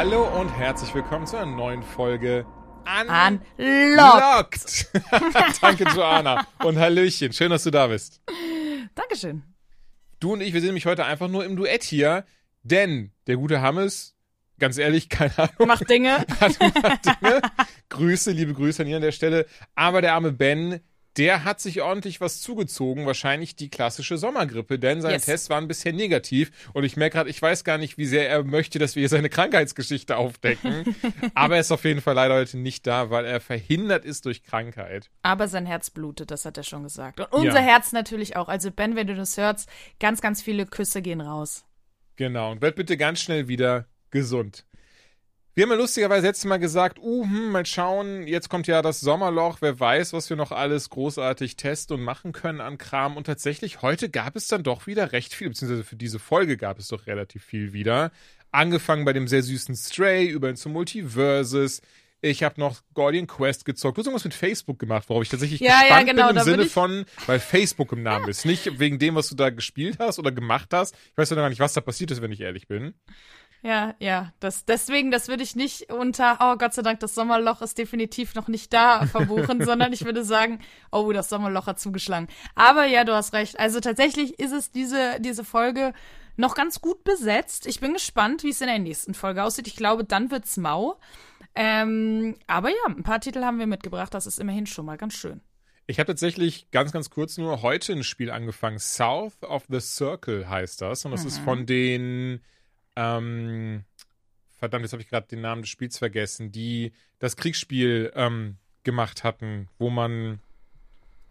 Hallo und herzlich willkommen zu einer neuen Folge Unlocked. Unlocked. Danke, Joanna. Und Hallöchen. Schön, dass du da bist. Dankeschön. Du und ich, wir sind nämlich heute einfach nur im Duett hier, denn der gute Hammes, ganz ehrlich, keine Ahnung. Macht Dinge. Hat, macht Dinge. Grüße, liebe Grüße an ihn an der Stelle. Aber der arme Ben, der hat sich ordentlich was zugezogen, wahrscheinlich die klassische Sommergrippe, denn seine Yes. Tests waren bisher negativ und ich merke gerade, ich weiß gar nicht, wie sehr er möchte, dass wir hier seine Krankheitsgeschichte aufdecken, aber er ist auf jeden Fall leider heute nicht da, weil er verhindert ist durch Krankheit. Aber sein Herz blutet, das hat er schon gesagt. Und unser Ja. Herz natürlich auch. Also Ben, wenn du das hörst, ganz, ganz viele Küsse gehen raus. Genau, und werd bitte ganz schnell wieder gesund. Wir haben ja lustigerweise letztes Mal gesagt, uh, hm, mal schauen, jetzt kommt ja das Sommerloch, wer weiß, was wir noch alles großartig testen und machen können an Kram. Und tatsächlich, heute gab es dann doch wieder recht viel, beziehungsweise für diese Folge gab es doch relativ viel wieder. Angefangen bei dem sehr süßen Stray, über hin zu Multiverses. Ich habe noch Guardian Quest gezockt. Du hast irgendwas mit Facebook gemacht, worauf ich tatsächlich Ja, ja, gespannt genau, bin im Sinne von, weil Facebook im Namen ist. Nicht wegen dem, was du da gespielt hast oder gemacht hast. Ich weiß ja noch gar nicht, was da passiert ist, wenn ich ehrlich bin. Ja, ja. Das, deswegen, das würde ich nicht unter, oh Gott sei Dank, das Sommerloch ist definitiv noch nicht da verbuchen, sondern ich würde sagen, oh, das Sommerloch hat zugeschlagen. Aber ja, du hast recht. Also tatsächlich ist es diese, diese Folge noch ganz gut besetzt. Ich bin gespannt, wie es in der nächsten Folge aussieht. Ich glaube, dann wird's mau. Ähm, aber ja, ein paar Titel haben wir mitgebracht. Das ist immerhin schon mal ganz schön. Ich habe tatsächlich ganz, ganz kurz nur heute ein Spiel angefangen. South of the Circle heißt das. Und das ist von den, ähm, verdammt, jetzt habe ich gerade den Namen des Spiels vergessen, die das Kriegsspiel ähm, gemacht hatten, wo man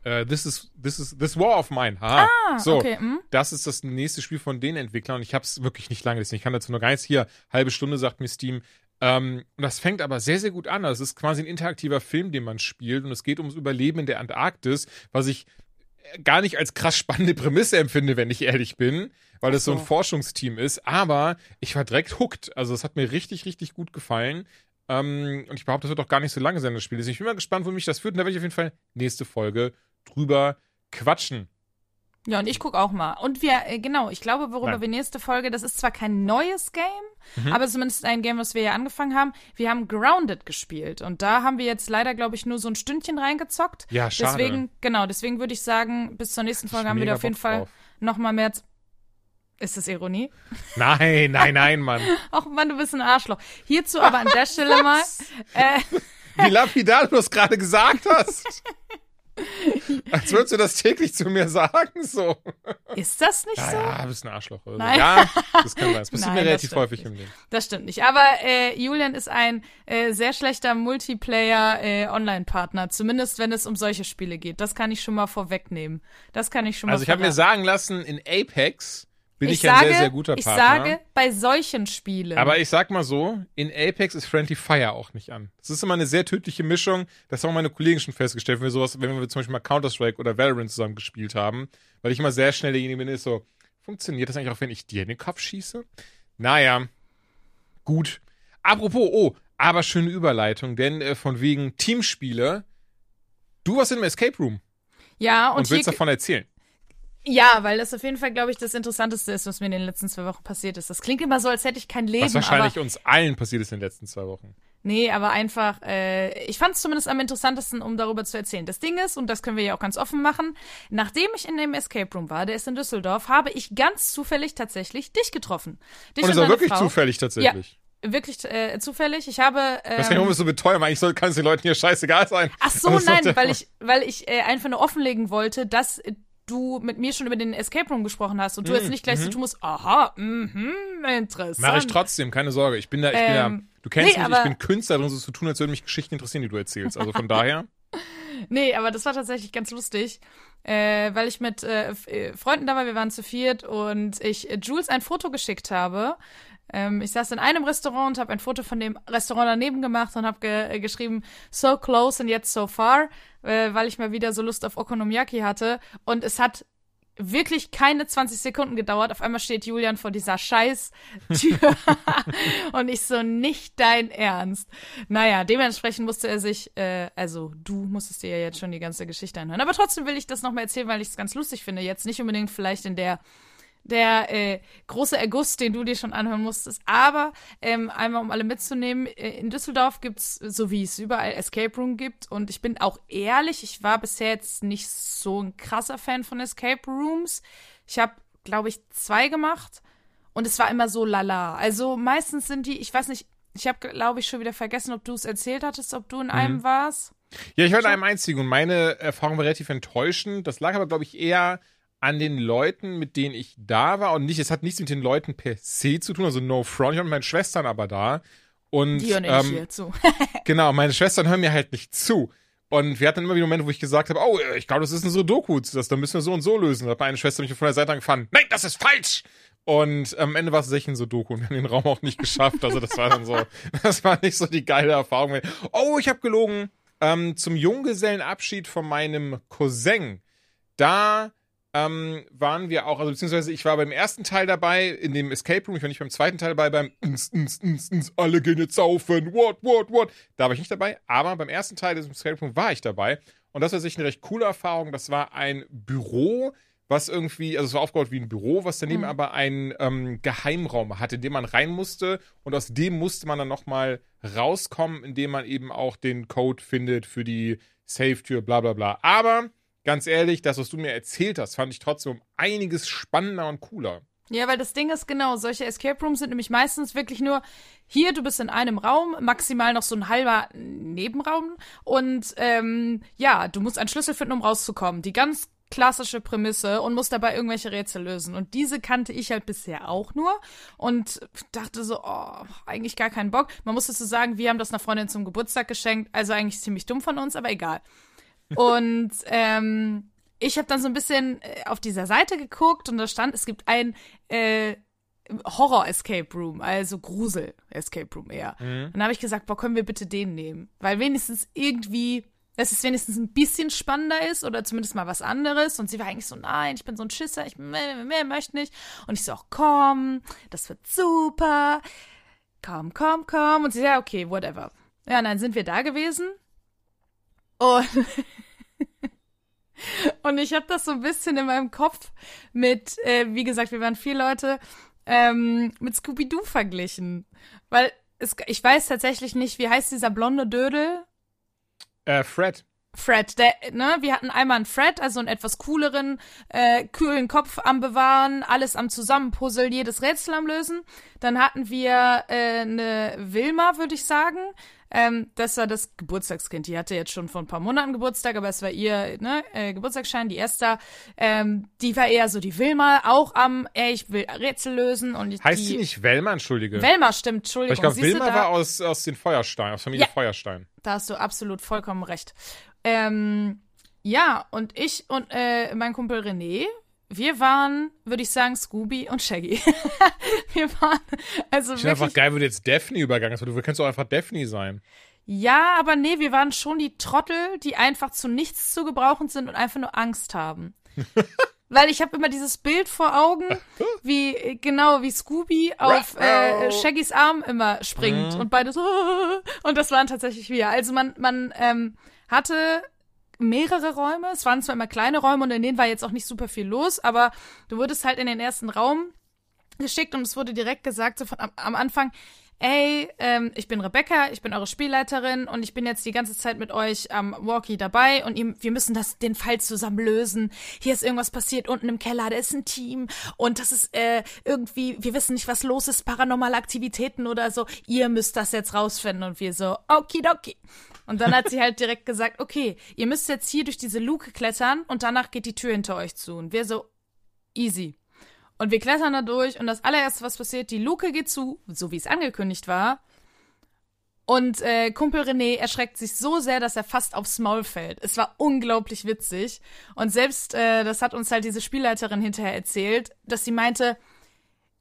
äh, This is This is This War of Mine. Haha. Ah, so, okay, hm. das ist das nächste Spiel von den Entwicklern und ich habe es wirklich nicht lange gesehen. Ich kann dazu noch gar nichts hier. Halbe Stunde sagt mir Steam. Ähm, und das fängt aber sehr, sehr gut an. Es ist quasi ein interaktiver Film, den man spielt und es geht ums Überleben in der Antarktis, was ich gar nicht als krass spannende Prämisse empfinde, wenn ich ehrlich bin, weil es so ein so. Forschungsteam ist. Aber ich war direkt hooked. Also es hat mir richtig, richtig gut gefallen. Ähm, und ich behaupte, das wird auch gar nicht so lange sein, das Spiel. Ich bin mal gespannt, wo mich das führt. Und da werde ich auf jeden Fall nächste Folge drüber quatschen. Ja, und ich guck auch mal. Und wir, äh, genau, ich glaube, worüber Nein. wir nächste Folge, das ist zwar kein neues Game, Mhm. aber zumindest ein Game, was wir ja angefangen haben. Wir haben Grounded gespielt und da haben wir jetzt leider, glaube ich, nur so ein Stündchen reingezockt. Ja, schade. Deswegen, genau, deswegen würde ich sagen, bis zur nächsten Folge haben wir da auf jeden Bock Fall drauf. noch mal mehr. Ist das Ironie? Nein, nein, nein, Mann. Ach Mann, du bist ein Arschloch. Hierzu aber an der Stelle mal. Äh, Wie lapidar du das gerade gesagt hast. Als würdest du das täglich zu mir sagen, so. ist das nicht Ja, so? ja, du bist ein Arschloch. Oder so. Nein. Ja, das kann sein. Das passiert Nein, mir relativ häufig nicht. im Leben. Das stimmt nicht. Aber äh, Julian ist ein äh, sehr schlechter Multiplayer-Online-Partner, zumindest wenn es um solche Spiele geht. Das kann ich schon mal vorwegnehmen. Das kann ich schon mal Also ich habe mir sagen lassen, in Apex bin ich, ich ein sage, sehr, sehr guter ich Partner. sage, bei solchen Spielen. aber ich sag mal so, in Apex ist Friendly Fire auch nicht an. Das ist immer eine sehr tödliche Mischung. Das haben meine Kollegen schon festgestellt, wenn wir sowas, wenn wir zum Beispiel mal Counter-Strike oder Valorant zusammen gespielt haben, weil ich immer sehr schnell derjenige bin, der ist so, funktioniert das eigentlich auch, wenn ich dir in den Kopf schieße? Naja, gut. Apropos, oh, aber schöne Überleitung, denn äh, von wegen Teamspiele, du warst in einem Escape Room ja, und, und, willst davon erzählen. Ja, weil das auf jeden Fall, glaube ich, das Interessanteste ist, was mir in den letzten zwei Wochen passiert ist. Das klingt immer so, als hätte ich kein Leben, Was wahrscheinlich uns allen passiert ist in den letzten zwei Wochen. Nee, aber einfach, äh, ich fand es zumindest am interessantesten, um darüber zu erzählen. Das Ding ist, und das können wir ja auch ganz offen machen, nachdem ich in dem Escape Room war, der ist in Düsseldorf, habe ich ganz zufällig tatsächlich dich getroffen. Dich Und es war wirklich Frau. zufällig tatsächlich. Wirklich äh, zufällig. Ich habe. Ich Ähm, warum wir es so beteuern, eigentlich soll, kann es den Leuten hier scheißegal sein. ach so, nein, weil ich, weil ich äh, einfach nur offenlegen wollte, dass du mit mir schon über den Escape Room gesprochen hast und du jetzt nicht gleich so tun musst, aha, mhm, interessant. Mach ich trotzdem, keine Sorge. Ich bin da, ich bin da, Ähm, du kennst nee, mich, ich bin Künstler drin, so zu tun, als würden mich Geschichten interessieren, die du erzählst. Also von daher. Nee, aber das war tatsächlich ganz lustig, äh, weil ich mit äh, äh, Freunden da war, wir waren zu viert und ich äh, Jules ein Foto geschickt habe Ähm, ich saß in einem Restaurant und habe ein Foto von dem Restaurant daneben gemacht und habe ge äh, geschrieben, so close and yet so far, äh, weil ich mal wieder so Lust auf Okonomiyaki hatte. Und es hat wirklich keine 20 Sekunden gedauert. Auf einmal steht Julian vor dieser scheiß Tür. und ich so, nicht dein Ernst. Naja, dementsprechend musste er sich, äh, also du musstest dir ja jetzt schon die ganze Geschichte anhören. Aber trotzdem will ich das nochmal erzählen, weil ich es ganz lustig finde. Jetzt nicht unbedingt vielleicht in der der äh, große Erguss, den du dir schon anhören musstest. Aber ähm, einmal, um alle mitzunehmen, äh, in Düsseldorf gibt's so wie es überall Escape Room gibt. Und ich bin auch ehrlich, ich war bisher jetzt nicht so ein krasser Fan von Escape Rooms. Ich habe, glaube ich, zwei gemacht. Und es war immer so lala. Also meistens sind die, ich weiß nicht, ich habe, glaube ich, schon wieder vergessen, ob du es erzählt hattest, ob du in einem mhm. warst. Ja, ich war in einem einzigen und meine Erfahrung war relativ enttäuschend. Das lag aber, glaube ich, eher an den Leuten, mit denen ich da war und nicht, es hat nichts mit den Leuten per se zu tun, also no front. Ich habe mit meinen Schwestern aber da und die hören ähm, nicht hier zu. genau, meine Schwestern hören mir halt nicht zu. Und wir hatten immer wieder Momente, wo ich gesagt habe, oh, ich glaube, das ist ein Sudoku, das, da müssen wir so und so lösen. Da hat meine Schwester mich von der Seite angefangen, nein, das ist falsch! Und am Ende war es tatsächlich ein Sudoku und wir haben den Raum auch nicht geschafft. Also das war dann so, das war nicht so die geile Erfahrung. Oh, ich habe gelogen. Ähm, zum Junggesellenabschied von meinem Cousin, da ähm, waren wir auch, also beziehungsweise ich war beim ersten Teil dabei, in dem Escape Room, ich war nicht beim zweiten Teil dabei, beim ins, ins, ins, ins, alle gehen jetzt saufen, what, what, what. Da war ich nicht dabei, aber beim ersten Teil des Escape Room war ich dabei. Und das war sich eine recht coole Erfahrung. Das war ein Büro, was irgendwie, also es war aufgebaut wie ein Büro, was daneben mhm. aber einen ähm, Geheimraum hatte, in dem man rein musste und aus dem musste man dann nochmal rauskommen, indem man eben auch den Code findet für die Safe-Tür, bla bla bla. Aber ganz ehrlich, das, was du mir erzählt hast, fand ich trotzdem um einiges spannender und cooler. Ja, weil das Ding ist genau, solche Escape Rooms sind nämlich meistens wirklich nur hier, du bist in einem Raum, maximal noch so ein halber Nebenraum und ähm, ja, du musst einen Schlüssel finden, um rauszukommen. Die ganz klassische Prämisse und musst dabei irgendwelche Rätsel lösen. Und diese kannte ich halt bisher auch nur und dachte so, oh, eigentlich gar keinen Bock. Man muss dazu sagen, wir haben das einer Freundin zum Geburtstag geschenkt, also eigentlich ziemlich dumm von uns, aber egal. Und ähm, ich habe dann so ein bisschen äh, auf dieser Seite geguckt und da stand, es gibt ein äh, Horror-Escape Room, also Grusel-Escape Room eher. Mhm. Dann habe ich gesagt, boah, können wir bitte den nehmen? Weil wenigstens irgendwie, dass es wenigstens ein bisschen spannender ist oder zumindest mal was anderes. Und sie war eigentlich so, nein, ich bin so ein Schisser, ich mehr, mehr möchte nicht. Und ich so, komm, das wird super. Komm, komm, komm. Und sie ja, okay, whatever. Ja, und dann sind wir da gewesen und, und ich habe das so ein bisschen in meinem Kopf mit, äh, wie gesagt, wir waren vier Leute, ähm, mit Scooby-Doo verglichen. Weil es, ich weiß tatsächlich nicht, wie heißt dieser blonde Dödel? Äh, Fred. Fred, der, ne, wir hatten einmal einen Fred, also einen etwas cooleren, äh, kühlen Kopf am Bewahren, alles am Zusammenpuzzeln, jedes Rätsel am Lösen. Dann hatten wir äh, eine Wilma, würde ich sagen. Ähm, das war das Geburtstagskind. Die hatte jetzt schon vor ein paar Monaten Geburtstag, aber es war ihr ne, äh, Geburtstagsschein, die Esther. Ähm, die war eher so die Wilma, auch am, ey, ich will Rätsel lösen. und ich, Heißt die, sie nicht Velma, entschuldige? Velma, stimmt, Entschuldigung. ich glaube, Wilma war aus, aus den Feuerstein, aus Familie ja, Feuerstein. Da hast du absolut vollkommen recht. Ähm, ja, und ich und äh, mein Kumpel René, wir waren, würde ich sagen, Scooby und Shaggy. wir waren, also ich wirklich. einfach geil, wenn du jetzt Daphne übergangen hast, du kannst doch einfach Daphne sein. Ja, aber nee, wir waren schon die Trottel, die einfach zu nichts zu gebrauchen sind und einfach nur Angst haben. Weil ich habe immer dieses Bild vor Augen, wie genau wie Scooby auf äh, Shaggys Arm immer springt mhm. und beide so und das waren tatsächlich wir. Also man man ähm, hatte mehrere Räume. Es waren zwar immer kleine Räume und in denen war jetzt auch nicht super viel los, aber du wurdest halt in den ersten Raum geschickt und es wurde direkt gesagt, so von am, am Anfang, ey, ähm, ich bin Rebecca, ich bin eure Spielleiterin und ich bin jetzt die ganze Zeit mit euch am Walkie dabei und ihr, wir müssen das, den Fall zusammen lösen. Hier ist irgendwas passiert unten im Keller, da ist ein Team und das ist äh, irgendwie, wir wissen nicht, was los ist, paranormale Aktivitäten oder so. Ihr müsst das jetzt rausfinden und wir so, okidoki. Und dann hat sie halt direkt gesagt, okay, ihr müsst jetzt hier durch diese Luke klettern und danach geht die Tür hinter euch zu. Und wir so, easy. Und wir klettern da durch und das allererste, was passiert, die Luke geht zu, so wie es angekündigt war. Und äh, Kumpel René erschreckt sich so sehr, dass er fast aufs Maul fällt. Es war unglaublich witzig. Und selbst, äh, das hat uns halt diese Spielleiterin hinterher erzählt, dass sie meinte,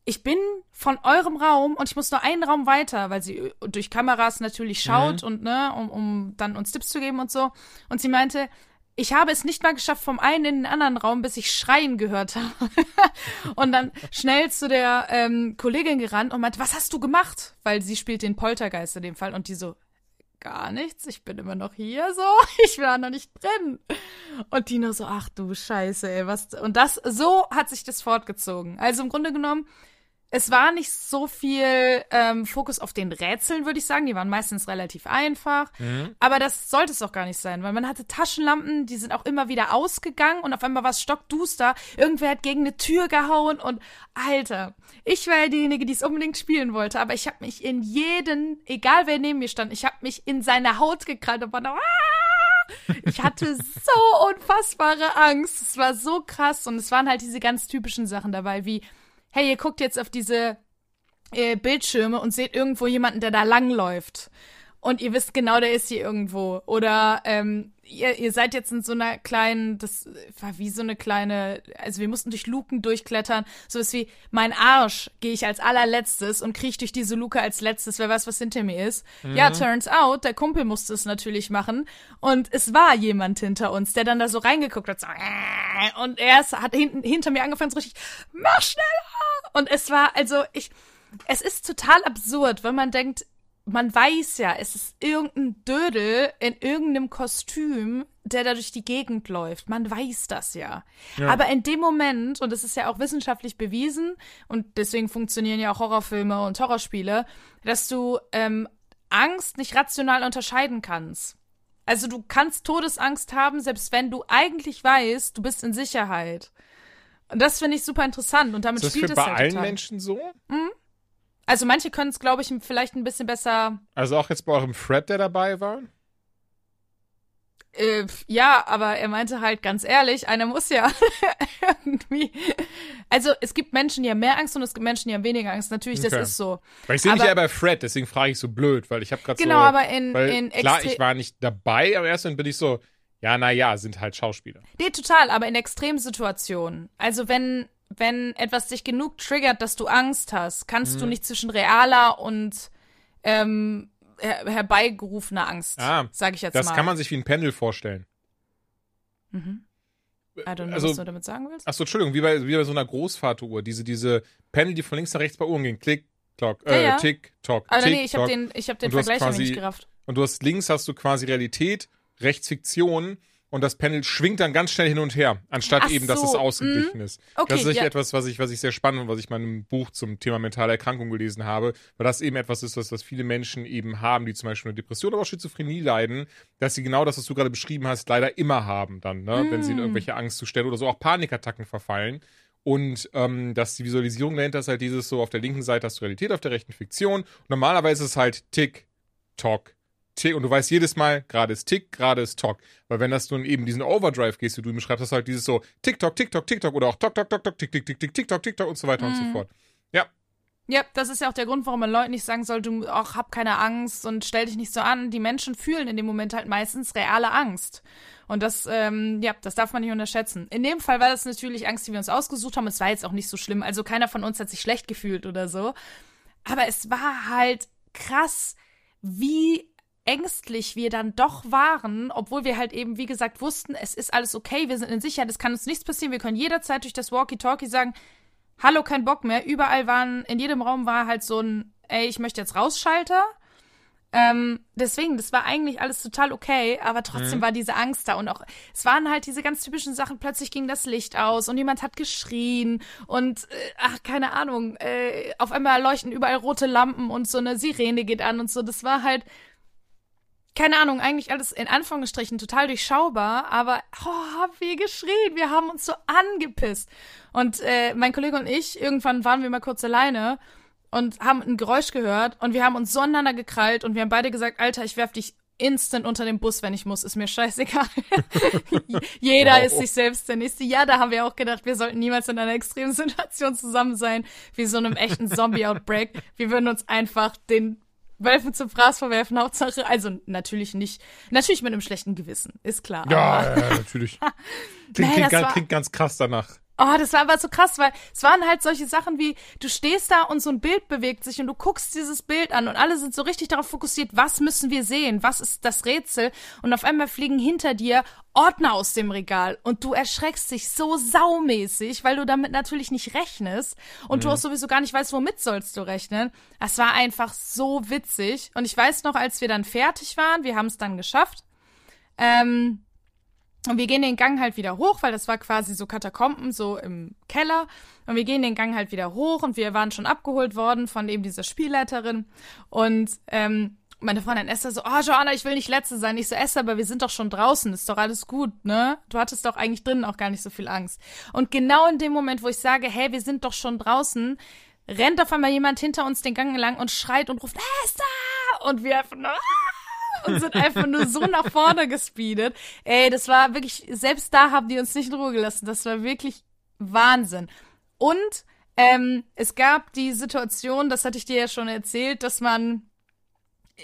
ich bin von eurem Raum und ich muss nur einen Raum weiter, weil sie durch Kameras natürlich schaut Mhm. und ne, um, um dann uns Tipps zu geben und so. Und sie meinte, ich habe es nicht mal geschafft vom einen in den anderen Raum, bis ich Schreien gehört habe. und dann schnell zu der ähm, Kollegin gerannt und meinte, was hast du gemacht? Weil sie spielt den Poltergeist in dem Fall und die so, gar nichts, ich bin immer noch hier so, ich war noch nicht drin. Und die nur so, ach du Scheiße, ey, was. Und das, so hat sich das fortgezogen. Also im Grunde genommen, es war nicht so viel ähm, Fokus auf den Rätseln, würde ich sagen. Die waren meistens relativ einfach. Aber das sollte es auch gar nicht sein, weil man hatte Taschenlampen, die sind auch immer wieder ausgegangen und auf einmal war es stockduster. Irgendwer hat gegen eine Tür gehauen und Alter, ich war ja diejenige, die es unbedingt spielen wollte, aber ich habe mich in jeden, egal wer neben mir stand, ich habe mich in seine Haut gekrallt und war da, "Ah!" ich hatte so unfassbare Angst. Es war so krass und es waren halt diese ganz typischen Sachen dabei, wie hey, ihr guckt jetzt auf diese äh, Bildschirme und seht irgendwo jemanden, der da langläuft. Und ihr wisst genau, der ist hier irgendwo. Oder ähm, ihr, ihr seid jetzt in so einer kleinen, das war wie so eine kleine, also wir mussten durch Luken durchklettern. So ist wie, mein Arsch gehe ich als allerletztes und kriege durch diese Luke als letztes, wer weiß, was hinter mir ist. Ja, turns out, der Kumpel musste es natürlich machen. Und es war jemand hinter uns, der dann da so reingeguckt hat. So, äh, und er ist, hat hinten, hinter mir angefangen, so richtig, mach schneller! Und es war, also ich, es ist total absurd, wenn man denkt, man weiß ja, es ist irgendein Dödel in irgendeinem Kostüm, der da durch die Gegend läuft. Man weiß das ja. Aber in dem Moment, und das ist ja auch wissenschaftlich bewiesen, und deswegen funktionieren ja auch Horrorfilme und Horrorspiele, dass du ähm, Angst nicht rational unterscheiden kannst. Also du kannst Todesangst haben, selbst wenn du eigentlich weißt, du bist in Sicherheit. Und das finde ich super interessant und damit Ist das spielt für es bei halt allen total. Menschen so? Also manche können es, glaube ich, vielleicht ein bisschen besser Also auch jetzt bei eurem Fred, der dabei war? Äh, ja, aber er meinte halt ganz ehrlich, einer muss ja irgendwie. Also es gibt Menschen, die haben mehr Angst und es gibt Menschen, die haben weniger Angst. Natürlich, das Okay. ist so. Weil ich sehe dich Aber- ja bei Fred, deswegen frage ich so blöd, weil ich habe gerade so. Genau, aber in, weil, in Klar, ich war nicht dabei, aber erst dann bin ich so, ja, na ja, sind halt Schauspieler. Nee, total, aber in Extremsituationen. Also wenn, wenn etwas dich genug triggert, dass du Angst hast, kannst Mhm. du nicht zwischen realer und ähm, her herbeigerufener Angst, Ah, sag ich jetzt Das mal. kann man sich wie ein Pendel vorstellen. I don't know, also- was du damit sagen willst. Achso, Entschuldigung, wie bei, wie bei so einer Großvateruhr. Diese, diese Pendel, die von links nach rechts bei Uhren gehen. Klick, Klock, äh, Ja, ja. Tick, Tock, Aber Tick, nee, ich habe den, ich hab den Vergleich noch quasi- nicht gerafft. Und du hast links hast du quasi Realität, rechts Fiktion und das Pendel schwingt dann ganz schnell hin und her, anstatt Ach eben, dass es so, ausgeglichen ist. Okay, das ist ja. etwas, was ich, was ich sehr spannend und was ich in meinem Buch zum Thema mentale Erkrankung gelesen habe, weil das eben etwas ist, was, was viele Menschen eben haben, die zum Beispiel eine Depression oder auch Schizophrenie leiden, dass sie genau das, was du gerade beschrieben hast, leider immer haben dann, ne? wenn sie in irgendwelche Angstzustände oder so auch Panikattacken verfallen. Und ähm, dass die Visualisierung dahinter ist halt dieses so, auf der linken Seite hast du Realität, auf der rechten Fiktion. Normalerweise ist es halt Tick, Tock, Tick. Und du weißt jedes Mal, gerade ist Tick, gerade ist Tock. Weil wenn das du in eben diesen Overdrive gehst, wie du ihm beschreibst, hast du halt dieses so Tick, Tock, Tick, Tock, Tick, Tock oder auch Tock, Tock, Tock, Tock, Tick, Tick, Tick, Tick, Tick, Tock, Tick, Tock und so weiter und so fort. Ja, Ja, das ist ja auch der Grund, warum man Leuten nicht sagen soll, du auch hab keine Angst und stell dich nicht so an. Die Menschen fühlen in dem Moment halt meistens reale Angst. Und das, ähm, ja, das darf man nicht unterschätzen. In dem Fall war das natürlich Angst, die wir uns ausgesucht haben. Es war jetzt auch nicht so schlimm. Also keiner von uns hat sich schlecht gefühlt oder so. Aber es war halt krass, wie ängstlich wir dann doch waren, obwohl wir halt eben, wie gesagt, wussten, es ist alles okay, wir sind in Sicherheit, es kann uns nichts passieren, wir können jederzeit durch das Walkie-Talkie sagen, hallo, kein Bock mehr. Überall waren, in jedem Raum war halt so ein, ey, ich möchte jetzt rausschalter. Ähm, deswegen, das war eigentlich alles total okay, aber trotzdem war diese Angst da und auch, es waren halt diese ganz typischen Sachen, plötzlich ging das Licht aus und jemand hat geschrien und, äh, ach, keine Ahnung, äh, auf einmal leuchten überall rote Lampen und so eine Sirene geht an und so, das war halt, keine Ahnung, eigentlich alles in Anführungsstrichen total durchschaubar, aber oh, haben wir geschrien, wir haben uns so angepisst. Und äh, mein Kollege und ich, irgendwann waren wir mal kurz alleine und haben ein Geräusch gehört und wir haben uns so aneinander gekrallt und wir haben beide gesagt, Alter, ich werf dich instant unter den Bus, wenn ich muss, ist mir scheißegal. Jeder Wow. ist sich selbst der Nächste. Ja, da haben wir auch gedacht, wir sollten niemals in einer extremen Situation zusammen sein, wie so einem echten Zombie-Outbreak. Wir würden uns einfach den Wölfen zum Fraß verwerfen, Hauptsache, also natürlich nicht, natürlich mit einem schlechten Gewissen, ist klar. ja, ja, natürlich. Klingt, Nee, klingt, ganz, war- klingt ganz krass danach. Oh, das war aber so krass, weil es waren halt solche Sachen wie, du stehst da und so ein Bild bewegt sich und du guckst dieses Bild an und alle sind so richtig darauf fokussiert, was müssen wir sehen, was ist das Rätsel und auf einmal fliegen hinter dir Ordner aus dem Regal und du erschreckst dich so saumäßig, weil du damit natürlich nicht rechnest und mhm. du auch sowieso gar nicht weißt, womit sollst du rechnen. Es war einfach so witzig und ich weiß noch, als wir dann fertig waren, wir haben es dann geschafft, ähm, und wir gehen den Gang halt wieder hoch, weil das war quasi so Katakomben, so im Keller. Und wir gehen den Gang halt wieder hoch und wir waren schon abgeholt worden von eben dieser Spielleiterin. Und ähm, meine Freundin Esther so, oh Joanna, ich will nicht Letzte sein. Ich so, Esther, aber wir sind doch schon draußen, ist doch alles gut, ne? Du hattest doch eigentlich drinnen auch gar nicht so viel Angst. Und genau in dem Moment, wo ich sage, hey, wir sind doch schon draußen, rennt auf einmal jemand hinter uns den Gang entlang und schreit und ruft, Esther! Und wir einfach ah! Und sind einfach nur so nach vorne gespeedet. Ey, das war wirklich, selbst da haben die uns nicht in Ruhe gelassen. Das war wirklich Wahnsinn. Und ähm, es gab die Situation, das hatte ich dir ja schon erzählt, dass man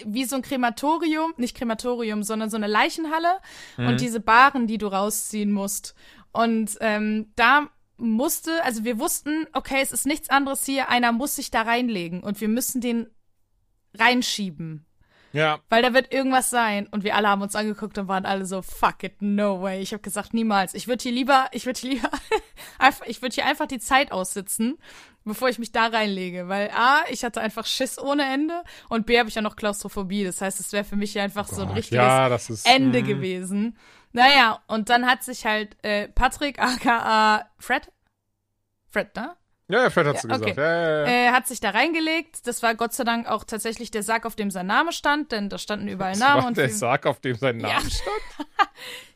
wie so ein Krematorium, nicht Krematorium, sondern so eine Leichenhalle mhm. und diese Baren, die du rausziehen musst. Und ähm, da musste, also wir wussten, okay, es ist nichts anderes hier, einer muss sich da reinlegen und wir müssen den reinschieben. Ja. Weil da wird irgendwas sein. Und wir alle haben uns angeguckt und waren alle so, fuck it, no way. Ich habe gesagt, niemals. Ich würde hier lieber, ich würde hier lieber, einfach, ich würde hier einfach die Zeit aussitzen, bevor ich mich da reinlege. Weil A, ich hatte einfach Schiss ohne Ende und B, habe ich ja noch Klaustrophobie. Das heißt, es wäre für mich einfach oh so ein richtiges ja, ist, Ende mm. gewesen. Naja, und dann hat sich halt äh, Patrick aka Fred, Fred, ne? Ja, Fred hat ja, okay. gesagt. Ja, ja, ja. Er hat sich da reingelegt. Das war Gott sei Dank auch tatsächlich der Sarg, auf dem sein Name stand, denn da standen überall Namen. Das war und der Sarg, auf dem sein Name stand?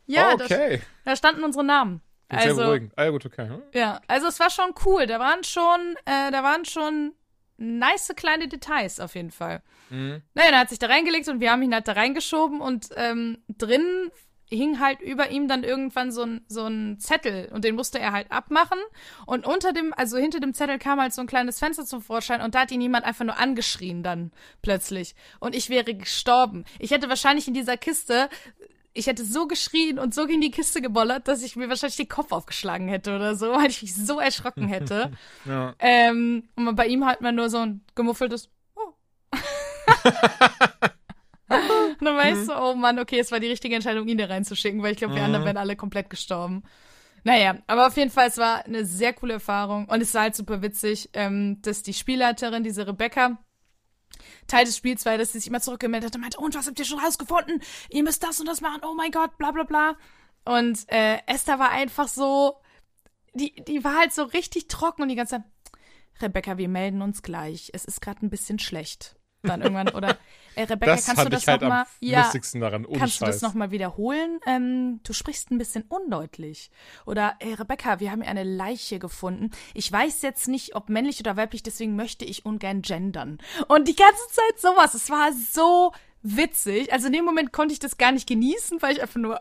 ja, oh, okay. Da, da, standen unsere Namen. Also, sehr beruhigend. Ah, ja, gut, okay. Hm? Ja, also es war schon cool. Da waren schon, äh, da waren schon nice kleine Details auf jeden Fall. Mhm. Naja, er hat sich da reingelegt und wir haben ihn halt da reingeschoben und ähm, drin hing halt über ihm dann irgendwann so ein, so ein Zettel und den musste er halt abmachen. Und unter dem, also hinter dem Zettel kam halt so ein kleines Fenster zum Vorschein und da hat ihn jemand einfach nur angeschrien dann plötzlich. Und ich wäre gestorben. Ich hätte wahrscheinlich in dieser Kiste, ich hätte so geschrien und so gegen die Kiste gebollert, dass ich mir wahrscheinlich den Kopf aufgeschlagen hätte oder so, weil ich mich so erschrocken hätte. ja. ähm, und bei ihm halt mal nur so ein gemuffeltes Oh. Und dann weißt mhm. du, oh Mann, okay, es war die richtige Entscheidung, ihn da reinzuschicken, weil ich glaube, wir mhm. anderen wären alle komplett gestorben. Naja, aber auf jeden Fall, es war eine sehr coole Erfahrung und es war halt super witzig, ähm, dass die Spielleiterin, diese Rebecca, Teil des Spiels war, dass sie sich immer zurückgemeldet hat und meinte, und was habt ihr schon rausgefunden? Ihr müsst das und das machen, oh mein Gott, bla bla bla. Und äh, Esther war einfach so, die, die war halt so richtig trocken und die ganze Zeit, Rebecca, wir melden uns gleich. Es ist gerade ein bisschen schlecht dann irgendwann. Oder äh, Rebecca, das kannst du das halt nochmal? Ja, daran, ohne kannst Scheiß. du das nochmal wiederholen? Ähm, du sprichst ein bisschen undeutlich. Oder äh, Rebecca, wir haben hier eine Leiche gefunden. Ich weiß jetzt nicht, ob männlich oder weiblich, deswegen möchte ich ungern gendern. Und die ganze Zeit sowas. Es war so witzig. Also in dem Moment konnte ich das gar nicht genießen, weil ich einfach nur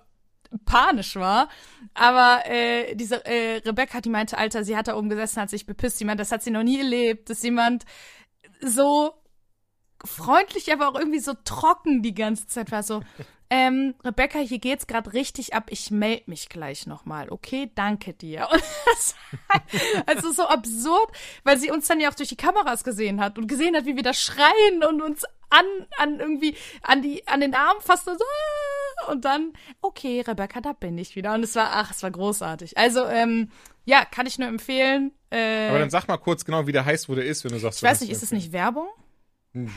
panisch war. Aber äh, diese äh, Rebecca, die meinte, Alter, sie hat da oben gesessen, hat sich bepisst. Jemand, das hat sie noch nie erlebt, dass jemand so freundlich, aber auch irgendwie so trocken die ganze Zeit war. So, ähm, Rebecca, hier geht's gerade richtig ab. Ich melde mich gleich nochmal. Okay, danke dir. Und das, also so absurd, weil sie uns dann ja auch durch die Kameras gesehen hat und gesehen hat, wie wir da schreien und uns an, an irgendwie, an die, an den Arm fast so, ah, und dann, okay, Rebecca, da bin ich wieder. Und es war, ach, es war großartig. Also, ähm, ja, kann ich nur empfehlen. Äh, aber dann sag mal kurz genau, wie der heißt, wo der ist, wenn du sagst. Ich weiß nicht, ist es nicht Werbung?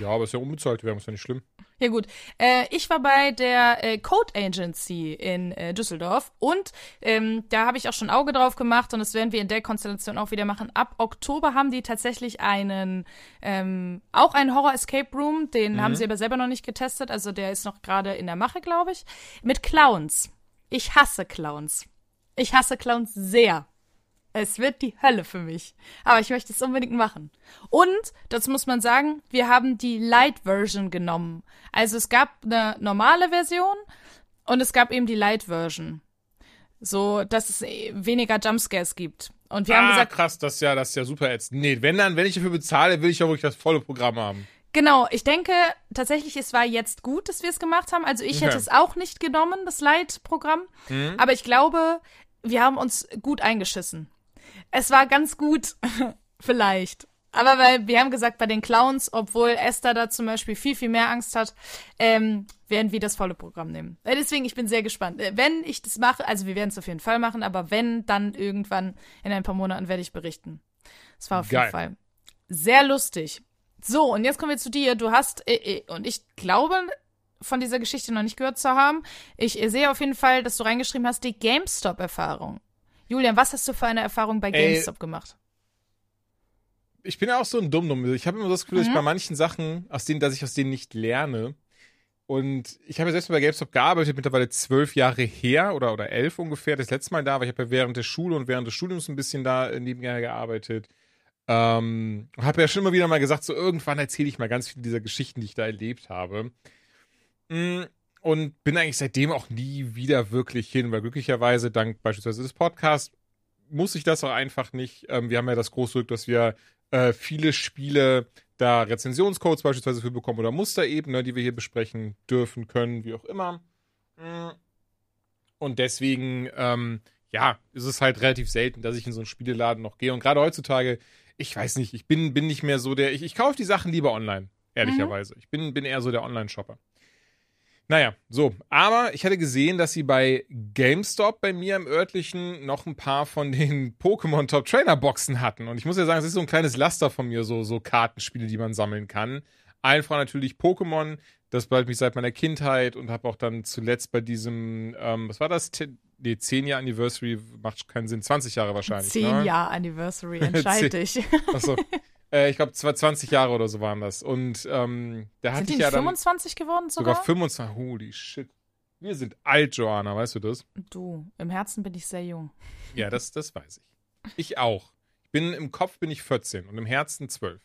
Ja, aber ist ja unbezahlte Werbung, ist ja nicht schlimm. Ja gut, äh, ich war bei der äh, Code Agency in äh, Düsseldorf und ähm, da habe ich auch schon Auge drauf gemacht und das werden wir in der Konstellation auch wieder machen. Ab Oktober haben die tatsächlich einen, ähm, auch einen Horror Escape Room, den mhm. haben sie aber selber noch nicht getestet, also der ist noch gerade in der Mache, glaube ich, mit Clowns. Ich hasse Clowns. Ich hasse Clowns sehr. Es wird die Hölle für mich. Aber ich möchte es unbedingt machen. Und, das muss man sagen, wir haben die Light Version genommen. Also es gab eine normale Version und es gab eben die Light Version. So, dass es weniger Jumpscares gibt. Und wir ah, haben gesagt. krass, das ist ja, das ist ja super jetzt. Nee, wenn dann, wenn ich dafür bezahle, will ich auch wirklich das volle Programm haben. Genau, ich denke tatsächlich, es war jetzt gut, dass wir es gemacht haben. Also ich okay. hätte es auch nicht genommen, das Light-Programm. Mhm. Aber ich glaube, wir haben uns gut eingeschissen. Es war ganz gut, vielleicht. Aber weil wir haben gesagt, bei den Clowns, obwohl Esther da zum Beispiel viel, viel mehr Angst hat, ähm, werden wir das volle Programm nehmen. Äh, deswegen, ich bin sehr gespannt. Äh, wenn ich das mache, also wir werden es auf jeden Fall machen, aber wenn, dann irgendwann in ein paar Monaten werde ich berichten. Das war auf Geil. jeden Fall sehr lustig. So, und jetzt kommen wir zu dir. Du hast, äh, äh, und ich glaube, von dieser Geschichte noch nicht gehört zu haben. Ich äh, sehe auf jeden Fall, dass du reingeschrieben hast, die GameStop-Erfahrung. Julian, was hast du für eine Erfahrung bei Ey, GameStop gemacht? ich bin ja auch so ein Dummdumm. Ich habe immer das Gefühl, dass ich Mhm. bei manchen Sachen, aus denen, dass ich aus denen nicht lerne. Und ich habe ja selbst bei GameStop gearbeitet, mittlerweile zwölf Jahre her oder, oder elf ungefähr, das letzte Mal da, weil ich habe ja während der Schule und während des Studiums ein bisschen da nebenher gearbeitet. Ähm, habe ja schon immer wieder mal gesagt, so irgendwann erzähle ich mal ganz viele dieser Geschichten, die ich da erlebt habe. Mm, Und bin eigentlich seitdem auch nie wieder wirklich hin, weil glücklicherweise dank beispielsweise des Podcasts muss ich das auch einfach nicht. Ähm, wir haben ja das große Glück, dass wir äh, viele Spiele da Rezensionscodes beispielsweise für bekommen oder Musterebene, die wir hier besprechen dürfen, können, wie auch immer. Mm. Und deswegen, ähm, ja, ist es halt relativ selten, dass ich in so einen Spieleladen noch gehe. Und gerade heutzutage, ich weiß nicht, ich bin, bin nicht mehr so der, ich, ich kaufe die Sachen lieber online, ehrlicherweise. Ich bin, bin eher so der Online-Shopper. Naja, so. Aber ich hatte gesehen, dass sie bei GameStop bei mir im örtlichen noch ein paar von den Pokémon Top Trainer Boxen hatten. Und ich muss ja sagen, es ist so ein kleines Laster von mir, so, so Kartenspiele, die man sammeln kann. Einfach natürlich Pokémon, das bleibt mich seit meiner Kindheit und habe auch dann zuletzt bei diesem, ähm, was war das? Te- Nee, 10 Jahre Anniversary macht keinen Sinn. 20 Jahre wahrscheinlich. Zehn ne? Jahre Anniversary, entscheid Zehn- dich. Achso. äh, ich glaube, 20 Jahre oder so waren das. Und ähm, da hatte die ich ja dann 25 geworden sogar? sogar 25. Holy shit. Wir sind alt, Joanna, weißt du das? Du, im Herzen bin ich sehr jung. Ja, das, das weiß ich. Ich auch. Ich bin im Kopf bin ich 14 und im Herzen 12.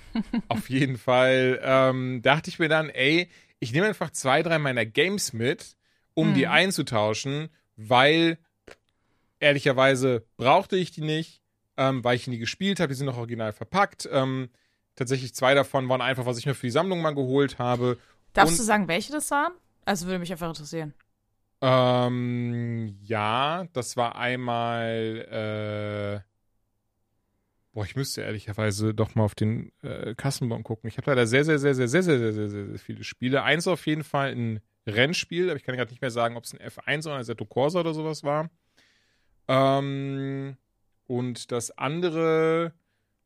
Auf jeden Fall ähm, dachte ich mir dann, ey, ich nehme einfach zwei, drei meiner Games mit, um die Hm. einzutauschen, weil ehrlicherweise brauchte ich die nicht, ähm, weil ich die nie gespielt habe. Die sind noch original verpackt. Ähm, tatsächlich zwei davon waren einfach, was ich mir für die Sammlung mal geholt habe. Darfst Und- du sagen, welche das waren? Also würde mich einfach interessieren. Ähm, ja, das war einmal, äh, boah, ich müsste ehrlicherweise doch mal auf den äh, Kassenbon gucken. Ich habe leider sehr, sehr, sehr, sehr, sehr, sehr, sehr, sehr, sehr, sehr viele Spiele. Eins auf jeden Fall ein Rennspiel, aber ich kann gerade nicht mehr sagen, ob es ein F1 oder ein Assetto Corsa oder sowas war. Ähm, und das andere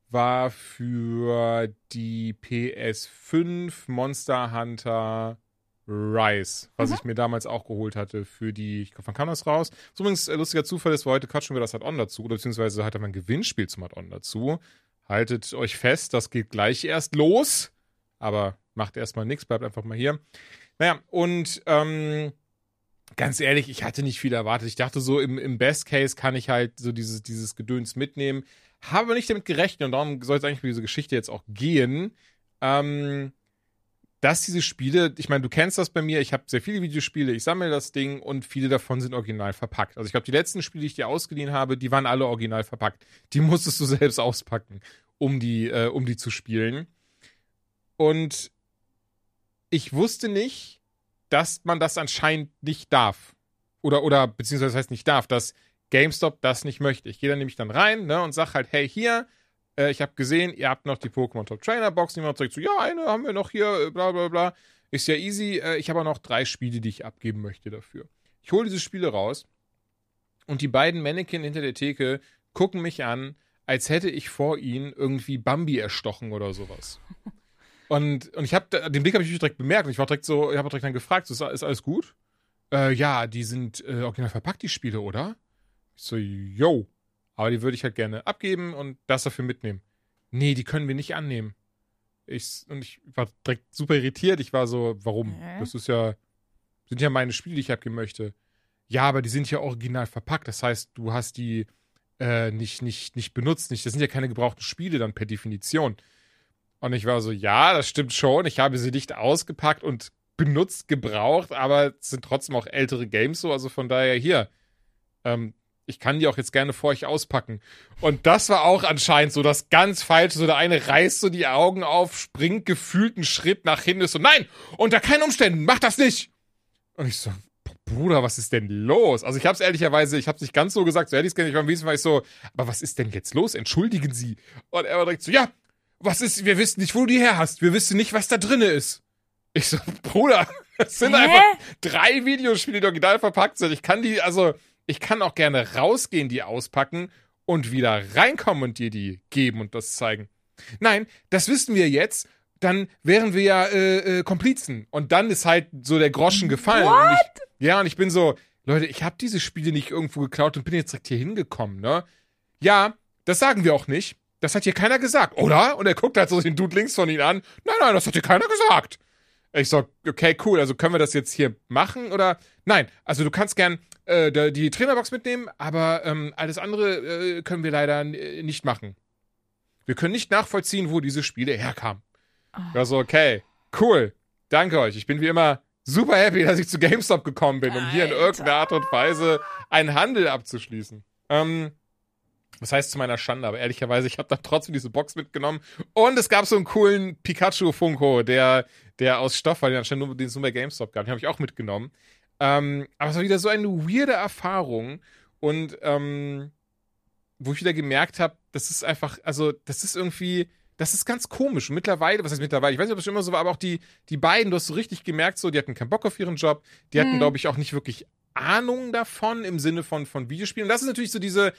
war für die PS5 Monster Hunter Rise, was Mhm. ich mir damals auch geholt hatte für die, ich glaube, wann kam das raus? So übrigens, äh, lustiger Zufall ist, weil heute quatschen wir das Add-on dazu, oder beziehungsweise hat er ein Gewinnspiel zum Add-on dazu. Haltet euch fest, das geht gleich erst los, aber macht erstmal nichts, bleibt einfach mal hier. Naja, und ähm, ganz ehrlich, ich hatte nicht viel erwartet. Ich dachte so, im, im Best Case kann ich halt so dieses, dieses Gedöns mitnehmen. Habe aber nicht damit gerechnet und darum soll es eigentlich für diese Geschichte jetzt auch gehen. Ähm, dass diese Spiele, ich meine, du kennst das bei mir, ich habe sehr viele Videospiele, ich sammle das Ding und viele davon sind original verpackt. Also ich glaube, die letzten Spiele, die ich dir ausgeliehen habe, die waren alle original verpackt. Die musstest du selbst auspacken, um die, äh, um die zu spielen. Und ich wusste nicht, dass man das anscheinend nicht darf. Oder, oder, beziehungsweise heißt nicht darf, dass GameStop das nicht möchte. Ich gehe dann nämlich dann rein ne, und sag halt, hey, hier, äh, ich habe gesehen, ihr habt noch die Pokémon Top Trainer Box. Niemand sagt so, ja, eine haben wir noch hier, äh, bla bla bla. Ist ja easy. Äh, ich habe noch drei Spiele, die ich abgeben möchte dafür. Ich hole diese Spiele raus und die beiden Mannequin hinter der Theke gucken mich an, als hätte ich vor ihnen irgendwie Bambi erstochen oder sowas. Und, und ich habe den Blick habe ich direkt bemerkt und ich war direkt so, ich habe direkt dann gefragt, so, ist, ist alles gut? Äh, ja, die sind äh, original verpackt, die Spiele, oder? Ich so, yo. Aber die würde ich halt gerne abgeben und das dafür mitnehmen. Nee, die können wir nicht annehmen. Ich, und ich war direkt super irritiert. Ich war so, warum? Hä? Das ist ja, sind ja meine Spiele, die ich abgeben möchte. Ja, aber die sind ja original verpackt. Das heißt, du hast die äh, nicht, nicht, nicht benutzt. Nicht, das sind ja keine gebrauchten Spiele dann per Definition. Und ich war so, ja, das stimmt schon. Ich habe sie nicht ausgepackt und benutzt, gebraucht, aber es sind trotzdem auch ältere Games so. Also von daher hier, ähm, ich kann die auch jetzt gerne vor euch auspacken. Und das war auch anscheinend so das ganz Falsche. So der eine reißt so die Augen auf, springt gefühlt einen Schritt nach hinten, ist so, nein, unter keinen Umständen, mach das nicht. Und ich so, Bruder, was ist denn los? Also ich habe es ehrlicherweise, ich habe es nicht ganz so gesagt, so hätte ich es gar nicht beim Wiesen, war ich so, aber was ist denn jetzt los? Entschuldigen Sie. Und er war direkt so, ja, was ist, wir wissen nicht, wo du die her hast. Wir wissen nicht, was da drinne ist. Ich so, Bruder, das sind Hä? einfach drei Videospiele, die original verpackt sind. Ich kann die, also, ich kann auch gerne rausgehen, die auspacken und wieder reinkommen und dir die geben und das zeigen. Nein, das wissen wir jetzt. Dann wären wir ja äh, äh, Komplizen. Und dann ist halt so der Groschen gefallen. Und ich, ja, und ich bin so, Leute, ich habe diese Spiele nicht irgendwo geklaut und bin jetzt direkt hier hingekommen, ne? Ja, das sagen wir auch nicht. Das hat hier keiner gesagt, oder? Und er guckt halt so den Dude links von ihm an. Nein, nein, das hat hier keiner gesagt. Ich so, okay, cool, also können wir das jetzt hier machen oder? Nein, also du kannst gern äh, die Trainerbox mitnehmen, aber ähm, alles andere äh, können wir leider äh, nicht machen. Wir können nicht nachvollziehen, wo diese Spiele herkamen. Ja, so, okay, cool, danke euch. Ich bin wie immer super happy, dass ich zu GameStop gekommen bin, um hier in Alter. irgendeiner Art und Weise einen Handel abzuschließen. Ähm, das heißt zu meiner Schande, aber ehrlicherweise, ich habe da trotzdem diese Box mitgenommen. Und es gab so einen coolen Pikachu-Funko, der, der aus Stoff war, den anscheinend nur, den es nur bei GameStop gab. Den habe ich auch mitgenommen. Ähm, aber es war wieder so eine weirde Erfahrung. Und ähm, wo ich wieder gemerkt habe, das ist einfach, also, das ist irgendwie, das ist ganz komisch. Und mittlerweile, was heißt mittlerweile? Ich weiß nicht, ob das schon immer so war, aber auch die, die beiden, du hast so richtig gemerkt, so, die hatten keinen Bock auf ihren Job. Die hatten, Mhm. glaube ich, auch nicht wirklich Ahnung davon im Sinne von, von Videospielen. Und das ist natürlich so diese,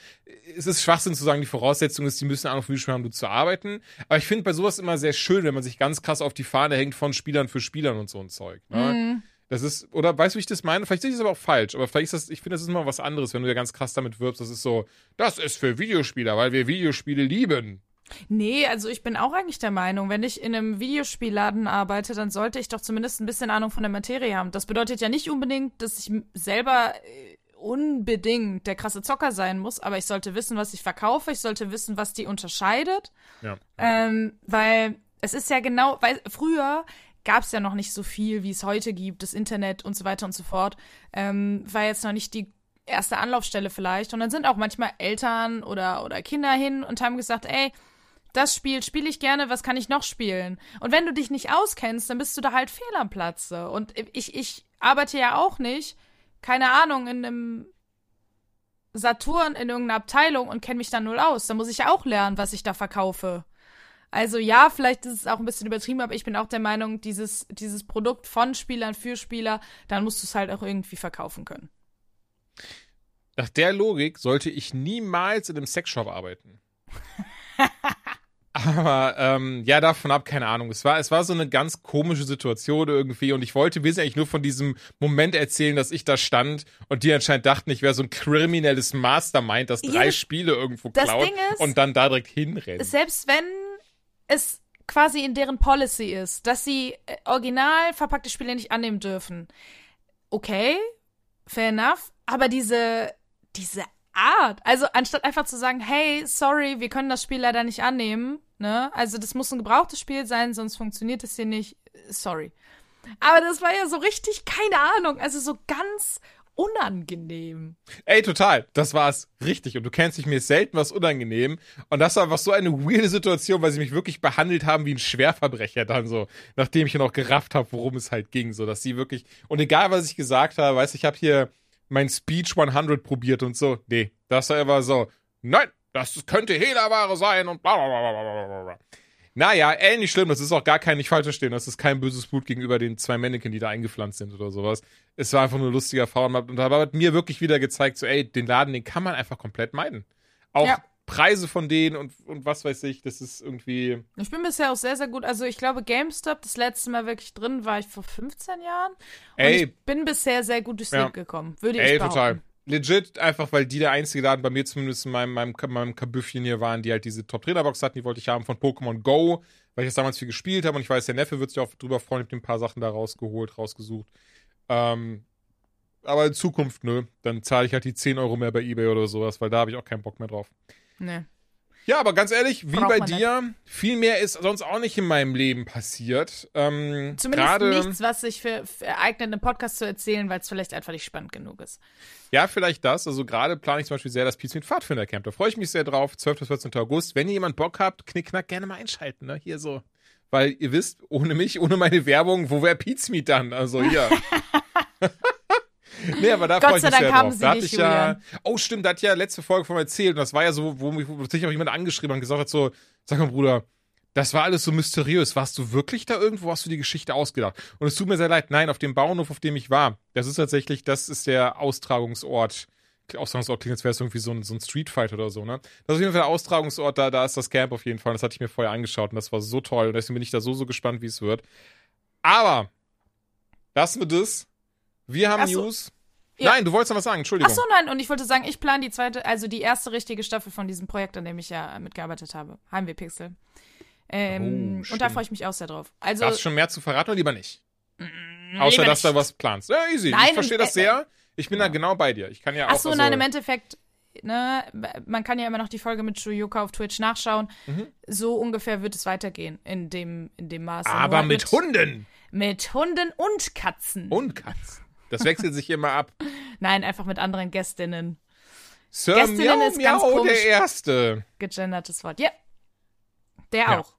es ist Schwachsinn zu sagen, die Voraussetzung ist, die müssen Ahnung von Videospielen haben, um zu arbeiten. Aber ich finde bei sowas immer sehr schön, wenn man sich ganz krass auf die Fahne hängt von Spielern für Spielern und so ein Zeug. Ne? Mhm. Das ist, oder weißt du, wie ich das meine? Vielleicht sehe ich es aber auch falsch, aber vielleicht ist das, ich finde, das ist immer was anderes, wenn du ja ganz krass damit wirbst. Das ist so, das ist für Videospieler, weil wir Videospiele lieben. Nee, also ich bin auch eigentlich der Meinung, wenn ich in einem Videospielladen arbeite, dann sollte ich doch zumindest ein bisschen Ahnung von der Materie haben. Das bedeutet ja nicht unbedingt, dass ich selber äh, unbedingt der krasse Zocker sein muss, aber ich sollte wissen, was ich verkaufe, ich sollte wissen, was die unterscheidet. Ja. Ähm, weil es ist ja genau, weil früher gab es ja noch nicht so viel, wie es heute gibt, das Internet und so weiter und so fort. Ähm, war jetzt noch nicht die erste Anlaufstelle vielleicht. Und dann sind auch manchmal Eltern oder, oder Kinder hin und haben gesagt, ey, das Spiel spiele ich gerne, was kann ich noch spielen? Und wenn du dich nicht auskennst, dann bist du da halt fehl am Platze. Und ich, ich arbeite ja auch nicht, keine Ahnung, in einem Saturn in irgendeiner Abteilung und kenne mich dann null aus. Da muss ich ja auch lernen, was ich da verkaufe. Also ja, vielleicht ist es auch ein bisschen übertrieben, aber ich bin auch der Meinung, dieses, dieses Produkt von Spielern für Spieler, dann musst du es halt auch irgendwie verkaufen können. Nach der Logik sollte ich niemals in einem Sexshop arbeiten. Aber ähm, ja, davon ab, keine Ahnung. Es war, es war so eine ganz komische Situation irgendwie und ich wollte wesentlich nur von diesem Moment erzählen, dass ich da stand und die anscheinend dachten, ich wäre so ein kriminelles Mastermind, das drei Ja, Spiele irgendwo klaut ist- und dann da direkt hinrennt. Selbst wenn es quasi in deren Policy ist, dass sie äh, original verpackte Spiele nicht annehmen dürfen. Okay, fair enough, aber diese, diese Art, also anstatt einfach zu sagen, hey, sorry, wir können das Spiel leider nicht annehmen, ne? Also das muss ein gebrauchtes Spiel sein, sonst funktioniert es hier nicht. Sorry. Aber das war ja so richtig, keine Ahnung, also so ganz unangenehm. Ey, total. Das war's. Richtig. Und du kennst dich, mir ist selten was unangenehm. Und das war einfach so eine weirde Situation, weil sie mich wirklich behandelt haben wie ein Schwerverbrecher dann so, nachdem ich noch gerafft habe, worum es halt ging. So, dass sie wirklich, und egal was ich gesagt habe, weißt du, ich habe hier mein Speech 100 probiert und so. Nee, das war immer so, nein, das könnte Hehlerware sein und bla bla bla bla bla. Naja, ey, nicht schlimm, das ist auch gar kein, nicht falsch verstehen, das ist kein böses Blut gegenüber den zwei Mannequin, die da eingepflanzt sind oder sowas. Es war einfach nur eine lustige Erfahrung und da hat mir wirklich wieder gezeigt, so, ey, den Laden, den kann man einfach komplett meiden. Auch Ja. Preise von denen und, und was weiß ich, das ist irgendwie, Ich bin bisher auch sehr, sehr gut. Also ich glaube, GameStop, das letzte Mal wirklich drin, war ich vor 15 Jahren. Und Ey. ich bin bisher sehr gut durchs Ja. Leben gekommen, würde ey, ich behaupten. total. Legit, einfach weil die der einzige Laden bei mir zumindest in meinem, meinem, meinem Kabüffchen hier waren, die halt diese Top-Trainer-Box hatten, die wollte ich haben von Pokémon Go, weil ich das damals viel gespielt habe und ich weiß, der Neffe wird sich auch drüber freuen, ich hab ein paar Sachen da rausgeholt, rausgesucht. Ähm, aber in Zukunft, nö, dann zahle ich halt die 10 Euro mehr bei Ebay oder sowas, weil da habe ich auch keinen Bock mehr drauf. Nee. Ja, aber ganz ehrlich, wie Braucht bei dir, viel mehr ist sonst auch nicht in meinem Leben passiert. Ähm, Zumindest nichts, was sich für, für eignet, einen Podcast zu erzählen, weil es vielleicht einfach nicht spannend genug ist. Ja, vielleicht das. Also gerade plane ich zum Beispiel sehr das Pizza mit Pfadfinder Camp. Da freue ich mich sehr drauf. 12. bis 14. August. Wenn ihr jemand Bock habt, knickknack gerne mal einschalten, ne? Hier so. Weil ihr wisst, ohne mich, ohne meine Werbung, wo wäre Pizmeet dann? Also hier. Nee, aber da Gott freue ich sei mich Dank sehr haben drauf. sie Da nicht, ich ja, oh stimmt, da hat ja letzte Folge von mir erzählt und das war ja so, wo mich wo sich auch jemand angeschrieben hat und gesagt hat so, sag mal Bruder, das war alles so mysteriös. Warst du wirklich da irgendwo? Hast du die Geschichte ausgedacht? Und es tut mir sehr leid. Nein, auf dem Bauernhof, auf dem ich war, das ist tatsächlich, das ist der Austragungsort. Austragungsort klingt, als wäre es irgendwie so ein, so ein Streetfight oder so, ne? Das ist auf jeden Fall der Austragungsort, da, da ist das Camp auf jeden Fall. Das hatte ich mir vorher angeschaut und das war so toll. Und deswegen bin ich da so, so gespannt, wie es wird. Aber, lassen wir das. Wir haben so. News. Ja. Nein, du wolltest noch was sagen, Entschuldigung. Ach so, nein, und ich wollte sagen, ich plane die zweite, also die erste richtige Staffel von diesem Projekt, an dem ich ja mitgearbeitet habe. Heimweh Pixel. Ähm, Oh, und da freue ich mich auch sehr drauf. Also, Hast du schon mehr zu verraten oder lieber nicht? lieber Außer, dass nicht. du was planst. Ja, easy. Nein, ich verstehe und- das sehr. Ich bin da genau bei dir. Ich kann ja auch. Ach so, also, nein, im Endeffekt, ne, man kann ja immer noch die Folge mit Shuyoka auf Twitch nachschauen. Mhm. So ungefähr wird es weitergehen in dem, in dem Maße. Aber Nur mit Hunden Mit Hunden und Katzen. und Katzen. Das wechselt sich immer ab. Nein, einfach mit anderen Gästinnen. Sir Gästinnen Miau ist ganz Miau, komisch. der Erste. Gegendertes Wort. Ja. Der Ja. auch.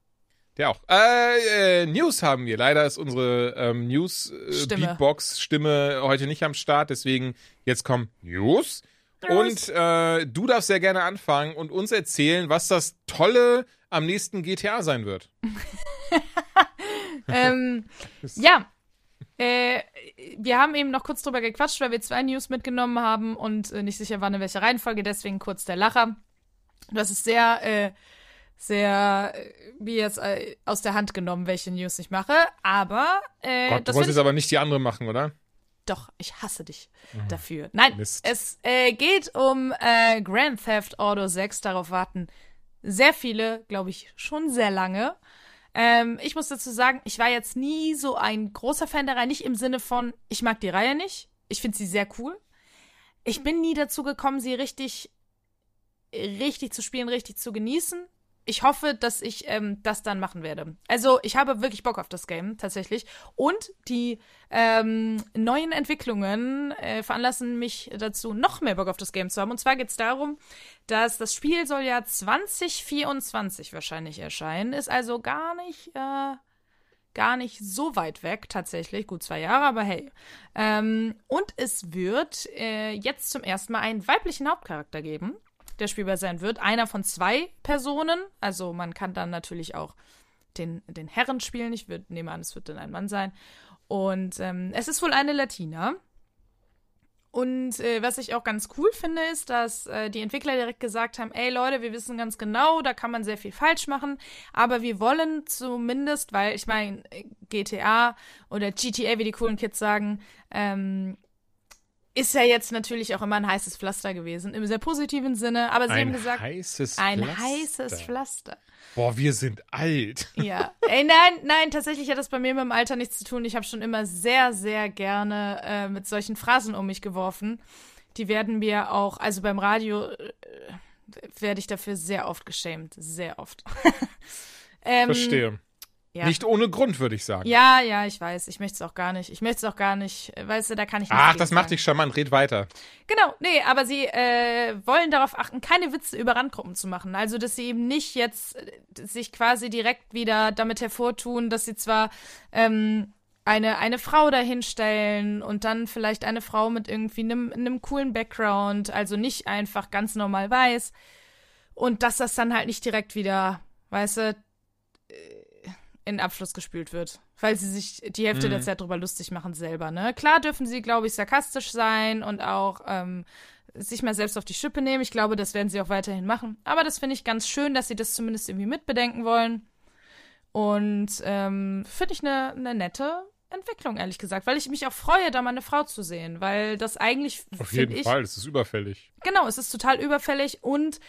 Der auch. Äh, äh, News haben wir. Leider ist unsere ähm, Stimme. News-Beatbox-Stimme heute nicht am Start. Deswegen jetzt kommen News. Und äh, du darfst sehr gerne anfangen und uns erzählen, was das Tolle am nächsten GTA sein wird. ähm, ja. Äh, wir haben eben noch kurz drüber gequatscht, weil wir zwei News mitgenommen haben und äh, nicht sicher waren, in welcher Reihenfolge, deswegen kurz der Lacher. Das ist sehr, äh, sehr, äh, wie jetzt äh, aus der Hand genommen, welche News ich mache. Aber äh, Gott, du das wolltest jetzt aber nicht die andere machen, oder? Doch, ich hasse dich dafür. Nein, Mhm. Mist. es geht um Grand Theft Auto 6. Darauf warten sehr viele, glaube ich, schon sehr lange. Ähm, ich muss dazu sagen, ich war jetzt nie so ein großer Fan der Reihe. Nicht im Sinne von, ich mag die Reihe nicht. Ich finde sie sehr cool. Ich bin nie dazu gekommen, sie richtig, richtig zu spielen, richtig zu genießen. Ich hoffe, dass ich ähm, das dann machen werde. Also, ich habe wirklich Bock auf das Game, tatsächlich. Und die ähm, neuen Entwicklungen äh, veranlassen mich dazu, noch mehr Bock auf das Game zu haben. Und zwar geht es darum, dass das Spiel soll ja 2024 wahrscheinlich erscheinen. Ist also gar nicht, äh, gar nicht so weit weg, tatsächlich. Gut zwei Jahre, aber hey. Ähm, und es wird äh, jetzt zum ersten Mal einen weiblichen Hauptcharakter geben, der spielbar sein wird. Einer von zwei Personen. Also man kann dann natürlich auch den, den Herren spielen. Ich würd, nehme an, es wird dann ein Mann sein. Und ähm, es ist wohl eine Latina. Und äh, was ich auch ganz cool finde, ist, dass äh, die Entwickler direkt gesagt haben, ey Leute, wir wissen ganz genau, da kann man sehr viel falsch machen, aber wir wollen zumindest, weil ich meine, GTA oder GTA, wie die coolen Kids sagen, ähm, ist ja jetzt natürlich auch immer ein heißes Pflaster gewesen, im sehr positiven Sinne, aber sie haben Ein gesagt, heißes ein Pflaster. heißes Pflaster. Boah, wir sind alt. Ja. Ey, nein, nein, tatsächlich hat das bei mir mit dem Alter nichts zu tun. Ich habe schon immer sehr, sehr gerne äh, mit solchen Phrasen um mich geworfen. Die werden mir auch, also beim Radio äh, werde ich dafür sehr oft geschämt. Sehr oft. ähm, Verstehe. Ja. Nicht ohne Grund, würde ich sagen. Ja, ja, ich weiß. Ich möchte es auch gar nicht. Ich möchte es auch gar nicht. Weißt du, da kann ich nicht. Ach, das macht dich charmant. Red weiter. Genau, nee, aber sie äh, wollen darauf achten, keine Witze über Randgruppen zu machen. Also, dass sie eben nicht jetzt äh, sich quasi direkt wieder damit hervortun, dass sie zwar ähm, eine, eine Frau dahinstellen und dann vielleicht eine Frau mit irgendwie einem, einem coolen Background, also nicht einfach ganz normal weiß. Und dass das dann halt nicht direkt wieder, weißt du, äh, in Abfluss gespült wird. Weil sie sich die Hälfte der Zeit drüber lustig machen selber, ne? Klar dürfen sie, glaube ich, sarkastisch sein und auch ähm, sich mal selbst auf die Schippe nehmen. Ich glaube, das werden sie auch weiterhin machen. Aber das finde ich ganz schön, dass sie das zumindest irgendwie mitbedenken wollen. Und ähm, finde ich eine ne nette Entwicklung, ehrlich gesagt. Weil ich mich auch freue, da mal eine Frau zu sehen. Weil das eigentlich, Auf jeden ich, Fall, das ist überfällig. Genau, es ist total überfällig und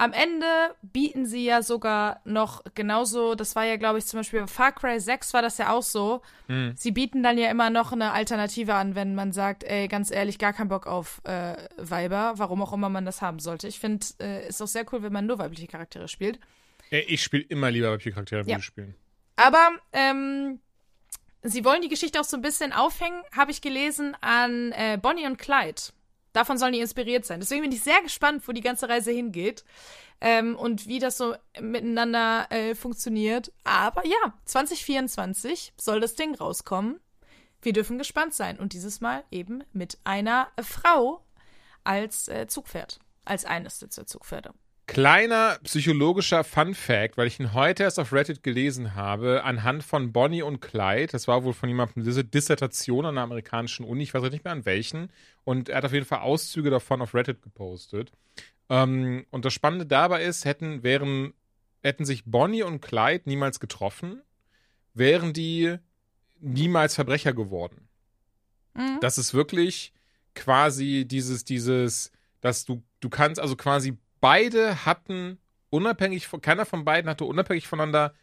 am Ende bieten sie ja sogar noch genauso, das war ja, glaube ich, zum Beispiel bei Far Cry 6 war das ja auch so. Hm. Sie bieten dann ja immer noch eine Alternative an, wenn man sagt, ey, ganz ehrlich, gar keinen Bock auf äh, Weiber, warum auch immer man das haben sollte. Ich finde, äh, ist auch sehr cool, wenn man nur weibliche Charaktere spielt. Ich spiele immer lieber weibliche Charaktere, Ja. ja. spielen. Aber ähm, sie wollen die Geschichte auch so ein bisschen aufhängen, habe ich gelesen, an äh, Bonnie und Clyde. Davon sollen die inspiriert sein. Deswegen bin ich sehr gespannt, wo die ganze Reise hingeht ähm, und wie das so miteinander äh, funktioniert. Aber ja, 2024 soll das Ding rauskommen. wir dürfen gespannt sein. Und dieses Mal eben mit einer Frau als äh, Zugpferd, als eines der Zugpferde. Kleiner psychologischer Fun Fact, weil ich ihn heute erst auf Reddit gelesen habe, anhand von Bonnie und Clyde. Das war wohl von jemandem diese Dissertation an einer amerikanischen Uni, ich weiß nicht mehr an welchen. Und er hat auf jeden Fall Auszüge davon auf Reddit gepostet. Ähm, und das Spannende dabei ist, hätten, wären, hätten sich Bonnie und Clyde niemals getroffen, wären die niemals Verbrecher geworden. Mhm. Das ist wirklich quasi dieses, dieses, dass du, du kannst also quasi beide hatten unabhängig von, keiner von beiden hatte unabhängig voneinander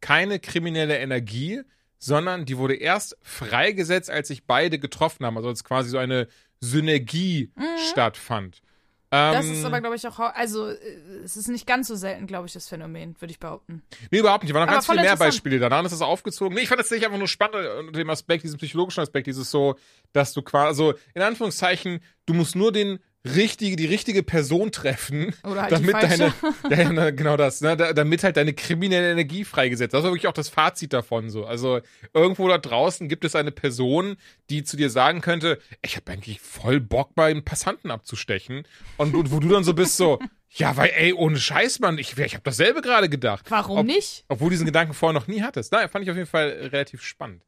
keine kriminelle Energie, sondern die wurde erst freigesetzt, als sich beide getroffen haben. Also als quasi so eine Synergie mhm. stattfand. Das ist ähm, aber, glaube ich, auch, also äh, es ist nicht ganz so selten, glaube ich, das Phänomen, würde ich behaupten. Nee, überhaupt nicht. War noch aber ganz viel mehr Beispiele. Danach ist das aufgezogen. Nee, ich fand das nicht einfach nur spannend unter dem Aspekt, diesem psychologischen Aspekt, dieses so, dass du quasi, also in Anführungszeichen, du musst nur den richtige, die richtige Person treffen, Oder halt damit deine, ja, genau das, ne, damit halt deine kriminelle Energie freigesetzt. Das war wirklich auch das Fazit davon so. Also irgendwo da draußen gibt es eine Person, die zu dir sagen könnte, ich habe eigentlich voll Bock, einen Passanten abzustechen. Und wo du dann so bist so, ja, weil, ey, ohne Scheiß, Mann, ich, ich habe dasselbe gerade gedacht. Warum Ob, nicht? Obwohl du diesen Gedanken vorher noch nie hattest. Na, fand ich auf jeden Fall relativ spannend.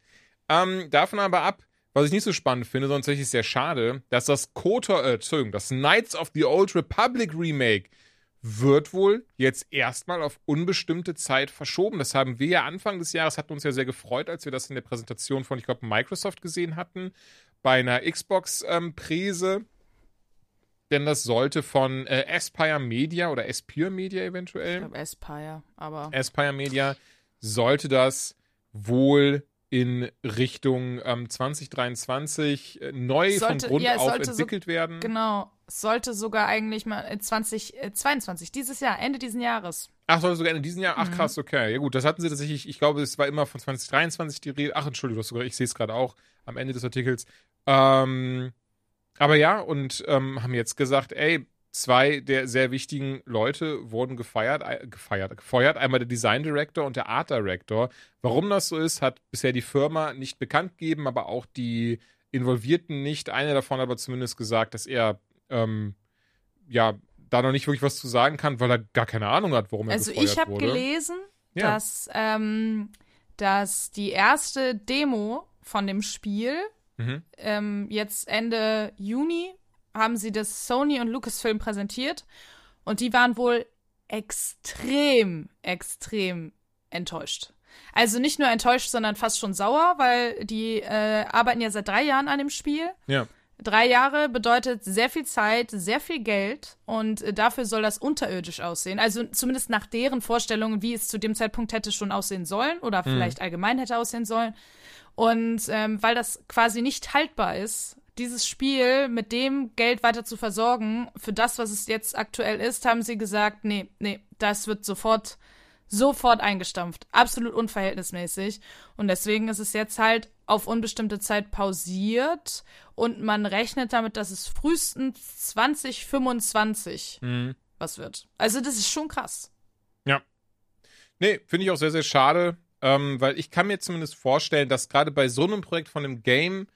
Ähm, davon aber ab, was ich nicht so spannend finde, sondern tatsächlich sehr schade, dass das KOTOR, äh, Entschuldigung, das Knights of the Old Republic Remake wird wohl jetzt erstmal auf unbestimmte Zeit verschoben. Das haben wir ja Anfang des Jahres, hatten uns ja sehr gefreut, als wir das in der Präsentation von, ich glaube, Microsoft gesehen hatten, bei einer Xbox-Präse. Ähm, Denn das sollte von äh, Aspire Media oder Aspire Media eventuell. Ich glaube Aspire, aber. Aspire Media sollte das wohl in Richtung ähm, 2023 äh, neu sollte, von Grund ja, auf entwickelt so, werden. Genau, sollte sogar eigentlich mal 2022, äh, dieses Jahr, Ende dieses Jahres. Ach, sollte sogar Ende dieses Jahr? Ach, mhm. krass, okay. Ja gut, das hatten sie tatsächlich, ich glaube, es war immer von 2023 die Rede. Ach, Entschuldigung, sogar, ich sehe es gerade auch am Ende des Artikels. Ähm, aber ja, und ähm, haben jetzt gesagt, ey, zwei der sehr wichtigen Leute wurden gefeiert, gefeiert, gefeuert. Einmal der Design Director und der Art Director. Warum das so ist, hat bisher die Firma nicht bekannt gegeben, aber auch die Involvierten nicht. Einer davon hat aber zumindest gesagt, dass er ähm, ja da noch nicht wirklich was zu sagen kann, weil er gar keine Ahnung hat, warum er also gefeuert wurde. Also ich habe gelesen, ja. dass, ähm, dass die erste Demo von dem Spiel mhm. ähm, jetzt Ende Juni haben sie das Sony und Lucasfilm präsentiert und die waren wohl extrem, extrem enttäuscht. Also nicht nur enttäuscht, sondern fast schon sauer, weil die äh, arbeiten ja seit drei Jahren an dem Spiel. Ja. Drei Jahre bedeutet sehr viel Zeit, sehr viel Geld und äh, dafür soll das unterirdisch aussehen. Also zumindest nach deren Vorstellungen, wie es zu dem Zeitpunkt hätte schon aussehen sollen oder mhm. vielleicht allgemein hätte aussehen sollen. Und ähm, weil das quasi nicht haltbar ist, dieses Spiel mit dem Geld weiter zu versorgen, für das, was es jetzt aktuell ist, haben sie gesagt, nee, nee, das wird sofort, sofort eingestampft. Absolut unverhältnismäßig. Und deswegen ist es jetzt halt auf unbestimmte Zeit pausiert und man rechnet damit, dass es frühestens 2025 mhm. was wird. Also das ist schon krass. Ja. Nee, finde ich auch sehr, sehr schade, ähm, weil ich kann mir zumindest vorstellen, dass gerade bei so einem Projekt von einem Game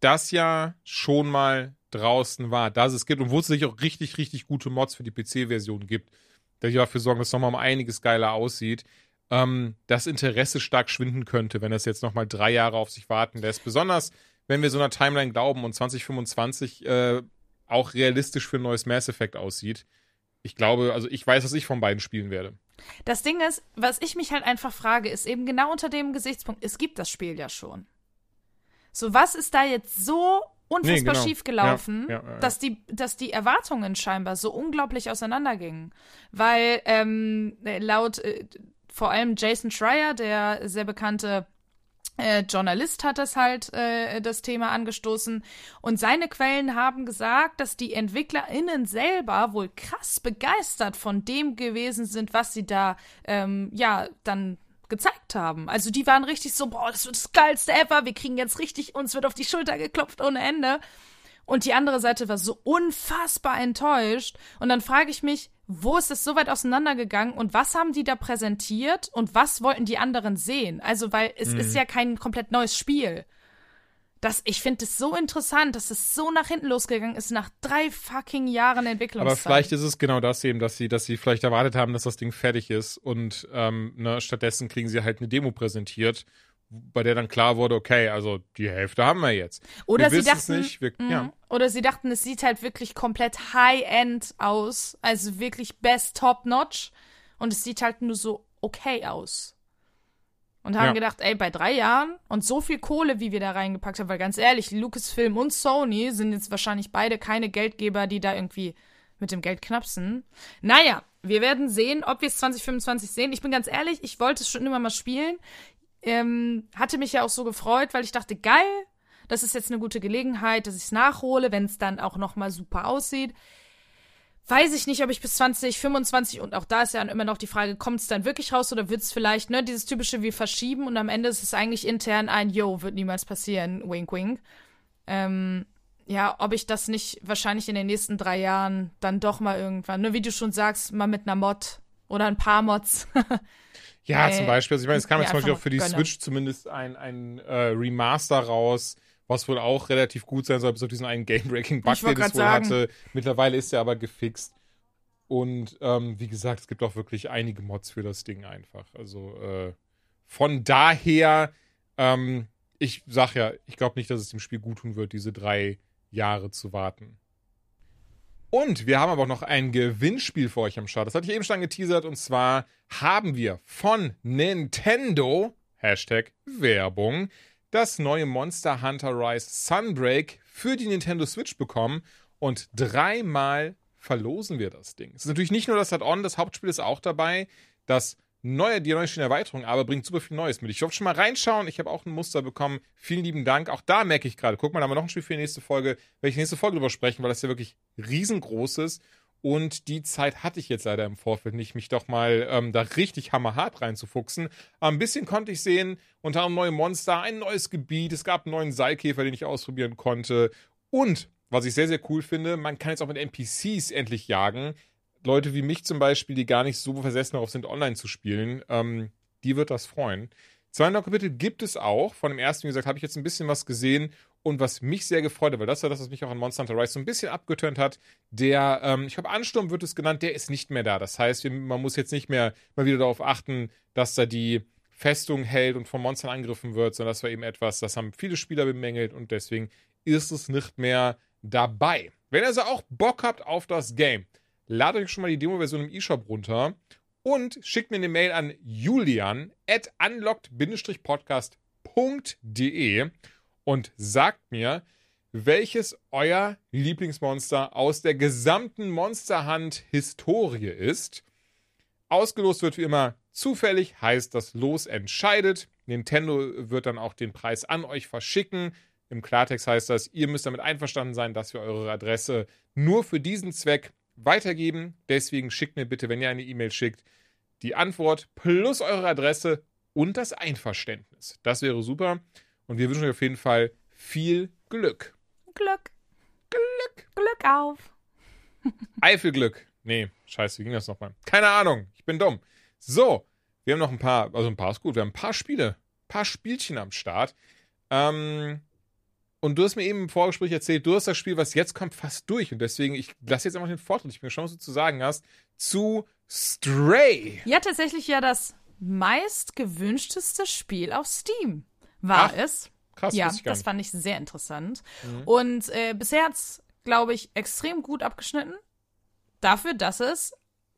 das ja schon mal draußen war, dass es gibt und wo es sich auch richtig, richtig gute Mods für die PC-Version gibt, die dafür sorgen, dass es nochmal um einiges geiler aussieht, ähm, das Interesse stark schwinden könnte, wenn das jetzt nochmal drei Jahre auf sich warten lässt. Besonders, wenn wir so einer Timeline glauben und 2025 äh, auch realistisch für ein neues Mass Effect aussieht. Ich glaube, also ich weiß, dass ich von beiden spielen werde. Das Ding ist, was ich mich halt einfach frage, ist eben genau unter dem Gesichtspunkt, es gibt das Spiel ja schon. So, was ist da jetzt so unfassbar nee, genau. schief gelaufen, ja, ja, ja, dass die, dass die Erwartungen scheinbar so unglaublich auseinandergingen. Weil ähm, laut äh, vor allem Jason Schreier, der sehr bekannte äh, Journalist hat das halt äh, das Thema angestoßen und seine Quellen haben gesagt, dass die EntwicklerInnen selber wohl krass begeistert von dem gewesen sind, was sie da ähm, ja dann gezeigt haben. Also die waren richtig so, boah, das wird das geilste ever, wir kriegen jetzt richtig, uns wird auf die Schulter geklopft ohne Ende. Und die andere Seite war so unfassbar enttäuscht. Und dann frage ich mich, wo ist es so weit auseinandergegangen und was haben die da präsentiert und was wollten die anderen sehen? Also, weil es mhm. ist ja kein komplett neues Spiel. Das, ich finde es so interessant, dass es so nach hinten losgegangen ist, nach drei fucking Jahren Entwicklungszeit. Aber vielleicht ist es genau das eben, dass sie, dass sie vielleicht erwartet haben, dass das Ding fertig ist und ähm, ne, stattdessen kriegen sie halt eine Demo präsentiert, bei der dann klar wurde, okay, also die Hälfte haben wir jetzt. Oder wir sie dachten, nicht. Wir, Mhm. ja. Oder sie dachten, es sieht halt wirklich komplett High-End aus. Also wirklich best top-notch. Und es sieht halt nur so okay aus. Und haben Ja. gedacht, ey, bei drei Jahren und so viel Kohle, wie wir da reingepackt haben, weil ganz ehrlich, Lucasfilm und Sony sind jetzt wahrscheinlich beide keine Geldgeber, die da irgendwie mit dem Geld knapsen. Naja, wir werden sehen, ob wir es 2025 sehen. Ich bin ganz ehrlich, ich wollte es schon immer mal spielen. Ähm, hatte mich ja auch so gefreut, weil ich dachte, geil, das ist jetzt eine gute Gelegenheit, dass ich es nachhole, wenn es dann auch noch mal super aussieht. Weiß ich nicht, ob ich bis 2025 und auch da ist ja immer noch die Frage, kommt es dann wirklich raus oder wird es vielleicht, ne, dieses typische, wir verschieben und am Ende ist es eigentlich intern ein, yo, wird niemals passieren, wink, wink. Ähm, ja, ob ich das nicht wahrscheinlich in den nächsten drei Jahren dann doch mal irgendwann, ne, wie du schon sagst, mal mit einer Mod oder ein paar Mods. Ja, Äh, zum Beispiel. Also ich meine, es kam jetzt zum Beispiel auch für die. Switch zumindest ein, ein äh, Remaster raus, was wohl auch relativ gut sein soll, bis auf diesen einen Game-Breaking-Bug, den es wohl sagen. hatte. Mittlerweile ist er aber gefixt. Und ähm, wie gesagt, es gibt auch wirklich einige Mods für das Ding einfach. Also äh, von daher, ähm, ich sag ja, ich glaube nicht, dass es dem Spiel gut tun wird, diese drei Jahre zu warten. Und wir haben aber auch noch ein Gewinnspiel für euch am Start. Das hatte ich eben schon geteasert. Und zwar haben wir von Nintendo, Hashtag Werbung, das neue Monster Hunter Rise Sunbreak für die Nintendo Switch bekommen. Und dreimal verlosen wir das Ding. Es ist natürlich nicht nur das Add-on, das Hauptspiel ist auch dabei. Das neue, die neue Erweiterung aber bringt super viel Neues mit. Ich durfte schon mal reinschauen. Ich habe auch ein Muster bekommen. Vielen lieben Dank. Auch da merke ich gerade, guck mal, da haben wir noch ein Spiel für die nächste Folge. Ich nächste Folge drüber sprechen, weil das ja wirklich riesengroß ist. Und die Zeit hatte ich jetzt leider im Vorfeld nicht, mich doch mal ähm, da richtig hammerhart reinzufuchsen. Ein bisschen konnte ich sehen, unter anderem neue Monster, ein neues Gebiet, es gab einen neuen Seilkäfer, den ich ausprobieren konnte. Und, was ich sehr, sehr cool finde, man kann jetzt auch mit NPCs endlich jagen. Leute wie mich zum Beispiel, die gar nicht so versessen darauf sind, online zu spielen, ähm, die wird das freuen. Zwei neue Kapitel gibt es auch. Von dem ersten, wie gesagt, habe ich jetzt ein bisschen was gesehen. Und was mich sehr gefreut hat, weil das war das, was mich auch an Monster Hunter Rise so ein bisschen abgeturnt hat, der, ähm, ich glaube, Ansturm wird es genannt, der ist nicht mehr da. Das heißt, man muss jetzt nicht mehr mal wieder darauf achten, dass da die Festung hält und von Monstern angegriffen wird, sondern das war eben etwas, das haben viele Spieler bemängelt und deswegen ist es nicht mehr dabei. Wenn ihr also auch Bock habt auf das Game, ladet euch schon mal die Demo-Version im eShop runter und schickt mir eine Mail an julian at unlocked-podcast.de und sagt mir, welches euer Lieblingsmonster aus der gesamten Monster Hunt Historie ist. Ausgelost wird wie immer zufällig, heißt das Los entscheidet. Nintendo wird dann auch den Preis an euch verschicken. Im Klartext heißt das, ihr müsst damit einverstanden sein, dass wir eure Adresse nur für diesen Zweck weitergeben. Deswegen schickt mir bitte, wenn ihr eine E-Mail schickt, die Antwort plus eure Adresse und das Einverständnis. Das wäre super. Und wir wünschen euch auf jeden Fall viel Glück. Glück, Glück. Glück auf. Eifelglück. Nee, scheiße, wie ging das nochmal? Keine Ahnung, ich bin dumm. So, wir haben noch ein paar, also ein paar ist gut, wir haben ein paar Spiele, ein paar Spielchen am Start. Ähm, und du hast mir eben im Vorgespräch erzählt, du hast das Spiel, was jetzt kommt, fast durch. Und deswegen, ich lasse jetzt einfach den Vortritt, ich bin gespannt, was du zu sagen hast, zu Stray. Ja, tatsächlich ja das meistgewünschteste Spiel auf Steam war Ach, es. Krass, ja, das fand ich sehr interessant. Mhm. Und äh, bisher hat's, glaube ich, extrem gut abgeschnitten. Dafür, dass es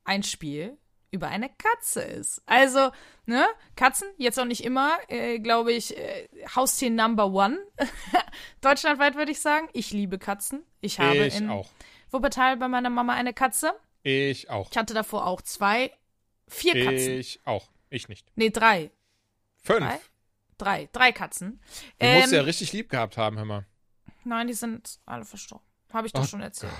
ein Spiel über eine Katze ist. Also, ne, Katzen, jetzt auch nicht immer, äh, glaube ich, äh, Haustier Number One. Deutschlandweit würde ich sagen. Ich liebe Katzen. Ich habe ich in auch. Wuppertal bei meiner Mama eine Katze. Ich auch. Ich hatte davor auch zwei, vier Katzen. Ich auch. Ich nicht. Nee, drei. Fünf. Drei? Drei. Drei Katzen. Du musst Ähm, ja richtig lieb gehabt haben, hör mal. Nein, die sind alle verstorben. Habe ich doch Oh schon erzählt.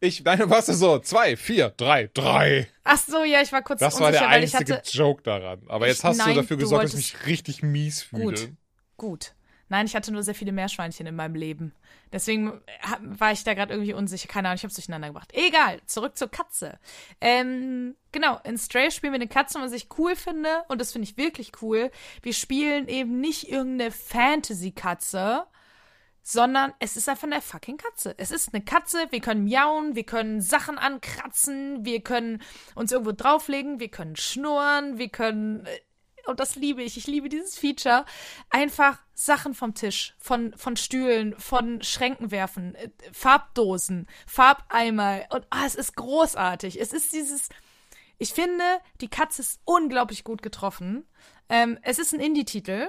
Ich, nein, du warst ja so, zwei, vier, drei, drei. Ach so, ja, ich war kurz Das war unsicher, der weil ich einzige hatte. Joke daran. Aber jetzt hast nein, du dafür du gesorgt, dass ich mich richtig mies fühle. Gut. Gut. Nein, ich hatte nur sehr viele Meerschweinchen in meinem Leben. Deswegen hab- war ich da gerade irgendwie unsicher. Keine Ahnung, ich habe es durcheinander gebracht. Egal, zurück zur Katze. Ähm, genau, in Stray spielen wir eine Katze, was ich cool finde. Und das finde ich wirklich cool. Wir spielen eben nicht irgendeine Fantasy-Katze, sondern es ist einfach eine fucking Katze. Es ist eine Katze, wir können miauen, wir können Sachen ankratzen, wir können uns irgendwo drauflegen, wir können schnurren, wir können, äh, und das liebe ich, ich liebe dieses Feature, einfach Sachen vom Tisch, von, von Stühlen, von Schränken werfen, äh, Farbdosen, Farbeimer, und ah, es ist großartig. Es ist dieses, ich finde, die Katze ist unglaublich gut getroffen. Ähm, es ist ein Indie-Titel,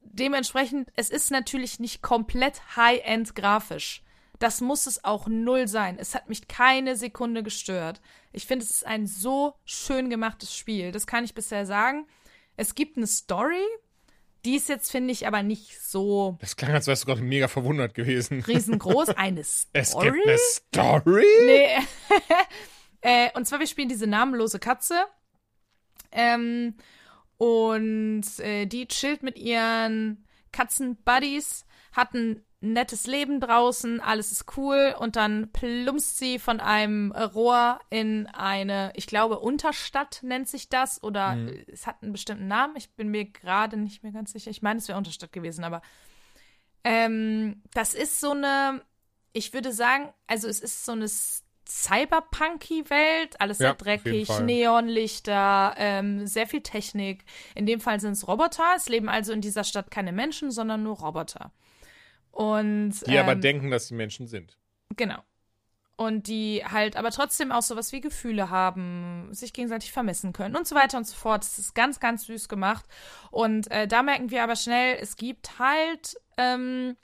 dementsprechend, es ist natürlich nicht komplett high-end grafisch. Das muss es auch null sein. Es hat mich keine Sekunde gestört. Ich finde, es ist ein so schön gemachtes Spiel. Das kann ich bisher sagen. Es gibt eine Story, die ist jetzt, finde ich, aber nicht so. Das klang, als wärst du gerade mega verwundert gewesen. Riesengroß. Eine Story? Es gibt eine Story? Nee. äh, und zwar, wir spielen diese namenlose Katze. Ähm, und äh, die chillt mit ihren Katzenbuddies, hat ein nettes Leben draußen, alles ist cool und dann plumpst sie von einem Rohr in eine, ich glaube, Unterstadt nennt sich das oder mhm. es hat einen bestimmten Namen. Ich bin mir gerade nicht mehr ganz sicher. Ich meine, es wäre Unterstadt gewesen, aber ähm, das ist so eine, ich würde sagen, also es ist so eine cyberpunky Welt, alles sehr ja, dreckig, Neonlichter, ähm, sehr viel Technik. In dem Fall sind es Roboter. Es leben also in dieser Stadt keine Menschen, sondern nur Roboter. Und die ähm, aber denken, dass sie Menschen sind. Genau. Und die halt aber trotzdem auch sowas wie Gefühle haben, sich gegenseitig vermissen können und so weiter und so fort. Das ist ganz, ganz süß gemacht. Und äh, da merken wir aber schnell, es gibt halt ähm,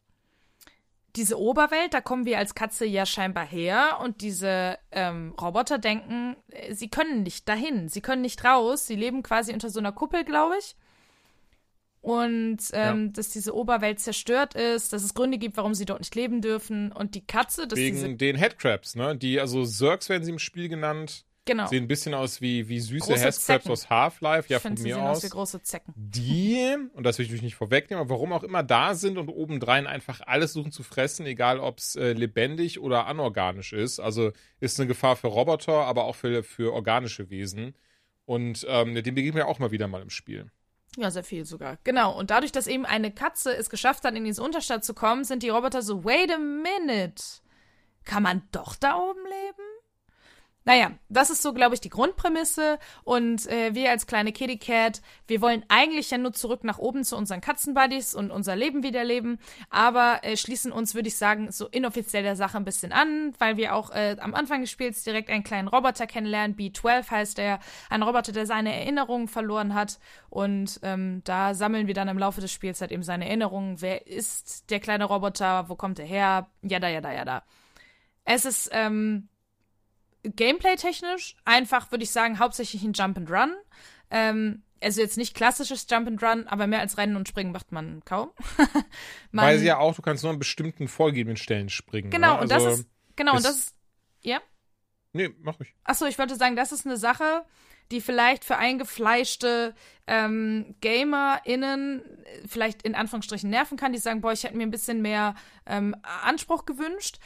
diese Oberwelt, da kommen wir als Katze ja scheinbar her und diese ähm, Roboter denken, äh, sie können nicht dahin, sie können nicht raus, sie leben quasi unter so einer Kuppel, glaube ich. Und ähm, ja. dass diese Oberwelt zerstört ist, dass es Gründe gibt, warum sie dort nicht leben dürfen. Und die Katze, dass Wegen diese den Headcrabs, ne? Die, also Zergs werden sie im Spiel genannt. Genau. Sehen ein bisschen aus wie, wie süße Headcrabs aus Half-Life, ja, von mir sehen aus. aus wie große Zecken. Die, und das will ich natürlich nicht vorwegnehmen, aber warum auch immer da sind und obendrein einfach alles suchen zu fressen, egal ob es äh, lebendig oder anorganisch ist. Also ist eine Gefahr für Roboter, aber auch für, für organische Wesen. Und ähm, dem begegnen wir auch mal wieder mal im Spiel. Ja, sehr viel sogar. Genau. Und dadurch, dass eben eine Katze es geschafft hat, in diese Unterstadt zu kommen, sind die Roboter so, wait a minute. Kann man doch da oben leben? Naja, das ist so, glaube ich, die Grundprämisse. Und äh, wir als kleine Kitty Cat, wir wollen eigentlich ja nur zurück nach oben zu unseren Katzenbuddies und unser Leben wiederleben. Aber äh, schließen uns, würde ich sagen, so inoffiziell der Sache ein bisschen an, weil wir auch äh, am Anfang des Spiels direkt einen kleinen Roboter kennenlernen. B12 heißt er. Ein Roboter, der seine Erinnerungen verloren hat. Und ähm, da sammeln wir dann im Laufe des Spiels halt eben seine Erinnerungen. Wer ist der kleine Roboter? Wo kommt er her? Jada, jada, jada. Es ist, ähm, Gameplay-technisch einfach, würde ich sagen, hauptsächlich ein Jump and Run. Ähm, also jetzt nicht klassisches Jump and Run, aber mehr als Rennen und Springen macht man kaum. man, Weil sie ja auch, du kannst nur an bestimmten vorgegebenen Stellen springen. Genau, ne? und also, das ist, genau, und das ist, ja? Nee, mach ich. Achso, ich wollte sagen, das ist eine Sache, die vielleicht für eingefleischte ähm, GamerInnen vielleicht in Anführungsstrichen nerven kann, die sagen, boah, ich hätte mir ein bisschen mehr ähm, Anspruch gewünscht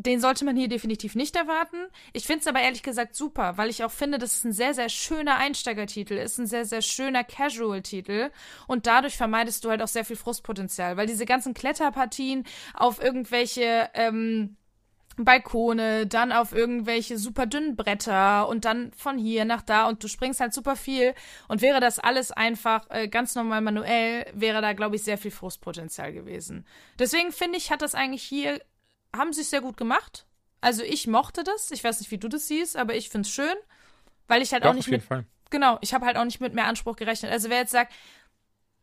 den sollte man hier definitiv nicht erwarten. Ich finde es aber ehrlich gesagt super, weil ich auch finde, dass es ein sehr, sehr schöner Einsteigertitel ist, ein sehr, sehr schöner Casual-Titel. Und dadurch vermeidest du halt auch sehr viel Frustpotenzial, weil diese ganzen Kletterpartien auf irgendwelche ähm, Balkone, dann auf irgendwelche super dünnen Bretter und dann von hier nach da und du springst halt super viel. Und wäre das alles einfach äh, ganz normal manuell, wäre da, glaube ich, sehr viel Frustpotenzial gewesen. Deswegen finde ich, hat das eigentlich hier haben sie es sehr gut gemacht. Also ich mochte das. Ich weiß nicht, wie du das siehst, aber ich finde es schön, weil ich halt Doch, auch nicht auf jeden mit, Fall. genau, ich habe halt auch nicht mit mehr Anspruch gerechnet. Also wer jetzt sagt,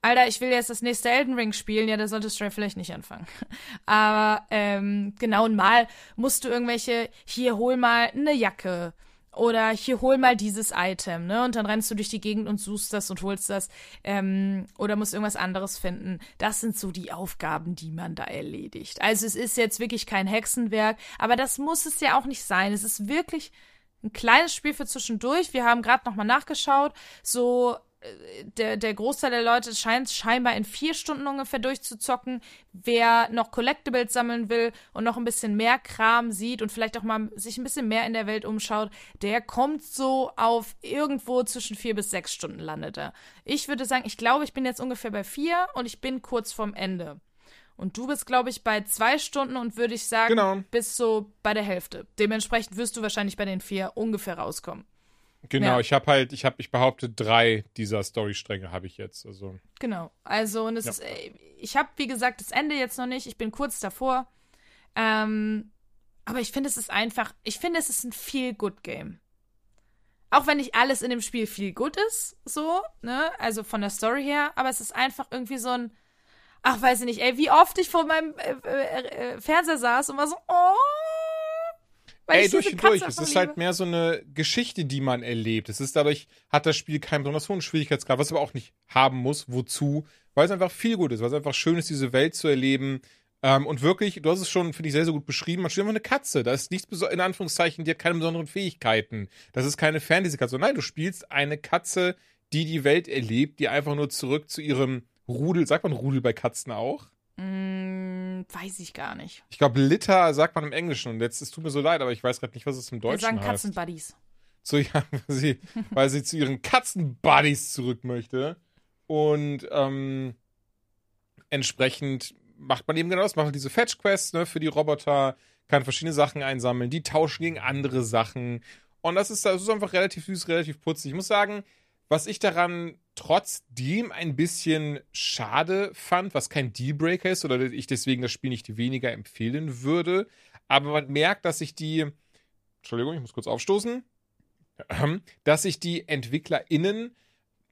Alter, ich will jetzt das nächste Elden Ring spielen, ja, da sollte Stray vielleicht nicht anfangen. Aber ähm, genau, und mal musst du irgendwelche, hier hol mal eine Jacke oder hier hol mal dieses Item, ne? Und dann rennst du durch die Gegend und suchst das und holst das. Ähm, oder musst irgendwas anderes finden. Das sind so die Aufgaben, die man da erledigt. Also es ist jetzt wirklich kein Hexenwerk, aber das muss es ja auch nicht sein. Es ist wirklich ein kleines Spiel für zwischendurch. Wir haben gerade noch mal nachgeschaut. So der, der Großteil der Leute scheint scheinbar in vier Stunden ungefähr durchzuzocken. Wer noch Collectibles sammeln will und noch ein bisschen mehr Kram sieht und vielleicht auch mal sich ein bisschen mehr in der Welt umschaut, der kommt so auf irgendwo zwischen vier bis sechs Stunden landet er. Ich würde sagen, ich glaube, ich bin jetzt ungefähr bei vier und ich bin kurz vorm Ende. Und du bist, glaube ich, bei zwei Stunden und würde ich sagen, Genau. bis so bei der Hälfte. Dementsprechend wirst du wahrscheinlich bei den vier ungefähr rauskommen. Genau, Ja. ich habe halt, ich habe, ich behaupte, drei dieser Storystränge habe ich jetzt. Also, Genau. Also, und es Ja. ist, äh, ich habe, wie gesagt, das Ende jetzt noch nicht. Ich bin kurz davor. Ähm, aber ich finde, es ist einfach, ich finde, es ist ein Feel-Good-Game. Auch wenn nicht alles in dem Spiel viel gut ist, so, ne, also von der Story her, aber es ist einfach irgendwie so ein, ach, weiß ich nicht, ey, wie oft ich vor meinem äh, äh, äh, Fernseher saß und war so, oh, weil ey, durch und durch. Es ist halt mehr so eine Geschichte, die man erlebt. Es ist dadurch, hat das Spiel keinen besonders hohen Schwierigkeitsgrad, was aber auch nicht haben muss. Wozu? Weil es einfach viel gut ist, weil es einfach schön ist, diese Welt zu erleben. Ähm, und wirklich, du hast es schon, finde ich, sehr, sehr gut beschrieben. Man spielt einfach eine Katze. Da ist nichts, in Anführungszeichen, die hat keine besonderen Fähigkeiten. Das ist keine Fantasy-Katze. Nein, du spielst eine Katze, die die Welt erlebt, die einfach nur zurück zu ihrem Rudel, sagt man Rudel bei Katzen auch? Mm, weiß ich gar nicht. Ich glaube, Litter sagt man im Englischen. Und jetzt, es tut mir so leid, aber ich weiß gerade nicht, was es im Wir Deutschen sagen heißt. Katzenbuddies. So, ja, weil sie, weil sie zu ihren Katzenbuddies zurück möchte. Und ähm, entsprechend macht man eben genau das, macht diese Fetch-Quests ne, für die Roboter, kann verschiedene Sachen einsammeln, die tauschen gegen andere Sachen. Und das ist, das ist einfach relativ süß, relativ putzig. Ich muss sagen, was ich daran trotzdem ein bisschen schade fand, was kein Dealbreaker ist oder ich deswegen das Spiel nicht weniger empfehlen würde, aber man merkt, dass sich die, Entschuldigung, ich muss kurz aufstoßen, dass sich die EntwicklerInnen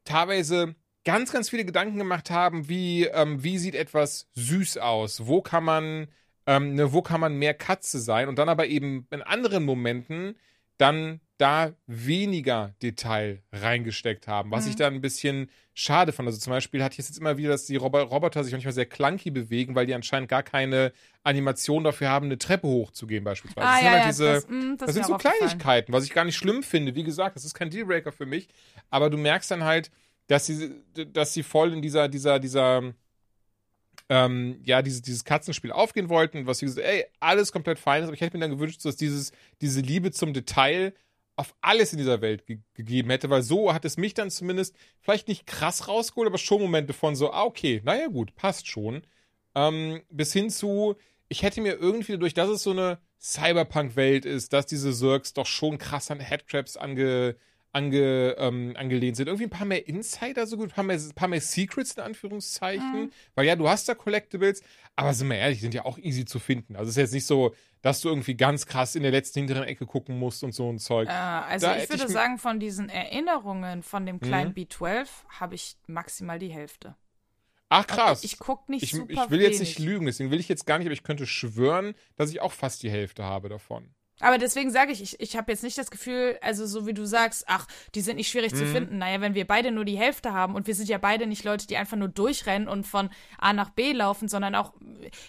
teilweise ganz, ganz viele Gedanken gemacht haben, wie, ähm, wie sieht etwas süß aus? Wo kann man, ähm, ne, wo kann man mehr Katze sein? Und dann aber eben in anderen Momenten dann da weniger Detail reingesteckt haben, was Mhm. ich dann ein bisschen schade fand. Also zum Beispiel hatte ich jetzt immer wieder, dass die Robo Roboter sich manchmal sehr clunky bewegen, weil die anscheinend gar keine Animation dafür haben, eine Treppe hochzugehen beispielsweise. Ah, das sind ja, halt ja, diese, das, mm, das, das sind so. Kleinigkeiten, was ich gar nicht schlimm finde. Wie gesagt, das ist kein Dealbreaker für mich. Aber du merkst dann halt, dass sie, dass sie voll in dieser, dieser, dieser, ähm, ja, dieses, dieses Katzenspiel aufgehen wollten, was sie gesagt ey, alles komplett fein ist, aber ich hätte mir dann gewünscht, dass dieses, diese Liebe zum Detail auf alles in dieser Welt ge gegeben hätte, weil so hat es mich dann zumindest vielleicht nicht krass rausgeholt, aber schon Momente von so, ah, okay, naja, gut, passt schon. Ähm, bis hin zu, ich hätte mir irgendwie dadurch, dass es so eine Cyberpunk-Welt ist, dass diese Zergs doch schon krass an Headcrabs ange, ange, ähm, angelehnt sind. Irgendwie ein paar mehr Insider so gut, ein paar mehr, ein paar mehr Secrets in Anführungszeichen. Mhm. Weil ja, du hast da Collectibles, aber sind wir ehrlich, die sind ja auch easy zu finden. Also es ist jetzt nicht so, dass du irgendwie ganz krass in der letzten hinteren Ecke gucken musst und so ein Zeug. Äh, also Da ich würde ich sagen, von diesen Erinnerungen von dem kleinen Mhm. B12 habe ich maximal die Hälfte. Ach krass. Ich gucke nicht Ich, super ich will jetzt nicht wenig. lügen, deswegen will ich jetzt gar nicht, aber ich könnte schwören, dass ich auch fast die Hälfte habe davon. Aber deswegen sage ich, ich, ich habe jetzt nicht das Gefühl, also so wie du sagst, ach, die sind nicht schwierig Mhm. zu finden. Naja, wenn wir beide nur die Hälfte haben und wir sind ja beide nicht Leute, die einfach nur durchrennen und von A nach B laufen, sondern auch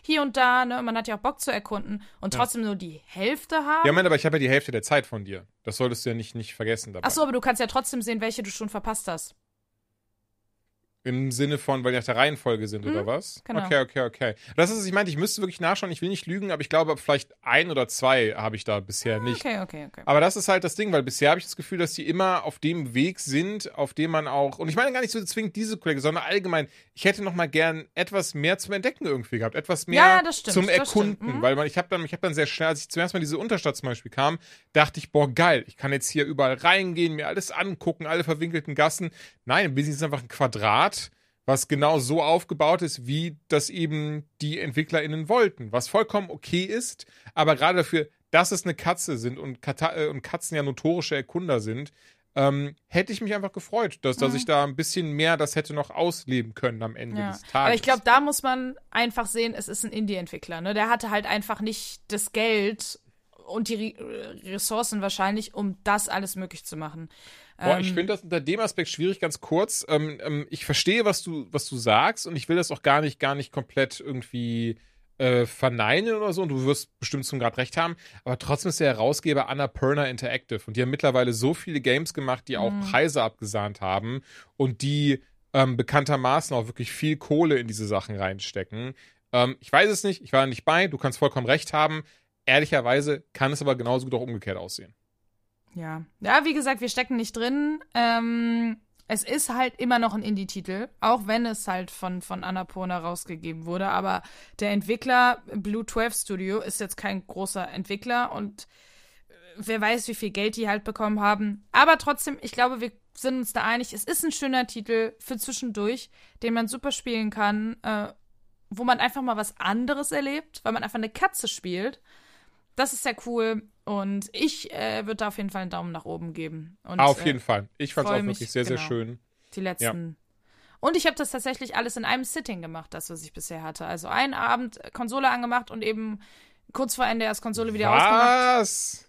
hier und da, ne, man hat ja auch Bock zu erkunden und Ja. trotzdem nur die Hälfte haben. Ja, Mann, aber ich habe ja die Hälfte der Zeit von dir. Das solltest du ja nicht, nicht vergessen dabei. Ach so, aber du kannst ja trotzdem sehen, welche du schon verpasst hast. Im Sinne von, weil die nach der Reihenfolge sind, oder was? genau. Okay, okay, okay. Das ist, ich meinte, ich müsste wirklich nachschauen, ich will nicht lügen, aber ich glaube, vielleicht ein oder zwei habe ich da bisher nicht. Okay, okay, okay. Aber das ist halt das Ding, weil bisher habe ich das Gefühl, dass die immer auf dem Weg sind, auf dem man auch, und ich meine gar nicht so zwingend diese Kollege, sondern allgemein, ich hätte noch mal gern etwas mehr zum Entdecken irgendwie gehabt, etwas mehr Ja, stimmt, zum Erkunden, mhm. weil man, ich habe dann, ich habe dann sehr schnell, als ich zuerst mal in diese Unterstadt zum Beispiel kam, dachte ich, boah, geil, ich kann jetzt hier überall reingehen, mir alles angucken, alle verwinkelten Gassen. Nein, Wesentlichen ist einfach ein Quadrat, was genau so aufgebaut ist, wie das eben die EntwicklerInnen wollten. Was vollkommen okay ist, aber gerade dafür, dass es eine Katze sind und, Kata äh, und Katzen ja notorische Erkunder sind, ähm, hätte ich mich einfach gefreut, dass, dass Mhm. ich da ein bisschen mehr das hätte noch ausleben können am Ende Ja. des Tages. Aber ich glaube, da muss man einfach sehen, es ist ein Indie-Entwickler. Ne? Der hatte halt einfach nicht das Geld und die Re Ressourcen wahrscheinlich, um das alles möglich zu machen. Boah, ich Ähm, finde das unter dem Aspekt schwierig, ganz kurz. Ähm, ähm, ich verstehe, was du, was du sagst, und ich will das auch gar nicht, gar nicht komplett irgendwie äh, verneinen oder so. Und du wirst bestimmt zum Grad recht haben. Aber trotzdem ist der Herausgeber Annapurna Interactive. Und die haben mittlerweile so viele Games gemacht, die auch Mhm. Preise abgesahnt haben und die ähm, bekanntermaßen auch wirklich viel Kohle in diese Sachen reinstecken. Ähm, ich weiß es nicht, ich war nicht bei, du kannst vollkommen recht haben. Ehrlicherweise kann es aber genauso gut auch umgekehrt aussehen. Ja. Ja, wie gesagt, wir stecken nicht drin. Ähm, es ist halt immer noch ein Indie-Titel, auch wenn es halt von, von Annapurna rausgegeben wurde. Aber der Entwickler Blue 12 Studio ist jetzt kein großer Entwickler und äh, wer weiß, wie viel Geld die halt bekommen haben. Aber trotzdem, ich glaube, wir sind uns da einig, es ist ein schöner Titel für zwischendurch, den man super spielen kann, äh, wo man einfach mal was anderes erlebt, weil man einfach eine Katze spielt. Das ist sehr cool. Und ich äh, würde da auf jeden Fall einen Daumen nach oben geben. Und, auf äh, jeden Fall. Ich fand es auch wirklich mich, sehr, sehr genau. schön. Die letzten. Und ich habe das tatsächlich alles in einem Sitting gemacht, das, was ich bisher hatte. Also einen Abend Konsole angemacht und eben kurz vor Ende erst Konsole wieder ausgemacht. Was?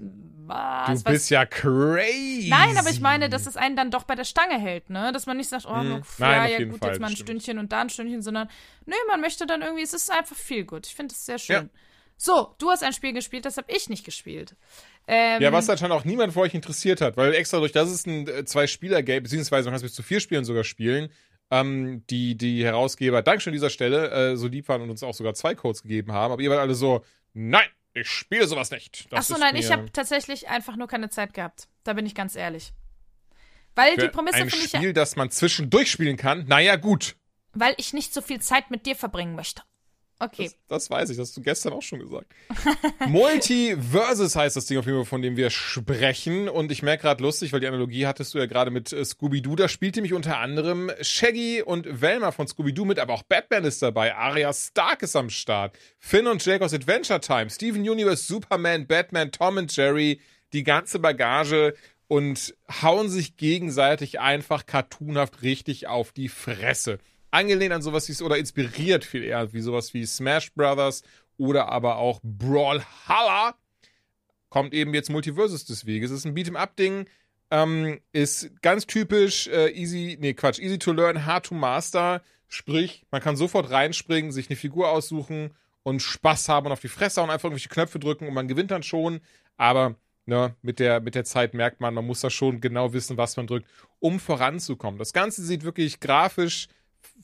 Was? Du bist ja crazy. Nein, aber ich meine, dass es einen dann doch bei der Stange hält, ne? Dass man nicht sagt, oh, Mhm. ja, ja gut, Fall, jetzt mal ein stimmt. Stündchen und da ein Stündchen, sondern nee, man möchte dann irgendwie, es ist einfach viel gut. Ich finde es sehr schön. Ja. So, du hast ein Spiel gespielt, das habe ich nicht gespielt. Ähm, Ja, was anscheinend auch niemand von euch interessiert hat, weil extra durch das es ein äh, Zwei-Spieler-Game, beziehungsweise man kann es bis zu vier Spielen sogar spielen, ähm, die, die Herausgeber, Dankeschön an dieser Stelle, äh, so lieb waren und uns auch sogar zwei Codes gegeben haben, aber ihr wart alle so, nein, ich spiele sowas nicht. Das Achso, ist nein, ich habe tatsächlich einfach nur keine Zeit gehabt. Da bin ich ganz ehrlich. Weil die Prämisse ein finde ich ja, Spiel, das man zwischendurch spielen kann, naja, gut. weil ich nicht so viel Zeit mit dir verbringen möchte. Okay. Das, das weiß ich, das hast du gestern auch schon gesagt. Multiverses heißt das Ding auf jeden Fall, von dem wir sprechen. Und ich merke gerade lustig, weil die Analogie hattest du ja gerade mit äh, Scooby-Doo. Da spielt nämlich unter anderem Shaggy und Velma von Scooby-Doo mit, aber auch Batman ist dabei. Arya Stark ist am Start. Finn und Jake aus Adventure Time. Steven Universe, Superman, Batman, Tom und Jerry. Die ganze Bagage und hauen sich gegenseitig einfach cartoonhaft richtig auf die Fresse angelehnt an sowas wie oder inspiriert viel eher wie sowas wie Smash Brothers oder aber auch Brawlhalla kommt eben jetzt Multiversus des Weges. Es ist ein Beat'em Up Ding, ähm, ist ganz typisch äh, easy, nee Quatsch, easy to learn, hard to master. Sprich, man kann sofort reinspringen, sich eine Figur aussuchen und Spaß haben und auf die Fresse und einfach irgendwelche Knöpfe drücken und man gewinnt dann schon. Aber ne, mit der mit der Zeit merkt man, man muss da schon genau wissen, was man drückt, um voranzukommen. Das Ganze sieht wirklich grafisch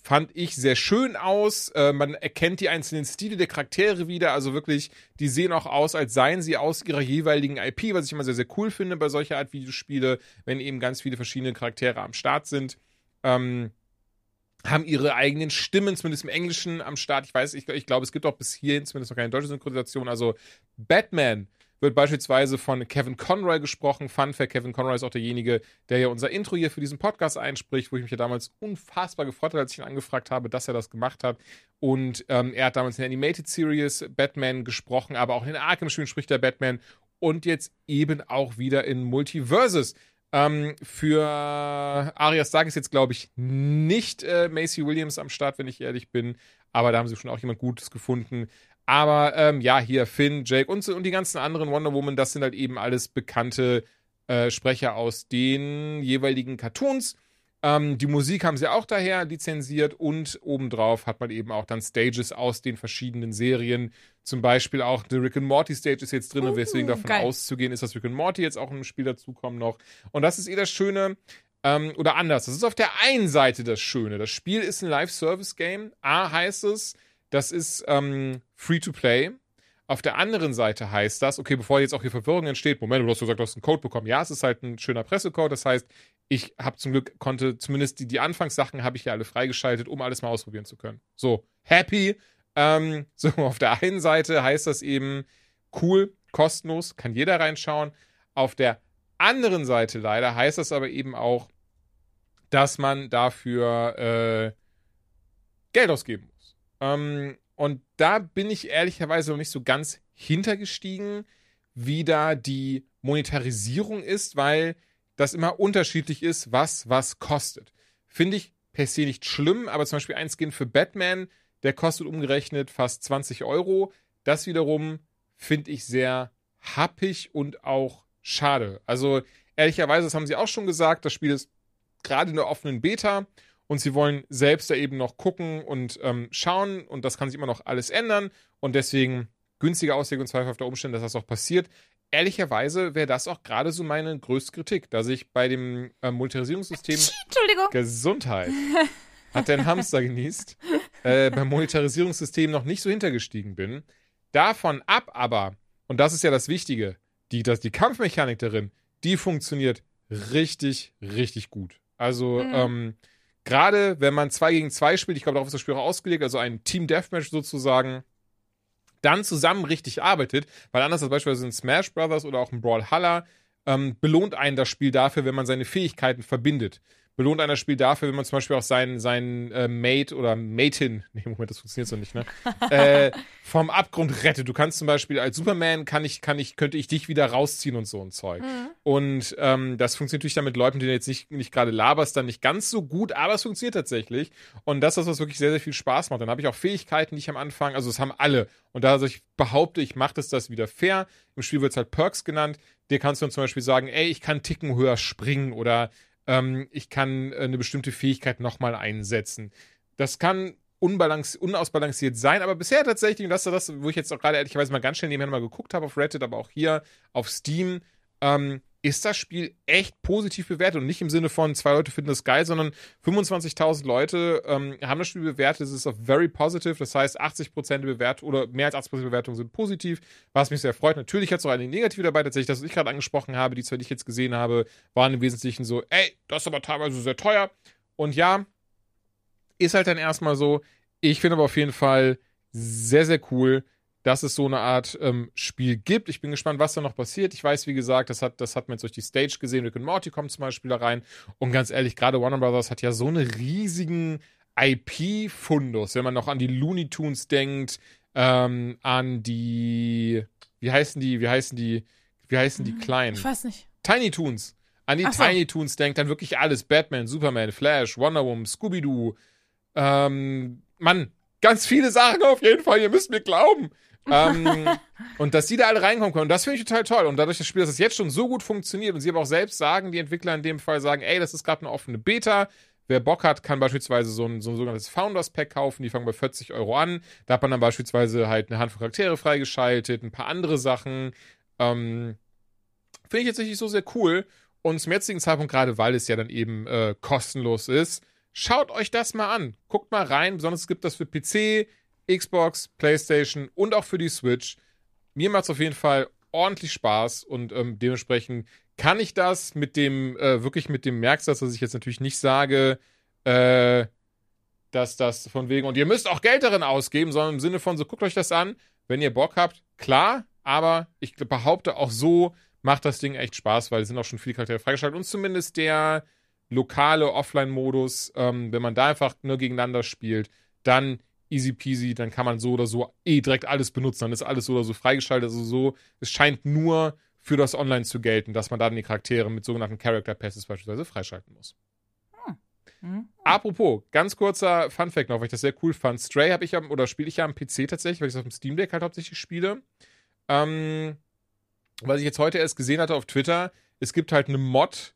fand ich sehr schön aus. Äh, man erkennt die einzelnen Stile der Charaktere wieder. Also wirklich, die sehen auch aus, als seien sie aus ihrer jeweiligen IP, was ich immer sehr, sehr cool finde bei solcher Art Videospiele, wenn eben ganz viele verschiedene Charaktere am Start sind. Ähm, haben ihre eigenen Stimmen, zumindest im Englischen, am Start. Ich weiß, ich, ich glaube, es gibt auch bis hierhin zumindest noch keine deutsche Synchronisation. Also Batman wird beispielsweise von Kevin Conroy gesprochen. Fun Fact, Kevin Conroy ist auch derjenige, der ja unser Intro hier für diesen Podcast einspricht, wo ich mich ja damals unfassbar gefreut habe, als ich ihn angefragt habe, dass er das gemacht hat. Und ähm, er hat damals in der Animated Series Batman gesprochen, aber auch in den Arkham-Spielen spricht er Batman und jetzt eben auch wieder in Multiverses. Ähm, für Arya Stark ist jetzt, glaube ich, nicht äh, Macy Williams am Start, wenn ich ehrlich bin. Aber da haben sie schon auch jemand Gutes gefunden. Aber ähm, ja, hier Finn, Jake und, und die ganzen anderen Wonder Woman, das sind halt eben alles bekannte äh, Sprecher aus den jeweiligen Cartoons. Ähm, die Musik haben sie auch daher lizenziert und obendrauf hat man eben auch dann Stages aus den verschiedenen Serien. Zum Beispiel auch The Rick and Morty Stage ist jetzt drin, und weswegen Uh, davon geil. auszugehen ist, dass Rick and Morty jetzt auch im Spiel dazukommen noch. Und das ist eh das Schöne, ähm, oder anders. Das ist auf der einen Seite das Schöne. Das Spiel ist ein Live-Service-Game. A heißt es, das ist ähm, Free-to-Play. Auf der anderen Seite heißt das, okay, bevor jetzt auch hier Verwirrung entsteht, Moment, du hast gesagt, du hast einen Code bekommen. Ja, es ist halt ein schöner Pressecode. Das heißt, ich habe zum Glück, konnte zumindest die, die Anfangssachen habe ich ja alle freigeschaltet, um alles mal ausprobieren zu können. So, happy. Ähm, so, auf der einen Seite heißt das eben cool, kostenlos, kann jeder reinschauen. Auf der anderen Seite leider heißt das aber eben auch, dass man dafür äh, Geld ausgeben muss. Ähm, und da bin ich ehrlicherweise noch nicht so ganz hintergestiegen, wie da die Monetarisierung ist, weil das immer unterschiedlich ist, was was kostet. Finde ich per se nicht schlimm, aber zum Beispiel ein Skin für Batman, der kostet umgerechnet fast 20 Euro. Das wiederum finde ich sehr happig und auch schade. Also ehrlicherweise, das haben sie auch schon gesagt, das Spiel ist gerade in der offenen Beta und sie wollen selbst da eben noch gucken und ähm, schauen und das kann sich immer noch alles ändern und deswegen günstige Auslegung und zweifelhafter Umstände, dass das auch passiert. Ehrlicherweise wäre das auch gerade so meine größte Kritik, dass ich bei dem äh, Monetarisierungssystem Entschuldigung. Gesundheit hat der ein Hamster genießt, äh, beim Monetarisierungssystem noch nicht so hintergestiegen bin. Davon ab aber, und das ist ja das Wichtige, die, das, die Kampfmechanik darin, die funktioniert richtig, richtig gut. Also, ähm, gerade wenn man zwei gegen zwei spielt, ich glaube, darauf ist das Spiel auch ausgelegt, also ein Team Deathmatch sozusagen, dann zusammen richtig arbeitet, weil anders als beispielsweise in Smash Brothers oder auch in Brawlhalla, ähm, belohnt einen das Spiel dafür, wenn man seine Fähigkeiten verbindet. Belohnt einen das Spiel dafür, wenn man zum Beispiel auch seinen, seinen äh, Mate oder Matin, nee, Moment, das funktioniert so nicht, ne? äh, vom Abgrund rettet. Du kannst zum Beispiel als Superman kann ich, kann ich, könnte ich dich wieder rausziehen und so ein Zeug. Und ähm, das funktioniert natürlich dann mit Leuten, die du jetzt nicht, nicht gerade laberst, dann nicht ganz so gut, aber es funktioniert tatsächlich. Und das ist was wirklich sehr, sehr viel Spaß macht. Dann habe ich auch Fähigkeiten, die ich am Anfang, also es haben alle. Und da also ich behaupte, ich mache das, das wieder fair. Im Spiel wird es halt Perks genannt. Dir kannst du dann zum Beispiel sagen, ey, ich kann Ticken höher springen oder ähm, ich kann äh, eine bestimmte Fähigkeit nochmal einsetzen. Das kann unausbalanciert sein, aber bisher tatsächlich, und das ist das, wo ich jetzt auch gerade ehrlicherweise mal ganz schnell nebenher mal geguckt habe auf Reddit, aber auch hier auf Steam, ähm, ist das Spiel echt positiv bewertet und nicht im Sinne von zwei Leute finden das geil, sondern 25.000 Leute ähm, haben das Spiel bewertet. Es ist auf very positive, das heißt 80% der Bewertung oder mehr als 80% der Bewertungen sind positiv, was mich sehr freut. Natürlich hat es auch einige negative dabei, tatsächlich, das, was ich gerade angesprochen habe, die zwei, die ich jetzt gesehen habe, waren im Wesentlichen so, ey, das ist aber teilweise sehr teuer. Und ja, ist halt dann erstmal so. Ich finde aber auf jeden Fall sehr, sehr cool, dass es so eine Art ähm, Spiel gibt. Ich bin gespannt, was da noch passiert. Ich weiß, wie gesagt, das hat, das hat man jetzt durch die Stage gesehen. Rick und Morty kommt zum Beispiel da rein. Und ganz ehrlich, gerade Warner Brothers hat ja so einen riesigen IP-Fundus, wenn man noch an die Looney Tunes denkt, ähm, an die, wie heißen die, wie heißen die, wie heißen die kleinen? Ich weiß nicht. Tiny Toons. An die so. Tiny Toons denkt dann wirklich alles. Batman, Superman, Flash, Wonder Woman, Scooby-Doo. Ähm, Mann, ganz viele Sachen auf jeden Fall. Ihr müsst mir glauben. Ähm, und dass die da alle reinkommen können, und das finde ich total toll. Und dadurch das Spiel, dass es jetzt schon so gut funktioniert und sie aber auch selbst sagen, die Entwickler in dem Fall sagen, ey, das ist gerade eine offene Beta. Wer Bock hat, kann beispielsweise so ein, so ein sogenanntes Founders Pack kaufen. Die fangen bei 40 Euro an. Da hat man dann beispielsweise halt eine Handvoll Charaktere freigeschaltet, ein paar andere Sachen. Ähm, Finde ich jetzt nicht so sehr cool. Und zum jetzigen Zeitpunkt, gerade weil es ja dann eben äh, kostenlos ist, schaut euch das mal an. Guckt mal rein. Besonders gibt das für PC, Xbox, PlayStation und auch für die Switch. Mir macht es auf jeden Fall ordentlich Spaß und ähm, dementsprechend kann ich das mit dem, äh, wirklich mit dem Merksatz, dass ich jetzt natürlich nicht sage, äh, dass das von wegen, und ihr müsst auch Geld darin ausgeben, sondern im Sinne von, so guckt euch das an, wenn ihr Bock habt, klar, aber ich behaupte auch so macht das Ding echt Spaß, weil es sind auch schon viele Charaktere freigeschaltet und zumindest der lokale Offline-Modus, ähm, wenn man da einfach nur gegeneinander spielt, dann easy peasy, dann kann man so oder so eh direkt alles benutzen, dann ist alles so oder so freigeschaltet, also so, es scheint nur für das Online zu gelten, dass man dann die Charaktere mit sogenannten Character Passes beispielsweise freischalten muss. Hm. Apropos, ganz kurzer Funfact noch, weil ich das sehr cool fand. Stray habe ich am, oder spiele ich ja am PC tatsächlich, weil ich das auf dem Steam Deck halt hauptsächlich spiele. Ähm, was ich jetzt heute erst gesehen hatte auf Twitter, es gibt halt eine Mod,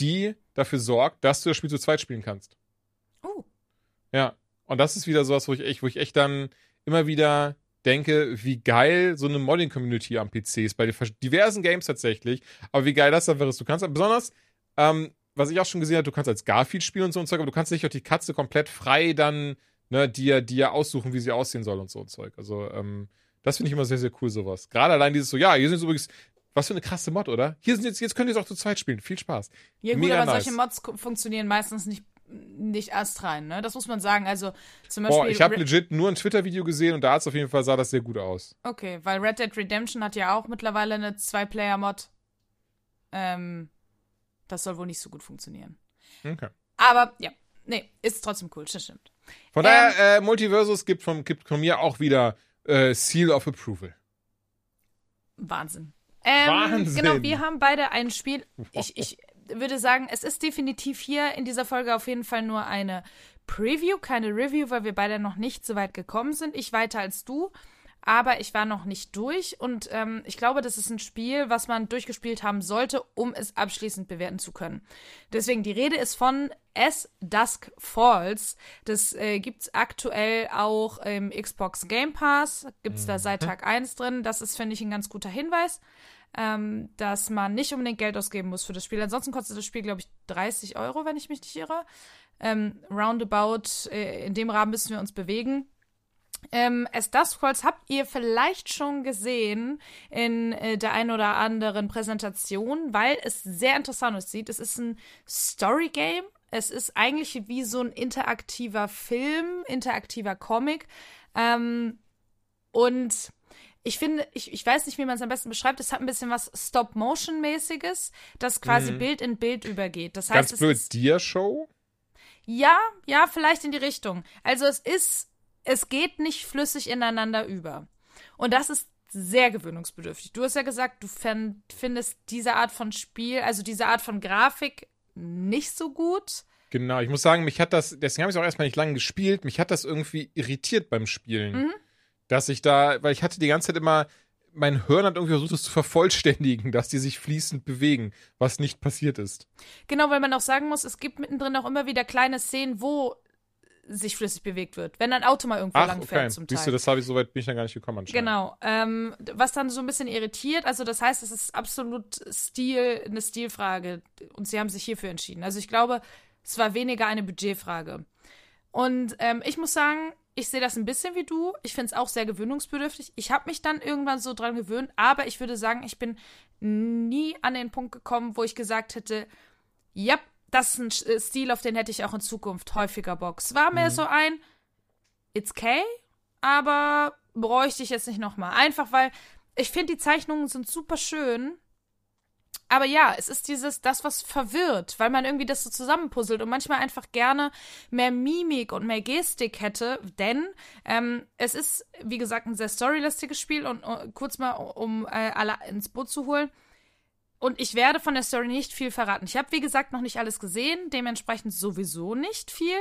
die dafür sorgt, dass du das Spiel zu zweit spielen kannst. Oh. Ja. Und das ist wieder sowas, wo ich echt, wo ich echt dann immer wieder denke, wie geil so eine Modding-Community am PC ist, bei diversen Games tatsächlich, aber wie geil das einfach ist. Du kannst besonders, ähm, was ich auch schon gesehen habe, du kannst als Garfield spielen und so ein Zeug, aber du kannst nicht auch die Katze komplett frei dann, ne, dir, dir aussuchen, wie sie aussehen soll und so ein Zeug. Also, ähm, das finde ich immer sehr, sehr cool, sowas. Gerade allein dieses so, ja, hier sind übrigens, was für eine krasse Mod, oder? Hier sind jetzt, jetzt könnt ihr es auch zu zweit spielen. Viel Spaß. Ja gut, Mega aber nice. solche Mods funktionieren meistens nicht, nicht astrein, ne? Das muss man sagen. Also zum Boah, Beispiel. ich habe legit nur ein Twitter-Video gesehen und da hat's auf jeden Fall sah das sehr gut aus. okay, weil Red Dead Redemption hat ja auch mittlerweile eine Zwei-Player-Mod. Ähm, das soll wohl nicht so gut funktionieren. Okay. Aber ja, nee, ist trotzdem cool, das stimmt. Von Ähm, daher, äh, Multiversus gibt, vom, gibt von mir auch wieder äh, Seal of Approval. Wahnsinn. Ähm, Wahnsinn. Genau, wir haben beide ein Spiel. Ich, ich würde sagen, es ist definitiv hier in dieser Folge auf jeden Fall nur eine Preview, keine Review, weil wir beide noch nicht so weit gekommen sind. Ich weiter als du, aber ich war noch nicht durch und ähm, ich glaube, das ist ein Spiel, was man durchgespielt haben sollte, um es abschließend bewerten zu können. Deswegen, die Rede ist von S Dusk Falls. Das äh, gibt's aktuell auch im Xbox Game Pass, gibt's da seit Tag 1 drin. Das ist, finde ich, ein ganz guter Hinweis ähm, dass man nicht unbedingt Geld ausgeben muss für das Spiel. Ansonsten kostet das Spiel, glaube ich, 30 Euro, wenn ich mich nicht irre. Ähm, roundabout, äh, in dem Rahmen müssen wir uns bewegen. Ähm, es das Scrolls habt ihr vielleicht schon gesehen in äh, der einen oder anderen Präsentation, weil es sehr interessant aussieht. Es ist ein Story-Game. Es ist eigentlich wie so ein interaktiver Film, interaktiver Comic. Ähm, und ich finde, ich, ich weiß nicht, wie man es am besten beschreibt, es hat ein bisschen was Stop-Motion-mäßiges, das quasi Mhm. Bild in Bild übergeht. Das Ganz heißt, es blöd, Dia-Show? ja, ja, vielleicht in die Richtung. Also es ist, es geht nicht flüssig ineinander über. Und das ist sehr gewöhnungsbedürftig. Du hast ja gesagt, du findest diese Art von Spiel, also diese Art von Grafik nicht so gut. Genau, ich muss sagen, mich hat das, deswegen habe ich es auch erstmal nicht lange gespielt, mich hat das irgendwie irritiert beim Spielen. Mhm. Dass ich da, weil ich hatte die ganze Zeit immer, mein Hirn hat irgendwie versucht, es zu vervollständigen, dass die sich fließend bewegen, was nicht passiert ist. Genau, weil man auch sagen muss, es gibt mittendrin auch immer wieder kleine Szenen, wo sich flüssig bewegt wird. Wenn ein Auto mal irgendwo Ach, lang okay. fährt zum Teil. Siehst du, das habe ich soweit bin ich dann gar nicht gekommen anscheinend. Genau, ähm, was dann so ein bisschen irritiert. Also das heißt, es ist absolut Stil, eine Stilfrage und sie haben sich hierfür entschieden. Also ich glaube, es war weniger eine Budgetfrage. Und ähm, ich muss sagen, ich sehe das ein bisschen wie du. Ich finde es auch sehr gewöhnungsbedürftig. Ich habe mich dann irgendwann so dran gewöhnt, aber ich würde sagen, ich bin nie an den Punkt gekommen, wo ich gesagt hätte, ja, das ist ein äh, Stil, auf den hätte ich auch in Zukunft häufiger Bock. Es war mehr so ein, it's okay, aber bräuchte ich jetzt nicht nochmal. Einfach weil ich finde, die Zeichnungen sind super schön. Aber ja, es ist dieses, das, was verwirrt, weil man irgendwie das so zusammenpuzzelt und manchmal einfach gerne mehr Mimik und mehr Gestik hätte, denn ähm, es ist, wie gesagt, ein sehr storylastiges Spiel und uh, kurz mal, um äh, alle ins Boot zu holen. Und ich werde von der Story nicht viel verraten. Ich habe, wie gesagt, noch nicht alles gesehen, dementsprechend sowieso nicht viel.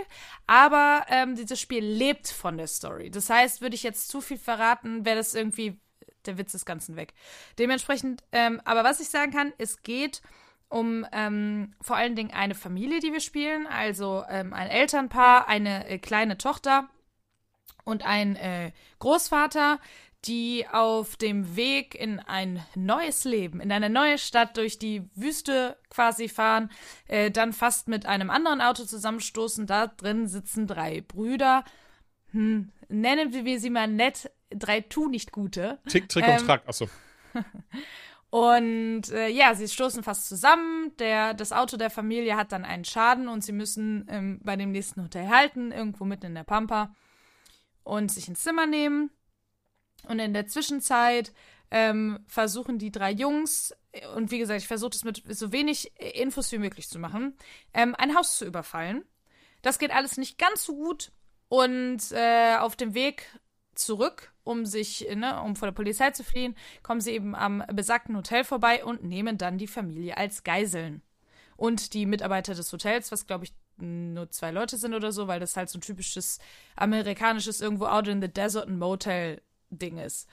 Aber ähm, dieses Spiel lebt von der Story. Das heißt, würde ich jetzt zu viel verraten, wäre das irgendwie der Witz des Ganzen weg. Dementsprechend, ähm, aber was ich sagen kann, es geht um ähm, vor allen Dingen eine Familie, die wir spielen. Also ähm, ein Elternpaar, eine äh, kleine Tochter und ein äh, Großvater, die auf dem Weg in ein neues Leben, in eine neue Stadt durch die Wüste quasi fahren, äh, dann fast mit einem anderen Auto zusammenstoßen. Da drin sitzen drei Brüder. Hm, nennen wir sie mal nett drei Tu-nicht-Gute. Tick, Trick Ähm, und Track. Achso. Und äh, ja, sie stoßen fast zusammen. Der, das Auto der Familie hat dann einen Schaden und sie müssen ähm, bei dem nächsten Hotel halten, irgendwo mitten in der Pampa und sich ins Zimmer nehmen. Und in der Zwischenzeit ähm, versuchen die drei Jungs, und wie gesagt, ich versuche es mit so wenig Infos wie möglich zu machen, ähm, ein Haus zu überfallen. Das geht alles nicht ganz so gut. Und äh, auf dem Weg zurück, um sich, ne, um vor der Polizei zu fliehen, kommen sie eben am besagten Hotel vorbei und nehmen dann die Familie als Geiseln. Und die Mitarbeiter des Hotels, was glaube ich nur zwei Leute sind oder so, weil das halt so ein typisches amerikanisches irgendwo out in the desert ein Motel Ding ist.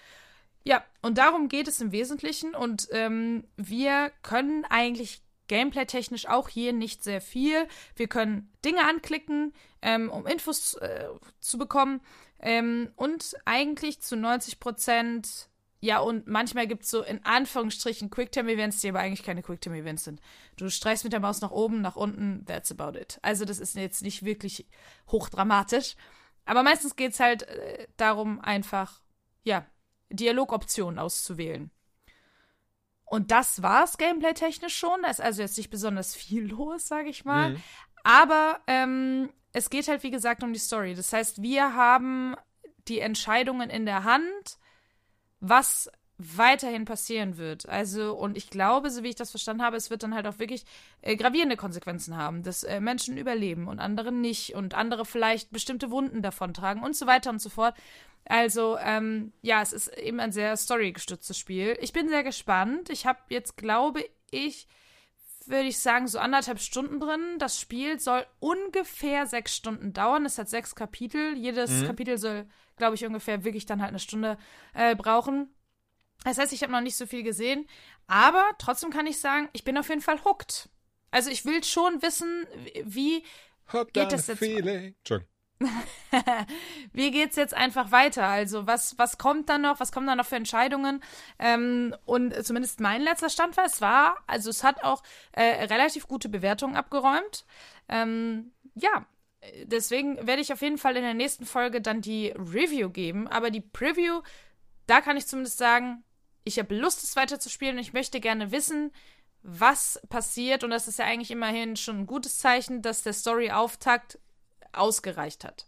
Ja, und darum geht es im Wesentlichen und ähm, wir können eigentlich gameplay-technisch auch hier nicht sehr viel. Wir können Dinge anklicken, ähm, um Infos äh, zu bekommen ähm, und eigentlich zu 90 Prozent, ja, und manchmal gibt es so in Anführungsstrichen Quicktime-Events, die aber eigentlich keine Quicktime-Events sind. Du streichst mit der Maus nach oben, nach unten, that's about it. Also das ist jetzt nicht wirklich hochdramatisch. Aber meistens geht es halt äh, darum, einfach, ja, Dialogoptionen auszuwählen. Und das war's gameplay-technisch schon. Da ist also jetzt nicht besonders viel los, sage ich mal. Mhm. Aber ähm, es geht halt, wie gesagt, um die Story. Das heißt, wir haben die Entscheidungen in der Hand, was weiterhin passieren wird. Also, und ich glaube, so wie ich das verstanden habe, es wird dann halt auch wirklich äh, gravierende Konsequenzen haben, dass äh, Menschen überleben und andere nicht und andere vielleicht bestimmte Wunden davontragen und so weiter und so fort. Also, ähm, ja, es ist eben ein sehr storygestütztes Spiel. Ich bin sehr gespannt. Ich habe jetzt, glaube ich, würde ich sagen, so anderthalb Stunden drin. Das Spiel soll ungefähr sechs Stunden dauern. Es hat sechs Kapitel. Jedes Mhm. Kapitel soll, glaube ich, ungefähr wirklich dann halt eine Stunde äh, brauchen. Das heißt, ich habe noch nicht so viel gesehen. Aber trotzdem kann ich sagen, ich bin auf jeden Fall hooked. Also ich will schon wissen, wie Hab Geht ein jetzt- wie geht's jetzt einfach weiter? Also was, was kommt da noch? Was kommen da noch für Entscheidungen? Ähm, und zumindest mein letzter Stand war, es war, also es hat auch äh, relativ gute Bewertungen abgeräumt. Ähm, ja, deswegen werde ich auf jeden Fall in der nächsten Folge dann die Review geben. Aber die Preview, da kann ich zumindest sagen, ich habe Lust, es weiterzuspielen und ich möchte gerne wissen, was passiert, und das ist ja eigentlich immerhin schon ein gutes Zeichen, dass der Story-Auftakt ausgereicht hat.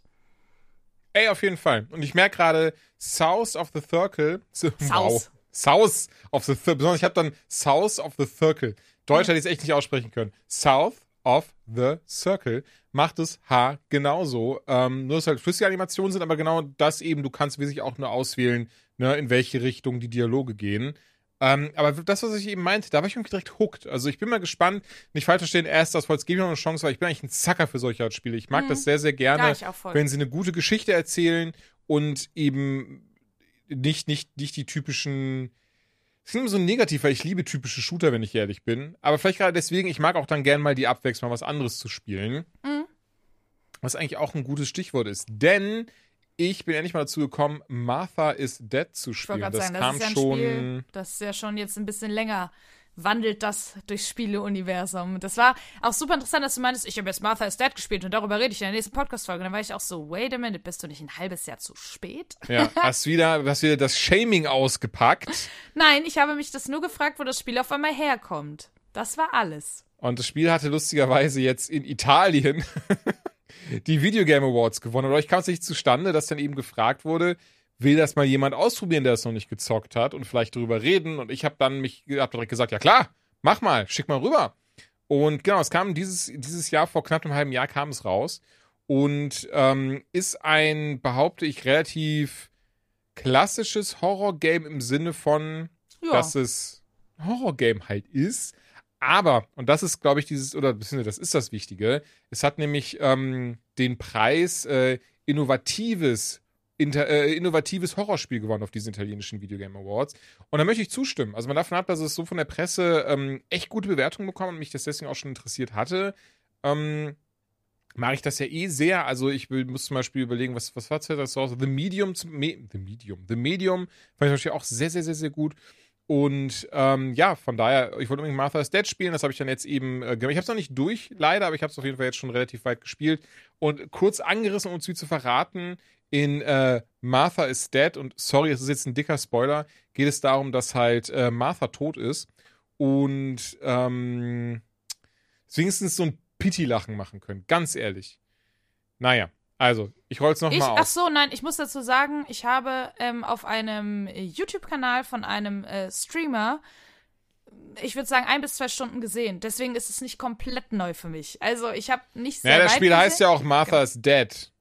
Ey, auf jeden Fall. Und ich merke gerade, South of the Circle. South. Wow. South of the Circle. Besonders ich habe dann South of the Circle. Deutsch hätte ich es echt nicht aussprechen können. South of the Circle macht es H genauso. Ähm, nur, dass halt flüssige Animationen sind, aber genau das eben, du kannst wirklich auch nur auswählen, ne, in welche Richtung die Dialoge gehen. Ähm, aber das, was ich eben meinte, da war ich irgendwie direkt hooked. Also ich bin mal gespannt, nicht falsch verstehen, erst das Holz gebe ich noch eine Chance, weil ich bin eigentlich ein Zacker für solche Art Spiele. Ich mag Mhm. das sehr, sehr gerne, Ja, wenn sie eine gute Geschichte erzählen und eben nicht, nicht, nicht die typischen. Es klingt immer so negativ, weil ich liebe typische Shooter, wenn ich ehrlich bin. Aber vielleicht gerade deswegen, ich mag auch dann gern mal die Abwechslung, mal was anderes zu spielen. Mhm. Was eigentlich auch ein gutes Stichwort ist. Denn ich bin endlich mal dazu gekommen, Martha is Dead zu Ich spielen. gerade Das sagen, das kam ist ja ein schon. Spiel, das ist ja schon jetzt ein bisschen länger wandelt das durchs Spieleuniversum. Das war auch super interessant, dass du meintest, ich habe jetzt Martha is Dead gespielt und darüber rede ich in der nächsten Podcast-Folge. Dann war ich auch so, wait a minute, bist du nicht ein halbes Jahr zu spät? Ja, hast wieder, hast wieder das Shaming ausgepackt. Nein, ich habe mich das nur gefragt, wo das Spiel auf einmal herkommt. Das war alles. Und das Spiel hatte lustigerweise jetzt in Italien die Video Game Awards gewonnen. Aber euch kam es nicht zustande, dass dann eben gefragt wurde, will das mal jemand ausprobieren, der es noch nicht gezockt hat und vielleicht darüber reden. Und ich habe dann mich hab direkt gesagt, ja klar, mach mal, schick mal rüber. Und genau, es kam dieses, dieses Jahr, vor knapp einem halben Jahr kam es raus. Und ähm, ist ein, behaupte ich, relativ klassisches Horror-Game im Sinne von, Ja. dass es ein Horror-Game halt ist. Aber, und das ist, glaube ich, dieses, oder beziehungsweise das ist das Wichtige, es hat nämlich ähm, den Preis äh, innovatives, inter, äh, innovatives Horrorspiel gewonnen auf diesen italienischen Videogame Awards. Und da möchte ich zustimmen. Also man davon ab, dass es so von der Presse ähm, echt gute Bewertungen bekommen und mich das deswegen auch schon interessiert hatte. Ähm, mag ich das ja eh sehr. Also ich muss zum Beispiel überlegen, was, was war das so? The Medium, Me, The Medium, The Medium fand ich zum Beispiel auch sehr, sehr, sehr, sehr gut. Und ähm, ja, von daher, ich wollte unbedingt Martha's Dead spielen, das habe ich dann jetzt eben äh, gemacht. Ich habe es noch nicht durch, leider, aber ich habe es auf jeden Fall jetzt schon relativ weit gespielt. Und kurz angerissen, um es wie zu verraten, in äh, Martha is Dead, und sorry, es ist jetzt ein dicker Spoiler, geht es darum, dass halt äh, Martha tot ist und ähm, wenigstens so ein Pity-Lachen machen können, ganz ehrlich. Naja, also, ich roll's noch Ich, mal ach so, nein, ich muss dazu sagen, ich habe ähm, auf einem YouTube-Kanal von einem äh, Streamer, ich würde sagen, ein bis zwei Stunden gesehen. Deswegen ist es nicht komplett neu für mich. Also, ich habe nicht sehr Ja, das Spiel heißt gesehen. ja auch Martha is Dead.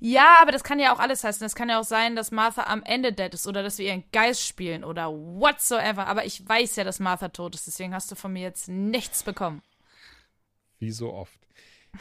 Ja, aber das kann ja auch alles heißen. Das kann ja auch sein, dass Martha am Ende dead ist oder dass wir ihren Geist spielen oder whatsoever. Aber ich weiß ja, dass Martha tot ist. Deswegen hast du von mir jetzt nichts bekommen. Wie so oft.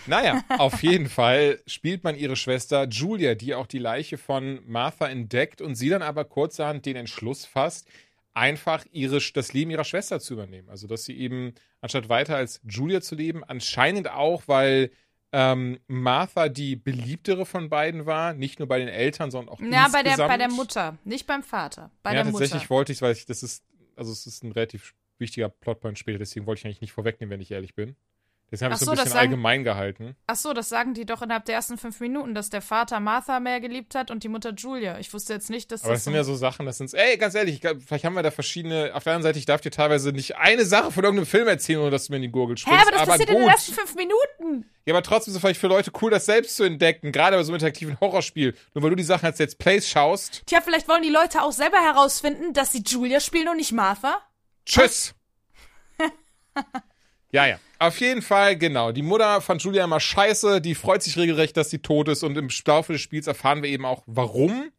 Naja, auf jeden Fall spielt man ihre Schwester Julia, die auch die Leiche von Martha entdeckt und sie dann aber kurzerhand den Entschluss fasst, einfach ihre, das Leben ihrer Schwester zu übernehmen. Also, dass sie eben, anstatt weiter als Julia zu leben, anscheinend auch, weil ähm, Martha die beliebtere von beiden war, nicht nur bei den Eltern, sondern auch Ja, bei der, insgesamt. bei der Mutter, nicht beim Vater. Bei ja, der tatsächlich Mutter. wollte ich, weil ich, das ist, also es ist ein relativ wichtiger Plotpoint später, deswegen wollte ich eigentlich nicht vorwegnehmen, wenn ich ehrlich bin. Deswegen habe ich so ein so, das bisschen sagen- allgemein gehalten. Ach so, das sagen die doch innerhalb der ersten fünf Minuten, dass der Vater Martha mehr geliebt hat und die Mutter Julia. Ich wusste jetzt nicht, dass Aber das das sind ja so Sachen, das sind, ey, ganz ehrlich, ich glaub, vielleicht haben wir da verschiedene, auf der anderen Seite, ich darf dir teilweise nicht eine Sache von irgendeinem Film erzählen, ohne dass du mir in die Gurgel Hä, springst, aber das passiert in den gut. ersten fünf Minuten. Ja, aber trotzdem ist es vielleicht für Leute cool, das selbst zu entdecken, gerade bei so einem interaktiven Horrorspiel. Nur weil du die Sachen als Let's Plays schaust. Tja, vielleicht wollen die Leute auch selber herausfinden, dass sie Julia spielen und nicht Martha. Tschüss! ja, ja. Auf jeden Fall, genau. Die Mutter fand Julia immer scheiße, die freut sich regelrecht, dass sie tot ist und im Laufe des Spiels erfahren wir eben auch, warum.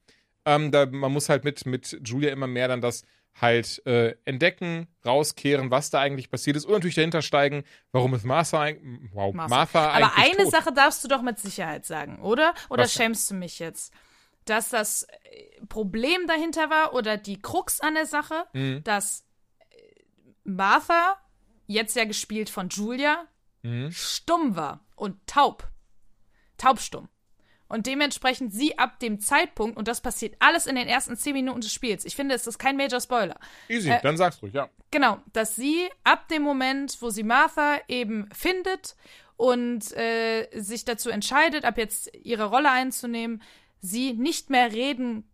Ähm, da, man muss halt mit, mit Julia immer mehr dann das halt äh, entdecken, rauskehren, was da eigentlich passiert ist und natürlich dahinter steigen, warum ist Martha, eig- wow, Martha. Martha, Aber eigentlich eine tot. Sache darfst du doch mit Sicherheit sagen, oder? Oder Was schämst du mich jetzt? Dass das äh, Problem dahinter war oder die Krux an der Sache, Mhm. dass äh, Martha, jetzt ja gespielt von Julia, Mhm. stumm war und taub. Taubstumm. Und dementsprechend sie ab dem Zeitpunkt, und das passiert alles in den ersten zehn Minuten des Spiels, ich finde, es ist kein Major Spoiler, Easy, äh, dann sag's ruhig, ja. Genau, dass sie ab dem Moment, wo sie Martha eben findet und äh, sich dazu entscheidet, ab jetzt ihre Rolle einzunehmen, sie nicht mehr reden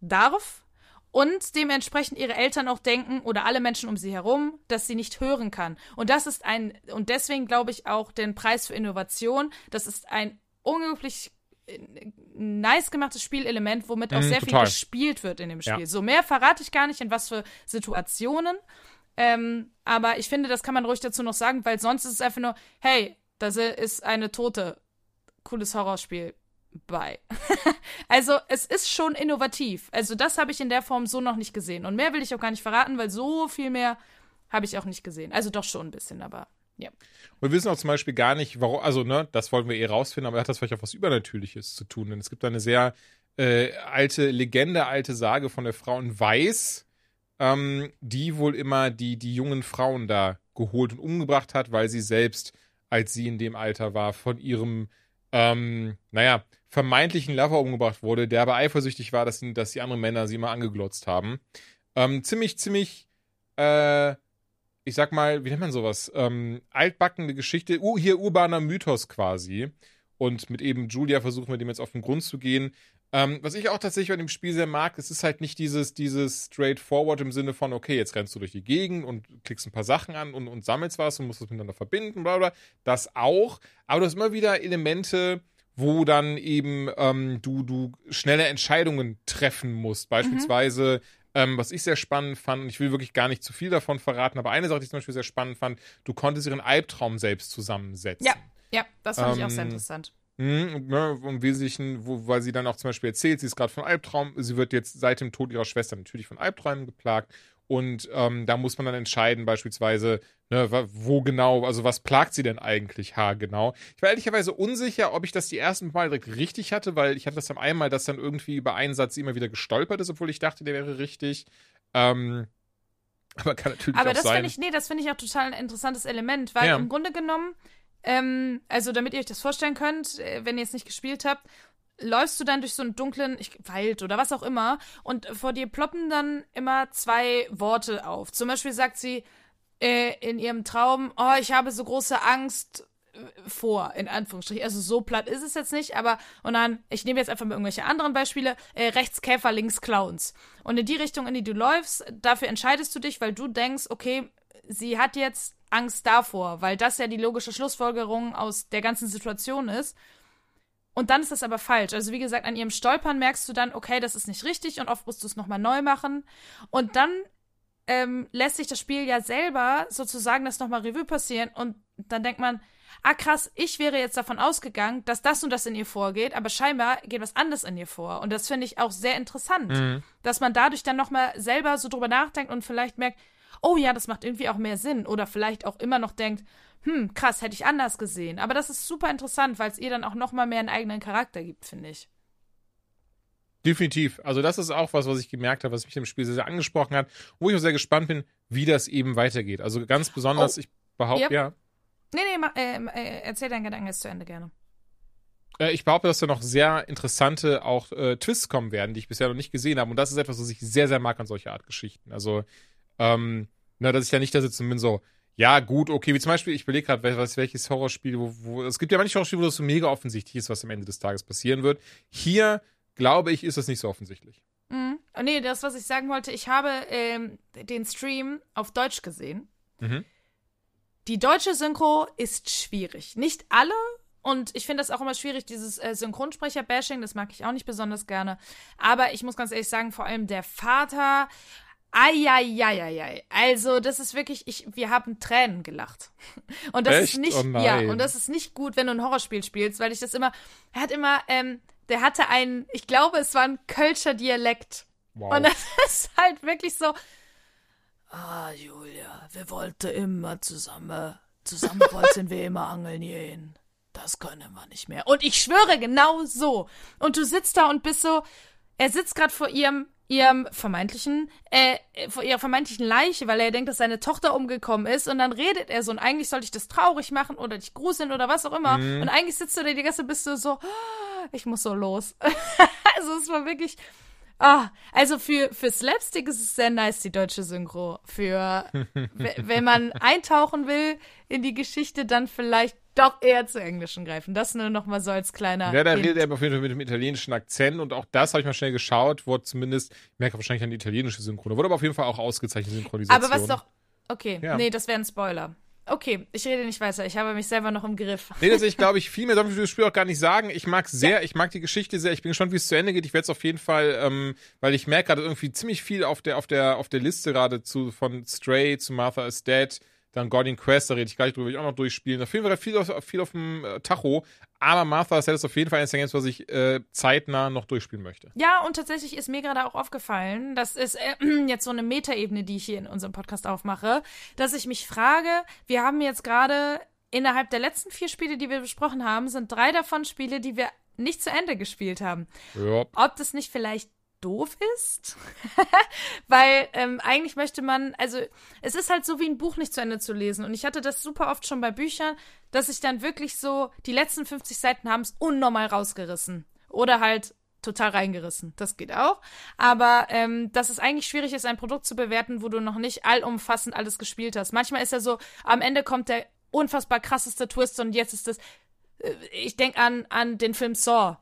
darf und dementsprechend ihre Eltern auch denken oder alle Menschen um sie herum, dass sie nicht hören kann. Und das ist ein, und deswegen glaube ich auch den Preis für Innovation, das ist ein unglaublich äh, nice gemachtes Spielelement, womit auch Mm, sehr total. viel gespielt wird in dem Spiel. Ja. So mehr verrate ich gar nicht, in was für Situationen. Ähm, aber ich finde, das kann man ruhig dazu noch sagen, weil sonst ist es einfach nur, hey, das ist eine Tote. Cooles Horrorspiel. Bye. also, es ist schon innovativ. Also, das habe ich in der Form so noch nicht gesehen. Und mehr will ich auch gar nicht verraten, weil so viel mehr habe ich auch nicht gesehen. Also, doch schon ein bisschen, aber ja. Wir wissen auch zum Beispiel gar nicht, warum, also, ne, das wollen wir eh rausfinden, aber hat das vielleicht auch was Übernatürliches zu tun. Denn es gibt eine sehr äh, alte Legende, alte Sage von der Frau in Weiß, ähm, die wohl immer die, die jungen Frauen da geholt und umgebracht hat, weil sie selbst, als sie in dem Alter war, von ihrem, ähm, naja, vermeintlichen Lover umgebracht wurde, der aber eifersüchtig war, dass, dass die anderen Männer sie immer angeglotzt haben. Ähm, ziemlich, ziemlich, äh, ich sag mal, wie nennt man sowas? Ähm, altbackene Geschichte, uh, hier urbaner Mythos quasi. Und mit eben Julia versuchen wir dem jetzt auf den Grund zu gehen. Ähm, was ich auch tatsächlich bei dem Spiel sehr mag, es ist halt nicht dieses, dieses straightforward im Sinne von, okay, jetzt rennst du durch die Gegend und klickst ein paar Sachen an und, und sammelst was und musst das miteinander verbinden, bla bla. Das auch. Aber du hast immer wieder Elemente, wo dann eben ähm, du, du schnelle Entscheidungen treffen musst. Beispielsweise, ähm, was ich sehr spannend fand, und ich will wirklich gar nicht zu viel davon verraten, aber eine Sache, die ich zum Beispiel sehr spannend fand, du konntest ihren Albtraum selbst zusammensetzen. Ja, ja, das fand ich auch sehr Ähm, interessant. Mhm, und, ne, im Wesentlichen, wo, weil sie dann auch zum Beispiel erzählt, sie ist gerade von Albtraum, sie wird jetzt seit dem Tod ihrer Schwester natürlich von Albträumen geplagt. Und ähm, da muss man dann entscheiden, beispielsweise, ne, wo genau, also was plagt sie denn eigentlich haargenau? Ich war ehrlicherweise unsicher, ob ich das die ersten Mal direkt richtig hatte, weil ich hatte das dann einmal, dass dann irgendwie über einen Satz immer wieder gestolpert ist, obwohl ich dachte, der wäre richtig. Ähm, aber kann natürlich Aber auch das sein. finde ich, nee, das finde ich auch total ein interessantes Element, weil Ja. im Grunde genommen, ähm, also damit ihr euch das vorstellen könnt, äh, wenn ihr es nicht gespielt habt, läufst du dann durch so einen dunklen ich, Wald oder was auch immer und vor dir ploppen dann immer zwei Worte auf. Zum Beispiel sagt sie äh, in ihrem Traum, oh, ich habe so große Angst äh, vor, in Anführungsstrichen. Also so platt ist es jetzt nicht, aber und dann, ich nehme jetzt einfach mal irgendwelche anderen Beispiele, äh, rechts Käfer, links Clowns. Und in die Richtung, in die du läufst, dafür entscheidest du dich, weil du denkst, okay, sie hat jetzt Angst davor, weil das ja die logische Schlussfolgerung aus der ganzen Situation ist. Und dann ist das aber falsch. Also wie gesagt, an ihrem Stolpern merkst du dann, okay, das ist nicht richtig und oft musst du es nochmal neu machen. Und dann ähm, lässt sich das Spiel ja selber sozusagen das nochmal Revue passieren und dann denkt man, ah krass, ich wäre jetzt davon ausgegangen, dass das und das in ihr vorgeht, aber scheinbar geht was anderes in ihr vor. Und das finde ich auch sehr interessant, Mhm. dass man dadurch dann nochmal selber so drüber nachdenkt und vielleicht merkt, oh ja, das macht irgendwie auch mehr Sinn. Oder vielleicht auch immer noch denkt, hm, krass, hätte ich anders gesehen. Aber das ist super interessant, weil es ihr dann auch nochmal mehr einen eigenen Charakter gibt, finde ich. Definitiv. Also das ist auch was, was ich gemerkt habe, was mich im Spiel sehr, sehr angesprochen hat, wo ich auch sehr gespannt bin, wie das eben weitergeht. Also ganz besonders, Oh. ich behaupte, Ja. ja, Nee, nee, ma, äh, äh, erzähl deinen Gedanken jetzt zu Ende gerne. äh, ich behaupte, dass da noch sehr interessante auch äh, Twists kommen werden, die ich bisher noch nicht gesehen habe. Und das ist etwas, was ich sehr, sehr mag an solcher Art Geschichten. Also, ähm, na, dass ich da nicht da sitze und bin so, ja, gut, okay, wie zum Beispiel, ich überlege gerade, was, welches Horrorspiel, wo, wo, es gibt ja manche Horrorspiele, wo das so mega offensichtlich ist, was am Ende des Tages passieren wird. Hier, glaube ich, ist das nicht so offensichtlich. Mhm. Oh, nee, das, was ich sagen wollte, ich habe ähm, den Stream auf Deutsch gesehen. Mhm. Die deutsche Synchro ist schwierig. Nicht alle. Und ich finde das auch immer schwierig, dieses äh, Synchronsprecher-Bashing, das mag ich auch nicht besonders gerne. Aber ich muss ganz ehrlich sagen, vor allem der Vater. Eieieiei. Also, das ist wirklich, ich, wir haben Tränen gelacht. Und das Echt? ist nicht, Oh ja, und das ist nicht gut, wenn du ein Horrorspiel spielst, weil ich das immer, er hat immer, ähm, der hatte einen, ich glaube, es war ein Kölscher Dialekt. Wow. Und das ist halt wirklich so. Ah, Julia, wir wollten immer zusammen. Zusammen wollten wir immer angeln gehen. Das können wir nicht mehr. Und ich schwöre, genau so. Und du sitzt da und bist so. Er sitzt gerade vor ihrem ihrem vermeintlichen, äh, vor ihrer vermeintlichen Leiche, weil er denkt, dass seine Tochter umgekommen ist und dann redet er so und eigentlich sollte ich das traurig machen oder dich gruseln oder was auch immer und eigentlich sitzt du da die ganze Zeit bist du so, "Ah, ich muss so los. also es war wirklich Ah, also für, für Slapstick ist es sehr nice, die deutsche Synchro. Für, wenn man eintauchen will in die Geschichte, dann vielleicht doch eher zu Englischen greifen. Das nur noch mal so als kleiner. Ja, da redet er auf jeden Fall mit dem italienischen Akzent und auch das habe ich mal schnell geschaut, wurde zumindest, ich merke wahrscheinlich an die italienische Synchron, wurde aber auf jeden Fall auch ausgezeichnet Synchronisation. Aber was doch, okay, Ja. nee, das wäre ein Spoiler. Okay, ich rede nicht weiter. Ich habe mich selber noch im Griff. Nee, das ich glaube ich viel mehr darf ich das Spiel auch gar nicht sagen. Ich mag sehr, ich mag die Geschichte sehr. Ich bin gespannt, wie es zu Ende geht. Ich werde es auf jeden Fall, ähm, weil ich merke gerade irgendwie ziemlich viel auf der auf der auf der Liste gerade zu von Stray zu Martha is Dead, dann Guardian Quest, da rede ich gleich drüber, will ich auch noch durchspielen. Auf jeden Fall viel auf, viel auf dem äh, Tacho. Aber Martha Dead ist auf jeden Fall eines der Games, was ich äh, zeitnah noch durchspielen möchte. Ja, und tatsächlich ist mir gerade auch aufgefallen, das ist äh, jetzt so eine Metaebene, die ich hier in unserem Podcast aufmache, dass ich mich frage, wir haben jetzt gerade innerhalb der letzten vier Spiele, die wir besprochen haben, sind drei davon Spiele, die wir nicht zu Ende gespielt haben. Ja. Ob das nicht vielleicht doof ist? Weil ähm, eigentlich möchte man, also es ist halt so wie ein Buch nicht zu Ende zu lesen. Und ich hatte das super oft schon bei Büchern, dass ich dann wirklich so, die letzten 50 Seiten haben es unnormal rausgerissen. Oder halt total reingerissen. Das geht auch. Aber ähm, dass es eigentlich schwierig ist, ein Produkt zu bewerten, wo du noch nicht allumfassend alles gespielt hast. Manchmal ist ja so, am Ende kommt der unfassbar krasseste Twist und jetzt ist das. Äh, ich denke an, an den Film Saw.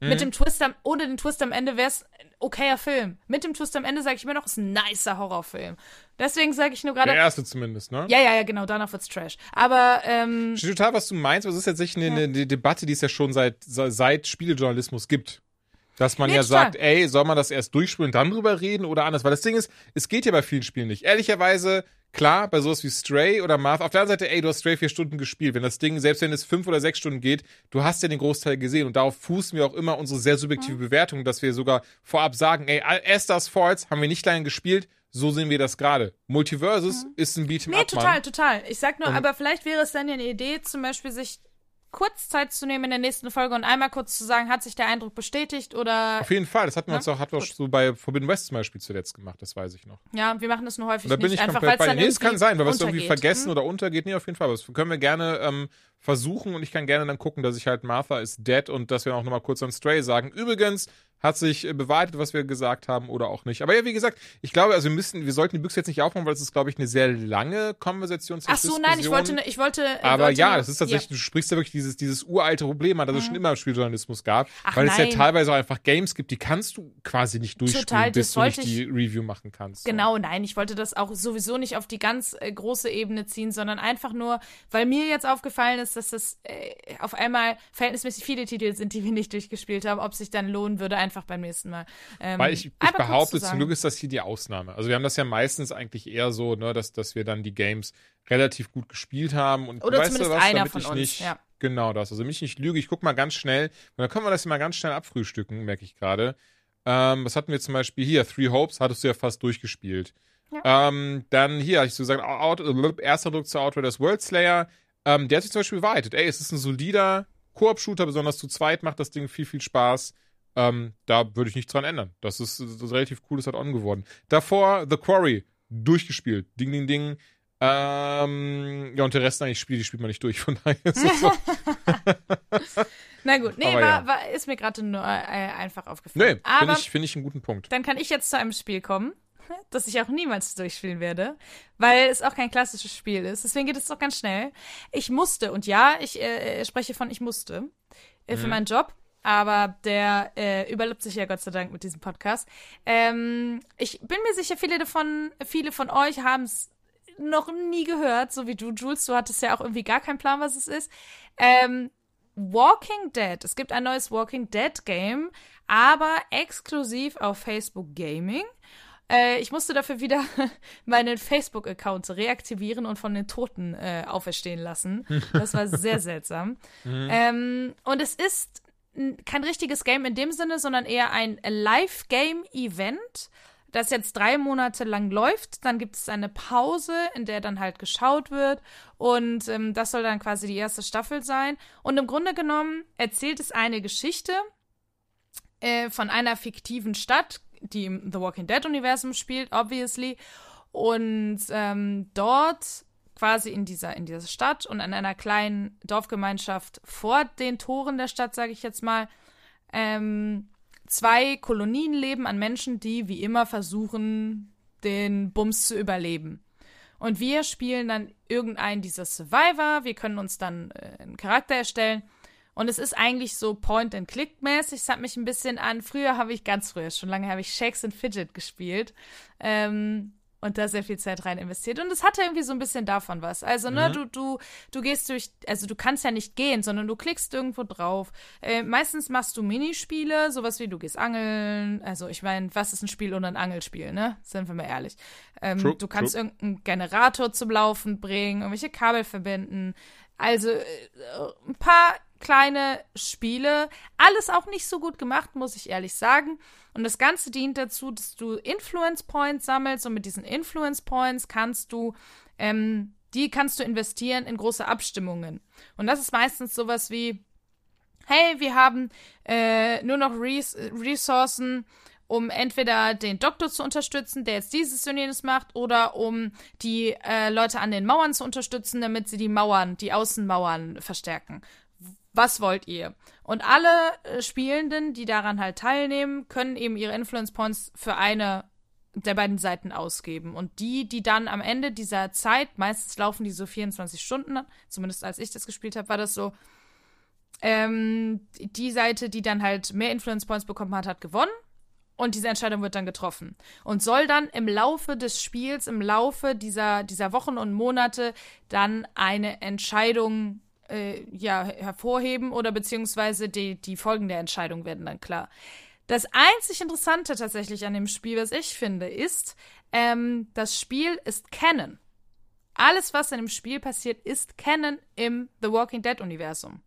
Mit dem Twist am, ohne den Twist am Ende wäre es ein okayer Film. Mit dem Twist am Ende sage ich immer noch, es ist ein nicer Horrorfilm. Deswegen sage ich nur gerade. Der erste zumindest, ne? Ja, ja, ja, genau, danach wird's Trash. Aber ähm, Ich total, was du meinst, aber es ist tatsächlich eine, eine Debatte, die es ja schon seit, seit Spielejournalismus gibt. Dass man Nee, ja sagt, ey, soll man das erst durchspielen und dann drüber reden oder anders? Weil das Ding ist, es geht ja bei vielen Spielen nicht. Ehrlicherweise, klar, bei sowas wie Stray oder Marth, auf der anderen Seite, ey, du hast Stray vier Stunden gespielt. Wenn das Ding, selbst wenn es fünf oder sechs Stunden geht, du hast ja den Großteil gesehen und darauf fußen wir auch immer unsere sehr subjektive Bewertung, dass wir sogar vorab sagen, ey, Esther's Falls haben wir nicht lange gespielt, so sehen wir das gerade. Multiversus ist ein Beat'em nee, total, total. Ich sag nur, Und- aber vielleicht wäre es dann ja eine Idee, zum Beispiel sich kurz Zeit zu nehmen in der nächsten Folge und einmal kurz zu sagen, hat sich der Eindruck bestätigt oder Auf jeden Fall, das hatten wir Ja, uns auch, wir auch so bei Forbidden West zum Beispiel zuletzt gemacht, das weiß ich noch. ja, wir machen das nur häufig Und da bin nicht, ich einfach komplett bei dir. Nee, es kann sein, weil wir es irgendwie vergessen Hm? oder untergeht. Nee, auf jeden Fall. Das können wir gerne ähm, versuchen und ich kann gerne dann gucken, dass ich halt Martha is dead und dass wir auch nochmal kurz an Stray sagen. Übrigens hat sich äh, bewahrheitet, was wir gesagt haben oder auch nicht. Aber ja, wie gesagt, ich glaube, also wir müssen, wir sollten die Büchse jetzt nicht aufmachen, weil es ist, glaube ich, eine sehr lange Konversation. Ach so, nein, ich wollte, ich wollte. äh, aber wollte ja, das ist tatsächlich, du sprichst ja wirklich dieses, dieses uralte Problem an, das es schon immer im Spieljournalismus gab. Ach, weil es ja nein. teilweise auch einfach Games gibt, die kannst du quasi nicht durchspielen, Total, bis du nicht die Review machen kannst. So. Genau, nein, ich wollte das auch sowieso nicht auf die ganz äh, große Ebene ziehen, sondern einfach nur, weil mir jetzt aufgefallen ist, dass das äh, auf einmal verhältnismäßig viele Titel sind, die wir nicht durchgespielt haben, ob sich dann lohnen würde, einfach beim nächsten Mal. Ähm, Weil ich, ich einfach behaupte, zu zum. Glück ist das hier die Ausnahme. Also wir haben das ja meistens eigentlich eher so, ne, dass, dass wir dann die Games relativ gut gespielt haben. Und Oder weißt du zumindest was, einer damit von ich uns, nicht, ja. Genau das. Also mich nicht lüge, ich guck mal ganz schnell. Und dann können wir das hier mal ganz schnell abfrühstücken, merke ich gerade. Ähm, was hatten wir zum Beispiel hier? Three Hopes hattest du ja fast durchgespielt. Ähm, dann hier, ich so gesagt, Out, erster Druck zu Outriders World Slayer. Ähm, der hat sich zum Beispiel bewahrheitet. Ey, es ist ein solider Koop-Shooter, besonders zu zweit macht das Ding viel, viel Spaß. Ähm, da würde ich nichts dran ändern. Das ist, das ist relativ cool, das hat on geworden. Davor The Quarry, durchgespielt. Ding, ding, ding. Ähm, ja, und der Rest eigentlich spielt, die spielt man nicht durch, von daher ist es so. Na gut, nee, war, ja. war, ist mir gerade nur äh, einfach aufgefallen. Nee, finde ich, find ich einen guten Punkt. dann kann ich jetzt zu einem Spiel kommen, das ich auch niemals durchspielen werde, weil es auch kein klassisches Spiel ist. Deswegen geht es doch ganz schnell. Ich musste, und ja, ich äh, spreche von ich musste, äh, für meinen Job. Aber der äh, überlebt sich ja Gott sei Dank mit diesem Podcast. Ähm, ich bin mir sicher, viele davon, viele von euch haben es noch nie gehört, so wie du, Jules. Du hattest ja auch irgendwie gar keinen Plan, was es ist. Ähm, Walking Dead. Es gibt ein neues Walking Dead Game, aber exklusiv auf Facebook Gaming. Äh, ich musste dafür wieder meinen Facebook-Account reaktivieren und von den Toten äh, auferstehen lassen. Das war sehr seltsam. Ähm, und es ist kein richtiges Game in dem Sinne, sondern eher ein Live-Game-Event, das jetzt drei Monate lang läuft. Dann gibt es eine Pause, in der dann halt geschaut wird. Und ähm, das soll dann quasi die erste Staffel sein. Und im Grunde genommen erzählt es eine Geschichte äh, von einer fiktiven Stadt, die im The Walking Dead-Universum spielt, obviously. Und ähm, dort quasi in dieser, in dieser Stadt und an einer kleinen Dorfgemeinschaft vor den Toren der Stadt, sage ich jetzt mal, ähm, zwei Kolonien leben an Menschen, die wie immer versuchen, den Bums zu überleben. Und wir spielen dann irgendeinen dieser Survivor. Wir können uns dann äh, einen Charakter erstellen. Und es ist eigentlich so Point-and-Click-mäßig. Es hat mich ein bisschen an. Früher habe ich ganz früher, schon lange habe ich Shakes and Fidget gespielt. Ähm, und da sehr viel Zeit rein investiert. Und es hatte irgendwie so ein bisschen davon was. Also, ne, mhm. du, du, du gehst durch, also du kannst ja nicht gehen, sondern du klickst irgendwo drauf. Äh, meistens machst du Minispiele, sowas wie du gehst angeln. Also, ich meine, was ist ein Spiel ohne ein Angelspiel, ne? Sind wir mal ehrlich. Ähm, true, du kannst true. irgendeinen Generator zum Laufen bringen, irgendwelche Kabel verbinden. Also, äh, ein paar kleine Spiele. Alles auch nicht so gut gemacht, muss ich ehrlich sagen. Und das Ganze dient dazu, dass du Influence Points sammelst und mit diesen Influence Points kannst du, ähm, die kannst du investieren in große Abstimmungen. Und das ist meistens sowas wie, hey, wir haben äh, nur noch Res Ressourcen, um entweder den Doktor zu unterstützen, der jetzt dieses und jenes macht, oder um die äh, Leute an den Mauern zu unterstützen, damit sie die Mauern, die Außenmauern verstärken was wollt ihr? Und alle äh, Spielenden, die daran halt teilnehmen, können eben ihre Influence Points für eine der beiden Seiten ausgeben. Und die, die dann am Ende dieser Zeit, meistens laufen die so 24 Stunden, zumindest als ich das gespielt habe, war das so, ähm, die Seite, die dann halt mehr Influence Points bekommen hat, hat gewonnen. Und diese Entscheidung wird dann getroffen. Und soll dann im Laufe des Spiels, im Laufe dieser, dieser Wochen und Monate dann eine Entscheidung äh, ja, hervorheben oder beziehungsweise die, die Folgen der Entscheidung werden dann klar. Das einzig Interessante tatsächlich an dem Spiel, was ich finde, ist, ähm, das Spiel ist Canon. Alles, was in dem Spiel passiert, ist Canon im The Walking Dead Universum.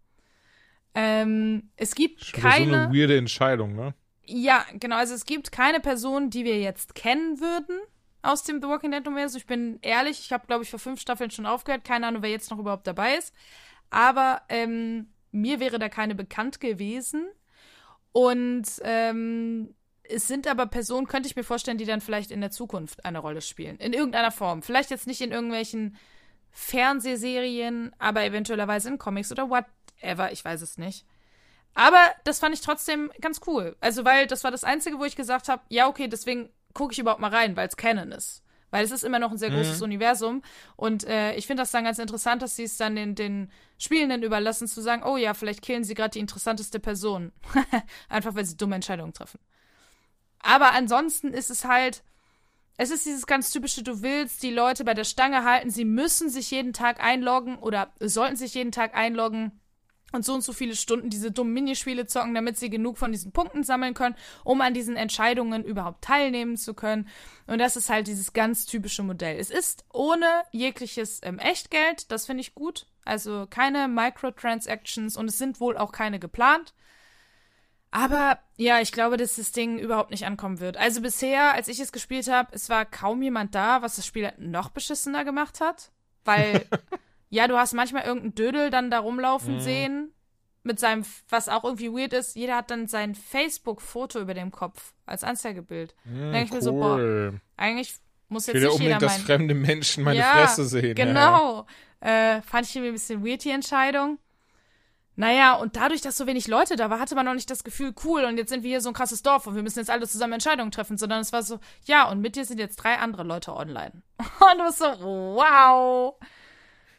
Ähm, es gibt Schon keine. So eine weirde Entscheidung, ne? Ja, genau. Also es gibt keine Person, die wir jetzt kennen würden aus dem The Walking Dead Universum. Ich bin ehrlich, ich habe, glaube ich, vor fünf Staffeln schon aufgehört. Keine Ahnung, wer jetzt noch überhaupt dabei ist. Aber ähm, mir wäre da keine bekannt gewesen. Und ähm, es sind aber Personen, könnte ich mir vorstellen, die dann vielleicht in der Zukunft eine Rolle spielen. In irgendeiner Form. Vielleicht jetzt nicht in irgendwelchen Fernsehserien, aber eventuellerweise in Comics oder whatever. Ich weiß es nicht. Aber das fand ich trotzdem ganz cool. Also, weil das war das Einzige, wo ich gesagt habe, ja, okay, deswegen gucke ich überhaupt mal rein, weil es Canon ist. Weil es ist immer noch ein sehr großes mhm. Universum. Und äh, ich finde das dann ganz interessant, dass sie es dann den, den Spielenden überlassen, zu sagen, oh ja, vielleicht killen sie gerade die interessanteste Person. Einfach weil sie dumme Entscheidungen treffen. Aber ansonsten ist es halt, es ist dieses ganz typische, du willst die Leute bei der Stange halten, sie müssen sich jeden Tag einloggen oder sollten sich jeden Tag einloggen und so und so viele Stunden diese dummen Minispiele zocken, damit sie genug von diesen Punkten sammeln können, um an diesen Entscheidungen überhaupt teilnehmen zu können. Und das ist halt dieses ganz typische Modell. Es ist ohne jegliches ähm, Echtgeld, das finde ich gut. Also keine Microtransactions und es sind wohl auch keine geplant. Aber ja, ich glaube, dass das Ding überhaupt nicht ankommen wird. Also bisher, als ich es gespielt habe, es war kaum jemand da, was das Spiel noch beschissener gemacht hat. Weil Ja, du hast manchmal irgendeinen Dödel dann da rumlaufen mhm. sehen. Mit seinem, was auch irgendwie weird ist, jeder hat dann sein Facebook-Foto über dem Kopf als Anzeigebild. Mhm, denke ich cool. mir so, boah, eigentlich muss jetzt ich will nicht ja unbedingt, jeder dass fremde Menschen meine ja, Fresse sehen. Genau. Ja. Äh, fand ich irgendwie ein bisschen weird, die Entscheidung. Naja, und dadurch, dass so wenig Leute da war, hatte man noch nicht das Gefühl, cool, und jetzt sind wir hier so ein krasses Dorf und wir müssen jetzt alle zusammen Entscheidungen treffen, sondern es war so, ja, und mit dir sind jetzt drei andere Leute online. Und du bist so, wow.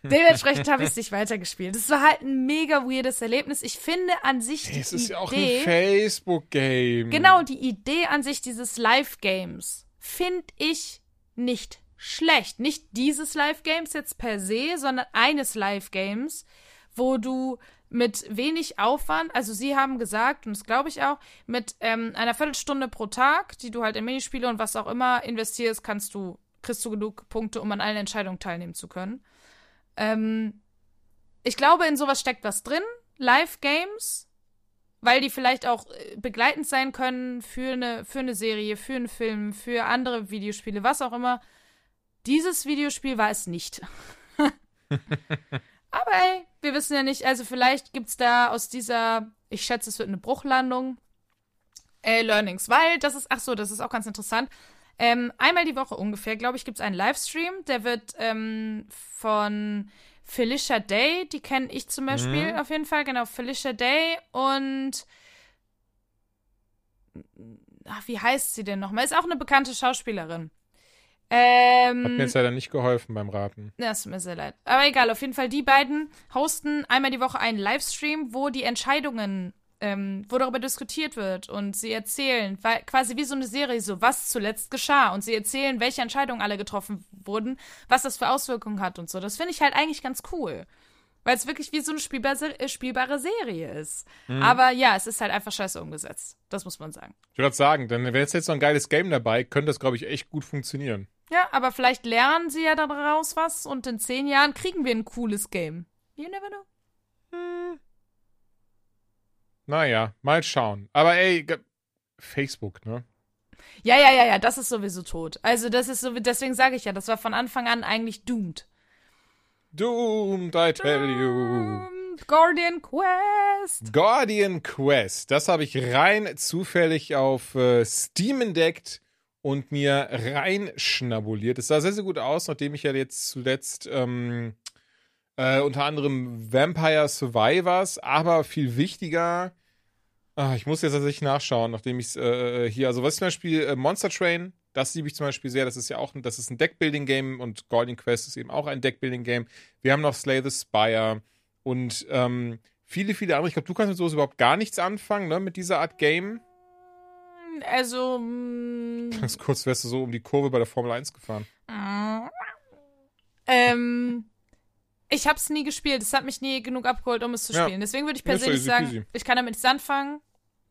Dementsprechend habe ich es nicht weitergespielt. Es war halt ein mega weirdes Erlebnis. Ich finde an sich die Idee. Es ist ja auch ein Facebook-Game. Genau, die Idee an sich dieses Live-Games finde ich nicht schlecht. Nicht dieses Live-Games jetzt per se, sondern eines Live-Games, wo du mit wenig Aufwand, also sie haben gesagt, und das glaube ich auch, mit ähm, einer Viertelstunde pro Tag, die du halt in Minispiele und was auch immer investierst, kannst du, kriegst du genug Punkte, um an allen Entscheidungen teilnehmen zu können. Ähm, ich glaube, in sowas steckt was drin. Live-Games, weil die vielleicht auch äh, begleitend sein können für eine, für eine Serie, für einen Film, für andere Videospiele, was auch immer. Dieses Videospiel war es nicht. Aber ey, wir wissen ja nicht, also vielleicht gibt es da aus dieser, ich schätze, es wird eine Bruchlandung, äh, Learnings, weil das ist, ach so, das ist auch ganz interessant. Ähm, einmal die Woche ungefähr, glaube ich, gibt es einen Livestream. Der wird ähm, von Felicia Day, die kenne ich zum Beispiel mhm. auf jeden Fall, genau, Felicia Day und ach, wie heißt sie denn nochmal? Ist auch eine bekannte Schauspielerin. Ähm, Hat mir jetzt leider nicht geholfen beim Raten. Ja, es tut mir sehr leid. Aber egal, auf jeden Fall, die beiden hosten einmal die Woche einen Livestream, wo die Entscheidungen, ähm, wo darüber diskutiert wird und sie erzählen, weil, quasi wie so eine Serie, so was zuletzt geschah und sie erzählen, welche Entscheidungen alle getroffen wurden, was das für Auswirkungen hat und so. Das finde ich halt eigentlich ganz cool. Weil es wirklich wie so eine spielbare, äh, spielbare Serie ist. Mhm. Aber ja, es ist halt einfach scheiße umgesetzt. Das muss man sagen. Ich würde sagen, denn wenn jetzt jetzt so ein geiles Game dabei, könnte das, glaube ich, echt gut funktionieren. Ja, aber vielleicht lernen sie ja daraus was und in zehn Jahren kriegen wir ein cooles Game. You never know. Naja, mal schauen. Aber ey, Facebook, ne? Ja, ja, ja, ja, das ist sowieso tot. Also das ist so, deswegen sage ich ja, das war von Anfang an eigentlich doomed. Doomed, I tell you. Doomed, Guardian Quest. Guardian Quest, das habe ich rein zufällig auf äh, Steam entdeckt und mir reinschnabuliert. Es sah sehr, sehr gut aus, nachdem ich ja jetzt zuletzt ähm, äh, unter anderem Vampire Survivors, aber viel wichtiger, ah, ich muss jetzt tatsächlich nachschauen, nachdem ich es äh, hier, also was zum Beispiel äh, Monster Train, das liebe ich zum Beispiel sehr, das ist ja auch ein, das ist ein Deckbuilding-Game und Guardian Quest ist eben auch ein Deckbuilding-Game. Wir haben noch Slay the Spire und ähm, viele, viele andere. Ich glaube, du kannst mit sowas überhaupt gar nichts anfangen, ne, mit dieser Art Game. Also, mm, Ganz kurz wärst du so um die Kurve bei der Formel 1 gefahren. ähm, ich habe es nie gespielt. Es hat mich nie genug abgeholt, um es zu Ja. spielen. Deswegen würde ich Ja, persönlich easy sagen, peasy. ich kann damit nichts anfangen,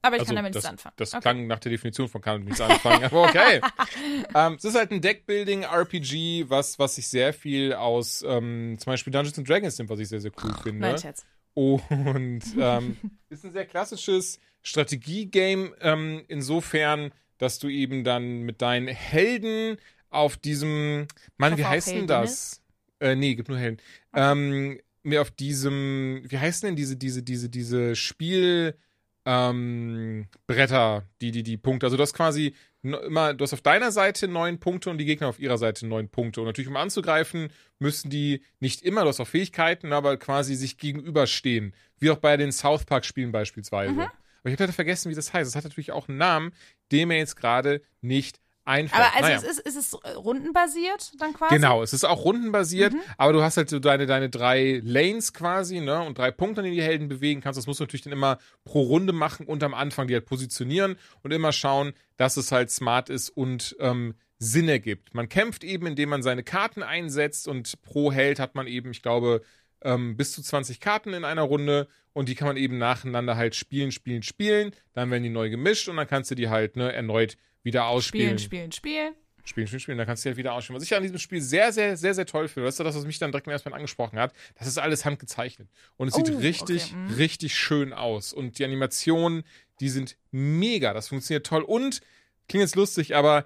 aber ich Also, kann damit das, nichts anfangen. Das Okay. klang nach der Definition von kann nichts anfangen, aber okay. ähm, es ist halt ein Deckbuilding-RPG, was, was sich sehr viel aus ähm, zum Beispiel Dungeons and Dragons nimmt, was ich sehr, sehr cool finde. Nein, Scherz. Und ähm, ist ein sehr klassisches Strategie-Game, ähm, insofern, dass du eben dann mit deinen Helden auf diesem, Mann, Ich wie heißt denn Heldinnen. das? Äh, nee, gibt nur Helden. Ähm, mir auf diesem, wie heißen denn diese, diese, diese, diese Spiel, ähm, Bretter, die, die, die Punkte. Also du hast quasi immer, du hast auf deiner Seite neun Punkte und die Gegner auf ihrer Seite neun Punkte. Und natürlich, um anzugreifen, müssen die nicht immer, du hast auch Fähigkeiten, aber quasi sich gegenüberstehen. Wie auch bei den South Park-Spielen beispielsweise. Mhm. Aber ich habe leider vergessen, wie das heißt. Es hat natürlich auch einen Namen, den mir jetzt gerade nicht einfällt. Aber also Naja. es ist, ist es rundenbasiert dann quasi? Genau, es ist auch rundenbasiert, aber du hast halt so deine, deine drei Lanes quasi, ne, und drei Punkte, an denen die Helden bewegen kannst. Das musst du natürlich dann immer pro Runde machen und am Anfang die halt positionieren und immer schauen, dass es halt smart ist und ähm, Sinn ergibt. Man kämpft eben, indem man seine Karten einsetzt und pro Held hat man eben, ich glaube, ähm, bis zu 20 Karten in einer Runde und die kann man eben nacheinander halt spielen, spielen, spielen. Dann werden die neu gemischt und dann kannst du die halt ne, erneut wieder ausspielen. Spielen, spielen, spielen. Spielen, spielen, spielen, dann kannst du halt wieder ausspielen. Was ich an diesem Spiel sehr, sehr, sehr, sehr toll finde, das ist das, was mich dann direkt im ersten Mal angesprochen hat, das ist alles handgezeichnet. Und es sieht Oh, richtig, okay, mhm. richtig schön aus. Und die Animationen, die sind mega. Das funktioniert toll. Und, klingt jetzt lustig, aber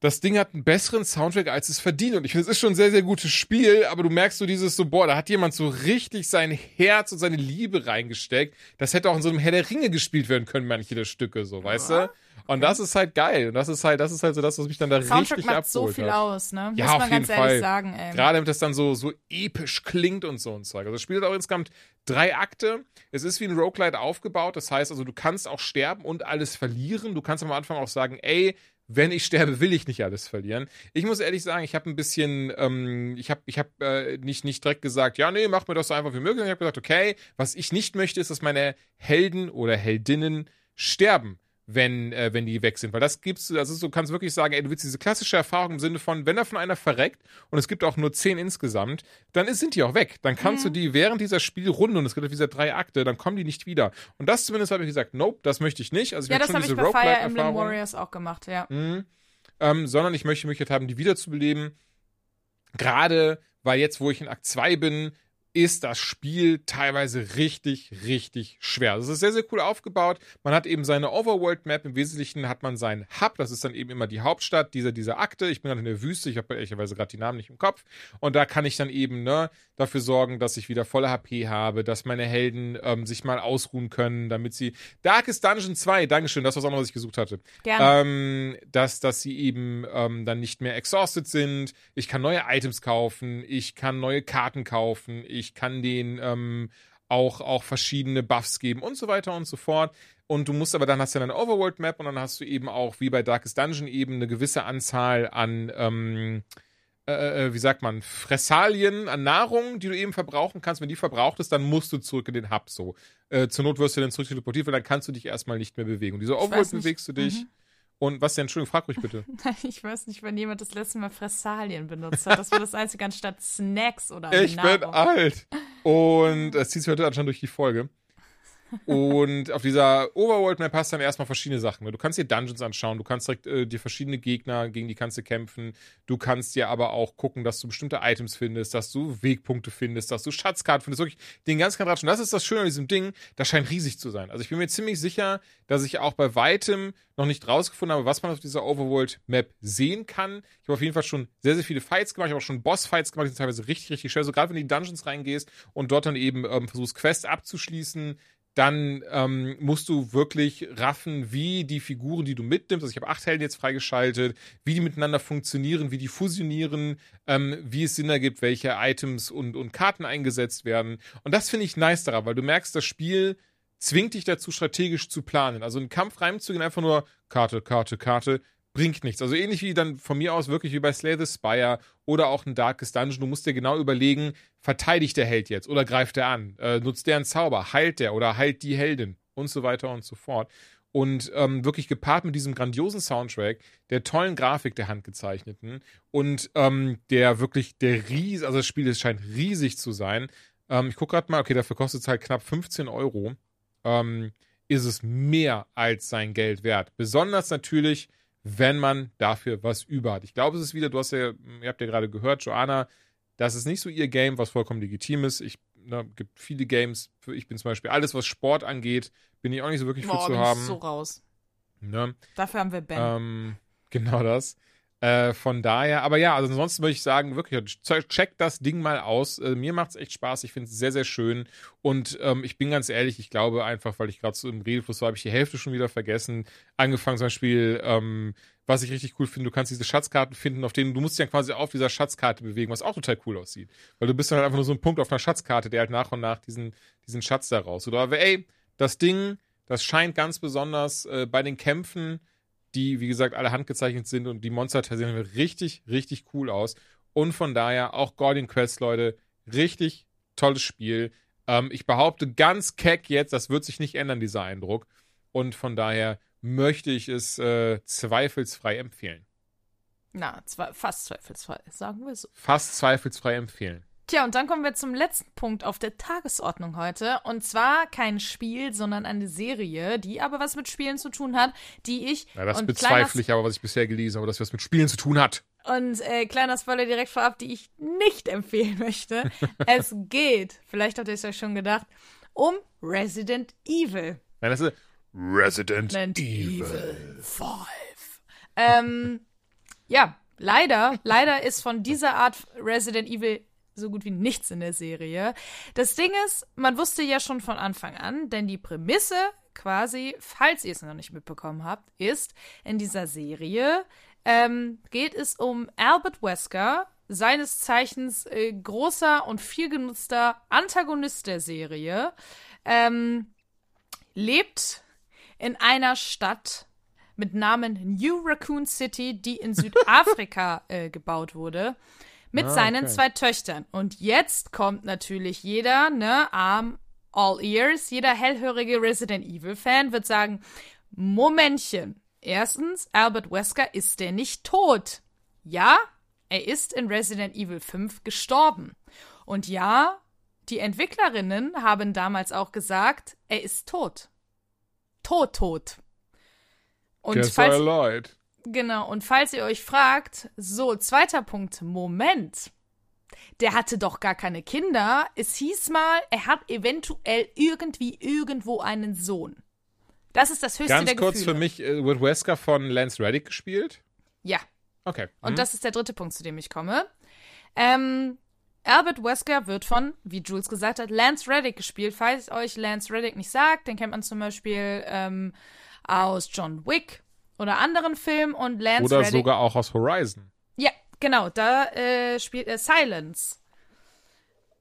das Ding hat einen besseren Soundtrack, als es verdient. Und ich finde, es ist schon ein sehr, sehr gutes Spiel, aber du merkst so dieses so, boah, da hat jemand so richtig sein Herz und seine Liebe reingesteckt. Das hätte auch in so einem Herr der Ringe gespielt werden können, manche der Stücke, so, weißt du? Und das ist halt geil. Und das ist halt, das ist halt so das, was mich dann da Soundtrack richtig macht abgeholt so viel hat. aus, ne? Ja, Muss auf man ganz jeden ehrlich Fall. sagen, ey. Gerade damit das dann so, so episch klingt und so ein Zeug. Also das Spiel hat auch insgesamt drei Akte. Es ist wie ein Roguelite aufgebaut. Das heißt also, du kannst auch sterben und alles verlieren. Du kannst am Anfang auch sagen, ey, wenn ich sterbe, will ich nicht alles verlieren. Ich muss ehrlich sagen, ich habe ein bisschen, ähm, ich habe ich hab, äh, nicht, nicht direkt gesagt, ja, nee, mach mir das so einfach wie möglich. Ich habe gesagt, okay, was ich nicht möchte, ist, dass meine Helden oder Heldinnen sterben wenn, äh, wenn die weg sind. Weil das gibst du, also du kannst wirklich sagen, ey, du willst diese klassische Erfahrung im Sinne von, wenn da von einer verreckt und es gibt auch nur zehn insgesamt, dann ist, sind die auch weg. Dann kannst Mhm. du die während dieser Spielrunde, und es gibt diese drei Akte, dann kommen die nicht wieder. Und das zumindest habe ich gesagt, nope, das möchte ich nicht. Also ich ja, das habe ich bei Fire Emblem. Warriors auch gemacht, ja. Mhm. Ähm, sondern ich möchte die Möglichkeit haben, die wiederzubeleben. Gerade weil jetzt, wo ich in Akt 2 bin, ist das Spiel teilweise richtig, richtig schwer. Also es ist sehr, sehr cool aufgebaut. Man hat eben seine Overworld-Map. Im Wesentlichen hat man seinen Hub. Das ist dann eben immer die Hauptstadt dieser, dieser Akte. Ich bin dann in der Wüste. Ich habe ehrlicherweise gerade die Namen nicht im Kopf. Und da kann ich dann eben ne, dafür sorgen, dass ich wieder volle HP habe, dass meine Helden ähm, sich mal ausruhen können, damit sie. Darkest Dungeon 2, Dankeschön, das war das auch noch, was ich gesucht hatte Gerne. ähm, dass, dass sie eben ähm, dann nicht mehr exhausted sind. Ich kann neue Items kaufen, ich kann neue Karten kaufen, ich kann den ähm, auch, auch verschiedene Buffs geben und so weiter und so fort. Und du musst aber dann hast du ja eine Overworld-Map und dann hast du eben auch, wie bei Darkest Dungeon, eben eine gewisse Anzahl an, ähm, äh, äh, wie sagt man, Fressalien an Nahrung, die du eben verbrauchen kannst. Wenn die verbraucht ist, dann musst du zurück in den Hub so. Äh, zur Not wirst du dann zurück teleportiert, weil dann kannst du dich erstmal nicht mehr bewegen. Und diese Overworld bewegst du dich. Mhm. Und was denn? Entschuldigung, frag ruhig bitte. ich weiß nicht, wenn jemand das letzte Mal Fressalien benutzt hat. Das war das einzige anstatt Snacks oder Ich Nahrung. bin alt. Und es zieht sich heute anscheinend durch die Folge. Und auf dieser Overworld-Map hast du dann erstmal verschiedene Sachen. Ne? Du kannst dir Dungeons anschauen, du kannst direkt äh, dir verschiedene Gegner, gegen die kannst du kämpfen. Du kannst dir aber auch gucken, dass du bestimmte Items findest, dass du Wegpunkte findest, dass du Schatzkarten findest. Wirklich den ganzen Quadrat. Und das ist das Schöne an diesem Ding, das scheint riesig zu sein. Also ich bin mir ziemlich sicher, dass ich auch bei weitem noch nicht rausgefunden habe, was man auf dieser Overworld-Map sehen kann. Ich habe auf jeden Fall schon sehr, sehr viele Fights gemacht. Ich habe auch schon Boss-Fights gemacht, die sind teilweise richtig, richtig schwer. So gerade wenn du in die Dungeons reingehst und dort dann eben ähm, versuchst, Quests abzuschließen, dann ähm, musst du wirklich raffen, wie die Figuren, die du mitnimmst, also ich habe acht Helden jetzt freigeschaltet, wie die miteinander funktionieren, wie die fusionieren, ähm, wie es Sinn ergibt, welche Items und, und Karten eingesetzt werden. Und das finde ich nice daran, weil du merkst, das Spiel zwingt dich dazu, strategisch zu planen. Also einen Kampf reinzugehen, einfach nur Karte, Karte, Karte, bringt nichts. Also ähnlich wie dann von mir aus wirklich wie bei Slay the Spire oder auch ein Darkest Dungeon. Du musst dir genau überlegen, verteidigt der Held jetzt oder greift er an? Äh, nutzt der einen Zauber? Heilt der oder heilt die Heldin? Und so weiter und so fort. Und ähm, wirklich gepaart mit diesem grandiosen Soundtrack, der tollen Grafik der handgezeichneten und ähm, der wirklich der ries, also das Spiel das scheint riesig zu sein. Ähm, ich gucke gerade mal, okay, dafür kostet es halt knapp 15 Euro. Ähm, ist es mehr als sein Geld wert. Besonders natürlich wenn man dafür was über hat. Ich glaube, es ist wieder, du hast ja, ihr habt ja gerade gehört, Joanna, das ist nicht so ihr Game, was vollkommen legitim ist. Ich ne, gibt viele Games, für, ich bin zum Beispiel alles, was Sport angeht, bin ich auch nicht so wirklich Boah, für zu haben. Ich so raus. Ne? Dafür haben wir Ben. Ähm, genau das. Äh, von daher, aber ja, also ansonsten würde ich sagen, wirklich, check das Ding mal aus. Äh, mir macht es echt Spaß. Ich finde es sehr, sehr schön. Und ähm, ich bin ganz ehrlich, ich glaube einfach, weil ich gerade so im Redefluss war, habe ich die Hälfte schon wieder vergessen. Angefangen zum Beispiel, ähm, was ich richtig cool finde, du kannst diese Schatzkarten finden, auf denen du musst dich dann quasi auf dieser Schatzkarte bewegen, was auch total cool aussieht. Weil du bist dann halt einfach nur so ein Punkt auf einer Schatzkarte, der halt nach und nach diesen, diesen Schatz da raus. Oder aber ey, das Ding, das scheint ganz besonders äh, bei den Kämpfen die, wie gesagt, alle handgezeichnet sind und die Monster sehen richtig, richtig cool aus. Und von daher auch Guardian Quest, Leute, richtig tolles Spiel. Ähm, ich behaupte ganz keck jetzt, das wird sich nicht ändern, dieser Eindruck. Und von daher möchte ich es äh, zweifelsfrei empfehlen. Na, fast zweifelsfrei, sagen wir so. Fast zweifelsfrei empfehlen. Tja, und dann kommen wir zum letzten Punkt auf der Tagesordnung heute. Und zwar kein Spiel, sondern eine Serie, die aber was mit Spielen zu tun hat, die ich. Ja, das bezweifle ich aber, was ich bisher gelesen habe, dass was mit Spielen zu tun hat. Und äh, kleiner Spoiler direkt vorab, die ich nicht empfehlen möchte. es geht, vielleicht habt ihr es euch schon gedacht, um Resident Evil. Nein, das ist Resident, Resident Evil. Evil 5. Ähm, ja, leider, leider ist von dieser Art Resident Evil so gut wie nichts in der Serie. Das Ding ist, man wusste ja schon von Anfang an, denn die Prämisse quasi, falls ihr es noch nicht mitbekommen habt, ist, in dieser Serie ähm, geht es um Albert Wesker, seines Zeichens äh, großer und viel genutzter Antagonist der Serie, ähm, lebt in einer Stadt mit Namen New Raccoon City, die in Südafrika äh, gebaut wurde mit ah, seinen okay. zwei Töchtern. Und jetzt kommt natürlich jeder, ne, Arm, all ears, jeder hellhörige Resident Evil Fan wird sagen, Momentchen. Erstens, Albert Wesker ist der nicht tot. Ja, er ist in Resident Evil 5 gestorben. Und ja, die Entwicklerinnen haben damals auch gesagt, er ist tot. Tot, tot. Und Guess falls, I lied. Genau, und falls ihr euch fragt, so, zweiter Punkt, Moment. Der hatte doch gar keine Kinder. Es hieß mal, er hat eventuell irgendwie irgendwo einen Sohn. Das ist das höchste Ganz der kurz Gefühle. für mich, äh, wird Wesker von Lance Reddick gespielt? Ja. Okay. Und mhm. das ist der dritte Punkt, zu dem ich komme. Ähm, Albert Wesker wird von, wie Jules gesagt hat, Lance Reddick gespielt. Falls euch Lance Reddick nicht sagt, den kennt man zum Beispiel ähm, aus John Wick oder anderen Filmen und Lance Oder Reddick, sogar auch aus Horizon. Ja, genau, da äh, spielt er Silence.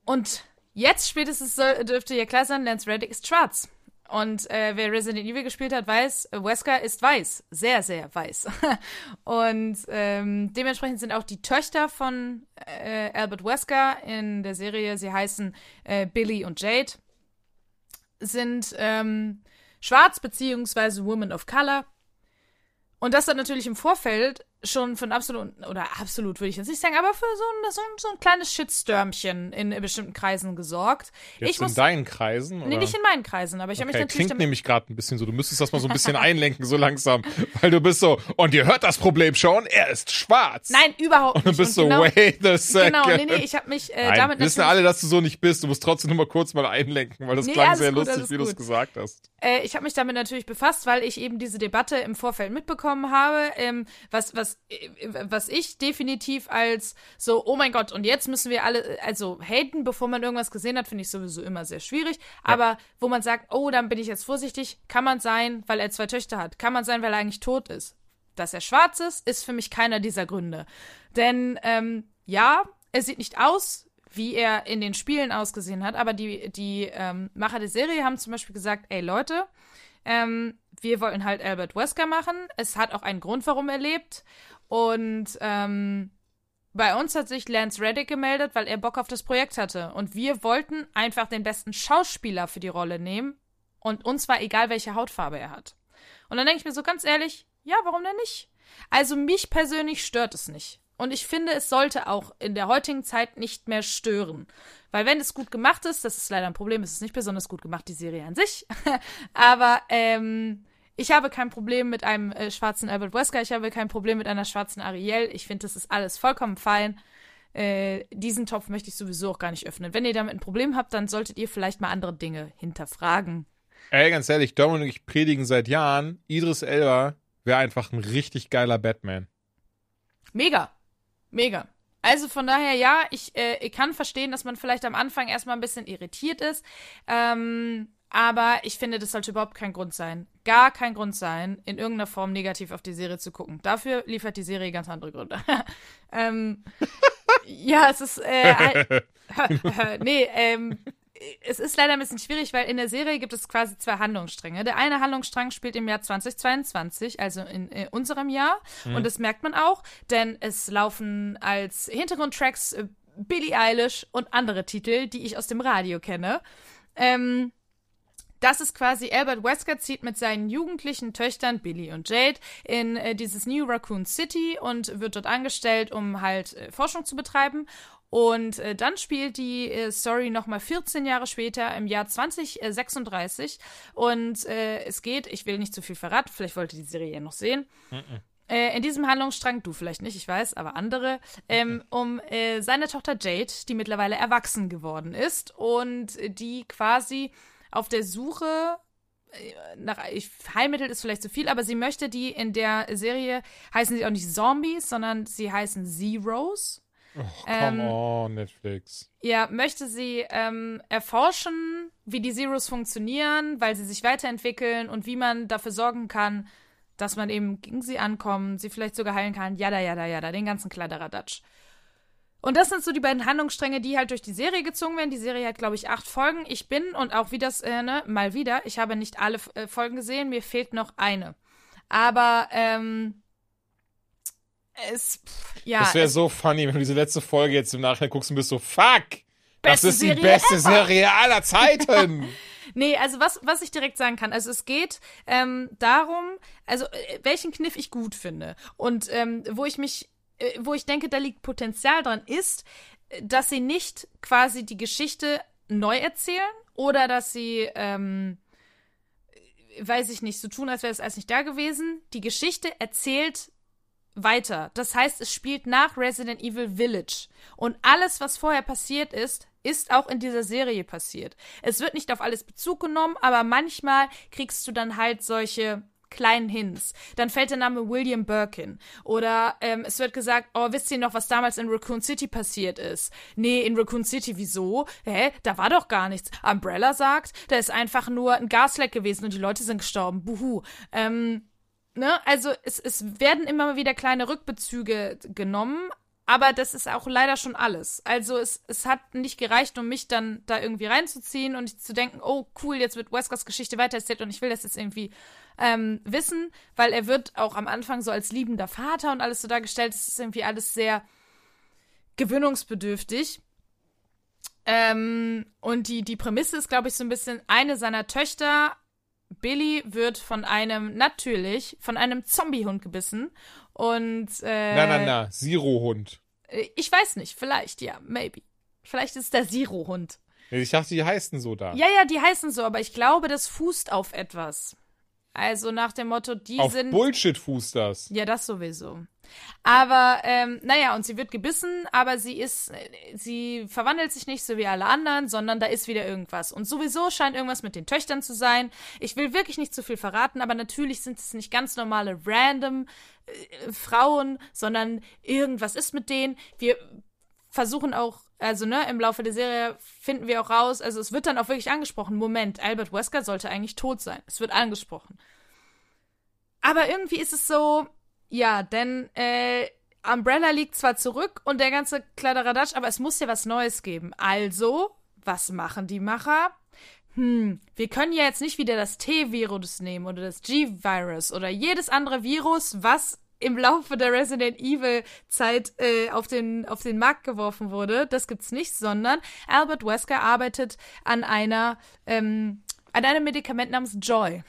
Und Jetzt spätestens soll, dürfte ja klar sein, Lance Reddick ist schwarz. Und äh, wer Resident Evil gespielt hat, weiß, äh, Wesker ist weiß. Sehr, sehr weiß. und ähm, dementsprechend sind auch die Töchter von äh, Albert Wesker in der Serie, sie heißen äh, Billy und Jade, sind ähm, schwarz beziehungsweise Women of Color. Und das hat natürlich im Vorfeld schon von absolut, oder absolut würde ich jetzt nicht sagen, aber für so ein, so ein, so ein kleines Shitstürmchen in bestimmten Kreisen gesorgt. Jetzt ich in muss, deinen Kreisen? Oder? Nee, nicht in meinen Kreisen, aber ich habe okay, mich natürlich klingt nämlich gerade ein bisschen so. Du müsstest das mal so ein bisschen einlenken, so langsam. Weil du bist so, und ihr hört das Problem schon, er ist schwarz. Nein, überhaupt nicht. Und du bist Und so, wait a second. Genau, nee, nee, ich habe mich äh, Nein, damit wissen alle, dass du so nicht bist. Du musst trotzdem nur mal kurz mal einlenken, weil das Nee, klang sehr gut, lustig, wie du es gesagt hast. Äh, ich habe mich damit natürlich befasst, weil ich eben diese Debatte im Vorfeld mitbekommen habe, ähm, was, was, äh, was ich definitiv als so, oh mein Gott, und jetzt müssen wir alle, also haten, bevor man irgendwas gesehen hat, finde ich sowieso immer sehr schwierig. Aber wo man sagt, oh, dann bin ich jetzt vorsichtig, kann man sein, weil er zwei Töchter hat, kann man sein, weil er eigentlich tot ist. Dass er schwarz ist, ist für mich keiner dieser Gründe. Denn ähm, ja, er sieht nicht aus, wie er in den Spielen ausgesehen hat, aber die, die ähm, Macher der Serie haben zum Beispiel gesagt, ey Leute, ähm, wir wollten halt Albert Wesker machen. Es hat auch einen Grund, warum er lebt. Und ähm, bei uns hat sich Lance Reddick gemeldet, weil er Bock auf das Projekt hatte. Und wir wollten einfach den besten Schauspieler für die Rolle nehmen. Und uns war egal, welche Hautfarbe er hat. Und dann denke ich mir so ganz ehrlich, ja, warum denn nicht? Also mich persönlich stört es nicht. Und ich finde, es sollte auch in der heutigen Zeit nicht mehr stören. Weil wenn es gut gemacht ist, das ist leider ein Problem, es ist nicht besonders gut gemacht, die Serie an sich. Aber ähm, ich habe kein Problem mit einem äh, schwarzen Albert Wesker, ich habe kein Problem mit einer schwarzen Ariel. Ich finde, das ist alles vollkommen fein. Äh, diesen Topf möchte ich sowieso auch gar nicht öffnen. Wenn ihr damit ein Problem habt, dann solltet ihr vielleicht mal andere Dinge hinterfragen. Ey, ganz ehrlich, Dominik und ich predigen seit Jahren, Idris Elba wäre einfach ein richtig geiler Batman. Mega. Mega. Also von daher, ja, ich, äh, ich kann verstehen, dass man vielleicht am Anfang erstmal ein bisschen irritiert ist. Ähm, aber ich finde, das sollte überhaupt kein Grund sein. Gar kein Grund sein, in irgendeiner Form negativ auf die Serie zu gucken. Dafür liefert die Serie ganz andere Gründe. ähm, ja, es ist. Äh, halt- nee, ähm, es ist leider ein bisschen schwierig, weil in der Serie gibt es quasi zwei Handlungsstränge. Der eine Handlungsstrang spielt im Jahr 2022, also in, äh, unserem Jahr. Und das merkt man auch, denn es laufen als Hintergrundtracks äh, Billie Eilish und andere Titel, die ich aus dem Radio kenne. Ähm, das ist quasi Albert Wesker zieht mit seinen jugendlichen Töchtern Billy und Jade in äh, dieses New Raccoon City und wird dort angestellt, um halt äh, Forschung zu betreiben. Und äh, dann spielt die äh, Story nochmal 14 Jahre später im Jahr 2036. Und äh, es geht, ich will nicht zu viel verraten, vielleicht wollt ihr die Serie ja noch sehen. Äh, in diesem Handlungsstrang, du vielleicht nicht, ich weiß, aber andere, ähm, um äh, seine Tochter Jade, die mittlerweile erwachsen geworden ist und die quasi auf der Suche äh, nach ich, Heilmittel ist vielleicht zu viel, aber sie möchte die in der Serie heißen sie auch nicht Zombies, sondern sie heißen Zeros. Come on, Netflix. Ja, möchte sie ähm, erforschen, wie die Zeros funktionieren, weil sie sich weiterentwickeln und wie man dafür sorgen kann, dass man eben gegen sie ankommt, sie vielleicht sogar heilen kann, jada, jada, jada, den ganzen Kladderadatsch. Und das sind so die beiden Handlungsstränge, die halt durch die Serie gezogen werden. Die Serie hat, glaube ich, acht Folgen. Ich bin, und auch wie das, äh, ne, mal wieder, ich habe nicht alle äh, Folgen gesehen, mir fehlt noch eine. Aber, ähm, es, pff, ja. Das wäre so funny, wenn du diese letzte Folge jetzt im Nachhinein guckst und bist so, fuck! Das ist die Serie beste ever. Serie aller Zeiten! Nee, also was, was ich direkt sagen kann, also es geht ähm, darum, also äh, welchen Kniff ich gut finde und ähm, wo ich mich, äh, wo ich denke, da liegt Potenzial dran, ist, äh, dass sie nicht quasi die Geschichte neu erzählen oder dass sie, ähm, äh, weiß ich nicht, so tun, als wäre es alles nicht da gewesen. Die Geschichte erzählt weiter. Das heißt, es spielt nach Resident Evil Village. Und alles, was vorher passiert ist, ist auch in dieser Serie passiert. Es wird nicht auf alles Bezug genommen, aber manchmal kriegst du dann halt solche kleinen Hints. Dann fällt der Name William Birkin. Oder ähm, es wird gesagt, oh, wisst ihr noch, was damals in Raccoon City passiert ist? Nee, in Raccoon City, wieso? Hä? Da war doch gar nichts. Umbrella sagt, da ist einfach nur ein Gasleck gewesen und die Leute sind gestorben. Buhu. Ähm, ne, also es, es werden immer wieder kleine Rückbezüge genommen, aber das ist auch leider schon alles. Also es, es hat nicht gereicht, um mich dann da irgendwie reinzuziehen und zu denken, oh cool, jetzt wird Weskers Geschichte weitererzählt und ich will das jetzt irgendwie ähm, wissen, weil er wird auch am Anfang so als liebender Vater und alles so dargestellt. Es ist irgendwie alles sehr gewöhnungsbedürftig. Ähm, und die, die Prämisse ist, glaube ich, so ein bisschen, eine seiner Töchter, Billy, wird von einem, natürlich, von einem Zombiehund gebissen. Und, äh. Na, na, na, Zero-Hund. Äh, ich weiß nicht, vielleicht, ja, maybe. Vielleicht ist es der Zero-Hund. Ich dachte, die heißen so da. Ja, ja, die heißen so, aber ich glaube, das fußt auf etwas. Also nach dem Motto, die Auf sind. Bullshit fußt das. Ja, das sowieso. Aber, ähm, naja, und sie wird gebissen, aber sie ist, sie verwandelt sich nicht so wie alle anderen, sondern da ist wieder irgendwas. Und sowieso scheint irgendwas mit den Töchtern zu sein. Ich will wirklich nicht zu viel verraten, aber natürlich sind es nicht ganz normale random äh, Frauen, sondern irgendwas ist mit denen. Wir versuchen auch, also ne, im Laufe der Serie finden wir auch raus, also es wird dann auch wirklich angesprochen, Moment, Albert Wesker sollte eigentlich tot sein. Es wird angesprochen. Aber irgendwie ist es so, ja, denn äh, Umbrella liegt zwar zurück und der ganze Kladderadatsch, aber es muss ja was Neues geben. Also, was machen die Macher? Hm, wir können ja jetzt nicht wieder das T-Virus nehmen oder das G-Virus oder jedes andere Virus, was im Laufe der Resident Evil Zeit äh, auf den auf den Markt geworfen wurde. Das gibt's nicht, sondern Albert Wesker arbeitet an einer ähm, an einem Medikament namens Joy.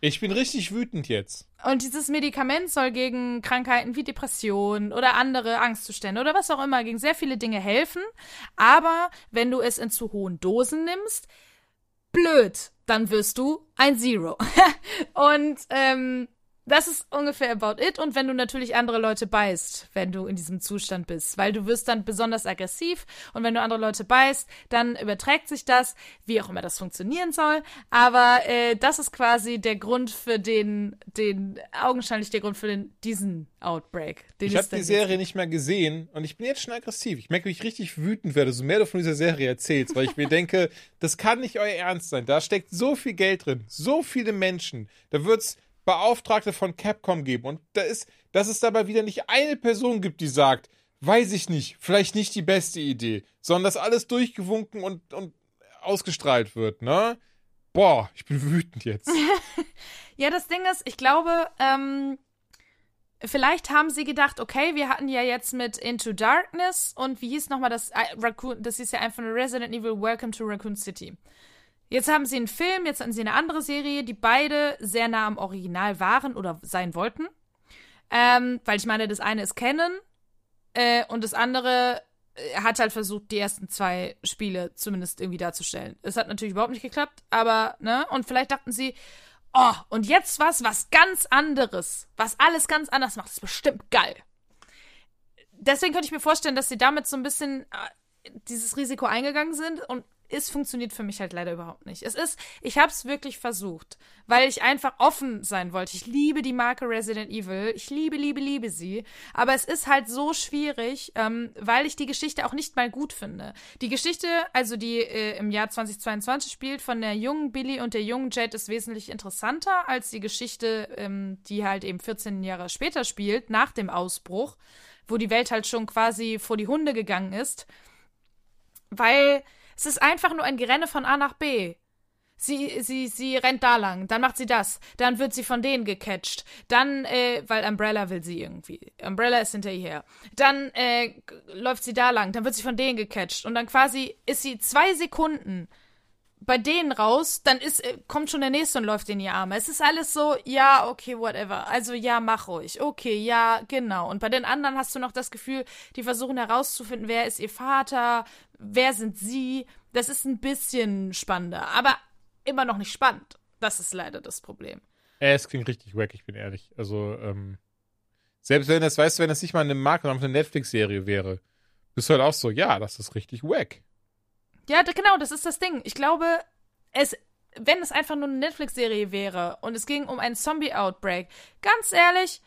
Ich bin richtig wütend jetzt. Und dieses Medikament soll gegen Krankheiten wie Depressionen oder andere Angstzustände oder was auch immer, gegen sehr viele Dinge helfen. Aber wenn du es in zu hohen Dosen nimmst, blöd, dann wirst du ein Zero. Und ähm, das ist ungefähr about it. Und wenn du natürlich andere Leute beißt, wenn du in diesem Zustand bist, weil du wirst dann besonders aggressiv und wenn du andere Leute beißt, dann überträgt sich das, wie auch immer das funktionieren soll. Aber äh, das ist quasi der Grund für den, den augenscheinlich der Grund für den diesen Outbreak. Den ich habe die Serie nicht mehr gesehen und ich bin jetzt schon aggressiv. Ich merke, wie ich richtig wütend werde, so mehr du von dieser Serie erzählst, weil ich mir denke, das kann nicht euer Ernst sein. Da steckt so viel Geld drin, so viele Menschen. Da wird's Beauftragte von Capcom geben. Und da ist, dass es dabei wieder nicht eine Person gibt, die sagt, weiß ich nicht, vielleicht nicht die beste Idee, sondern dass alles durchgewunken und, und ausgestrahlt wird, ne? Boah, ich bin wütend jetzt. ja, das Ding ist, ich glaube, ähm, vielleicht haben sie gedacht, okay, wir hatten ja jetzt mit Into Darkness und wie hieß nochmal das, äh, Raccoon, das hieß ja einfach nur Resident Evil Welcome to Raccoon City. Jetzt haben sie einen Film, jetzt hatten sie eine andere Serie, die beide sehr nah am Original waren oder sein wollten. Ähm, weil ich meine, das eine ist Canon äh, und das andere äh, hat halt versucht, die ersten zwei Spiele zumindest irgendwie darzustellen. Es hat natürlich überhaupt nicht geklappt, aber, ne? Und vielleicht dachten sie, oh, und jetzt was, was ganz anderes, was alles ganz anders macht, ist bestimmt geil. Deswegen könnte ich mir vorstellen, dass sie damit so ein bisschen äh, dieses Risiko eingegangen sind und es funktioniert für mich halt leider überhaupt nicht. Es ist, ich habe es wirklich versucht, weil ich einfach offen sein wollte. Ich liebe die Marke Resident Evil, ich liebe, liebe, liebe sie, aber es ist halt so schwierig, ähm, weil ich die Geschichte auch nicht mal gut finde. Die Geschichte, also die äh, im Jahr 2022 spielt, von der jungen Billy und der jungen Jade ist wesentlich interessanter als die Geschichte, ähm, die halt eben 14 Jahre später spielt, nach dem Ausbruch, wo die Welt halt schon quasi vor die Hunde gegangen ist, weil es ist einfach nur ein Gerenne von A nach B. Sie, sie, sie rennt da lang, dann macht sie das, dann wird sie von denen gecatcht, dann, äh, weil Umbrella will sie irgendwie. Umbrella ist hinter ihr her. Dann äh, läuft sie da lang, dann wird sie von denen gecatcht und dann quasi ist sie zwei Sekunden bei denen raus, dann ist, äh, kommt schon der nächste und läuft in die Arme. Es ist alles so, ja, okay, whatever. Also ja, mach ruhig. Okay, ja, genau. Und bei den anderen hast du noch das Gefühl, die versuchen herauszufinden, wer ist ihr Vater, wer sind sie. Das ist ein bisschen spannender, aber immer noch nicht spannend. Das ist leider das Problem. Äh, es klingt richtig wack, ich bin ehrlich. Also, ähm, selbst wenn das, weißt du, wenn das nicht mal eine Marke oder eine Netflix-Serie wäre, bist du halt auch so, ja, das ist richtig wack. Ja, genau, das ist das Ding. Ich glaube, es, wenn es einfach nur eine Netflix-Serie wäre und es ging um einen Zombie-Outbreak, ganz ehrlich,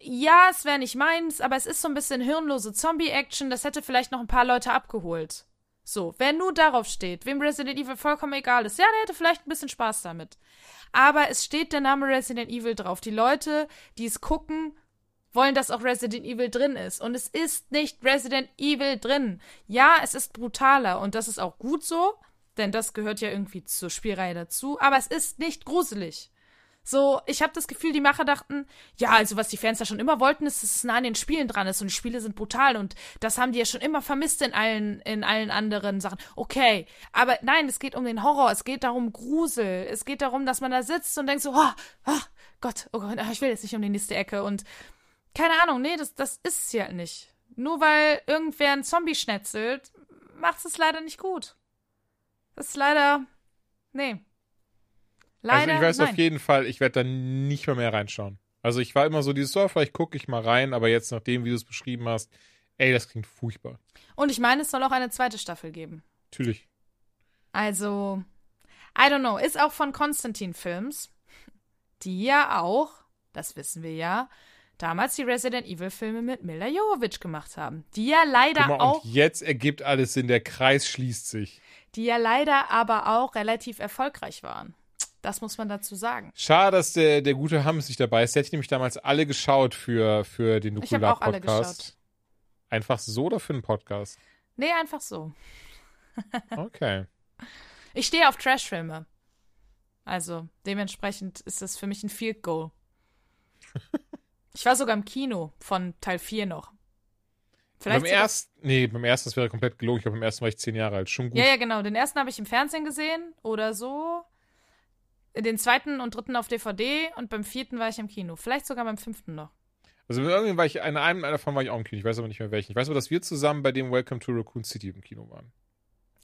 ja, es wäre nicht meins, aber es ist so ein bisschen hirnlose Zombie-Action, das hätte vielleicht noch ein paar Leute abgeholt. So, wer nur darauf steht, wem Resident Evil vollkommen egal ist, ja, der hätte vielleicht ein bisschen Spaß damit. Aber es steht der Name Resident Evil drauf. Die Leute, die es gucken, wollen, dass auch Resident Evil drin ist. Und es ist nicht Resident Evil drin. Ja, es ist brutaler und das ist auch gut so, denn das gehört ja irgendwie zur Spielreihe dazu, aber es ist nicht gruselig. So, ich habe das Gefühl, die Macher dachten, ja, also was die Fans ja schon immer wollten, ist, dass es nah an den Spielen dran ist und die Spiele sind brutal und das haben die ja schon immer vermisst in allen in allen anderen Sachen. Okay, aber nein, es geht um den Horror, es geht darum Grusel, es geht darum, dass man da sitzt und denkt so, oh, oh Gott, oh Gott, ich will jetzt nicht um die nächste Ecke und keine Ahnung, nee, das das ist es ja nicht. Nur weil irgendwer ein Zombie schnetzelt, macht es leider nicht gut. Das ist leider nee. Also Leider, ich weiß nein. auf jeden Fall, ich werde da nicht mehr mehr reinschauen. Also ich war immer so dieses, so, vielleicht gucke ich mal rein, aber jetzt nachdem, wie du es beschrieben hast, ey, das klingt furchtbar. Und ich meine, es soll auch eine zweite Staffel geben. Natürlich. Also, I don't know, ist auch von Konstantin Films, die ja auch, das wissen wir ja, damals die Resident Evil Filme mit Mila Jovovich gemacht haben, die ja leider mal, auch, und jetzt ergibt alles Sinn, der Kreis schließt sich. die ja leider aber auch relativ erfolgreich waren. Das muss man dazu sagen. Schade, dass der, der gute Hammes nicht dabei ist. Der hätte ich nämlich damals alle geschaut für, für den Ich hab auch alle Nukular-Podcast. Einfach so oder für einen Podcast? Nee, einfach so. Okay. Ich stehe auf Trashfilme. Also, dementsprechend ist das für mich ein Field Goal. Ich war sogar im Kino von Teil 4 noch. Vielleicht beim ersten, nee, beim ersten, das wäre komplett gelogen. Ich glaube, beim ersten war ich zehn Jahre alt. Schon gut. Ja, ja, genau. Den ersten habe ich im Fernsehen gesehen oder so. Den zweiten und dritten auf DVD und beim vierten war ich im Kino. Vielleicht sogar beim fünften noch. Also irgendwie war ich, in einem davon war ich auch im Kino. Ich weiß aber nicht mehr welchen. Ich weiß aber, dass wir zusammen bei dem Welcome to Raccoon City im Kino waren.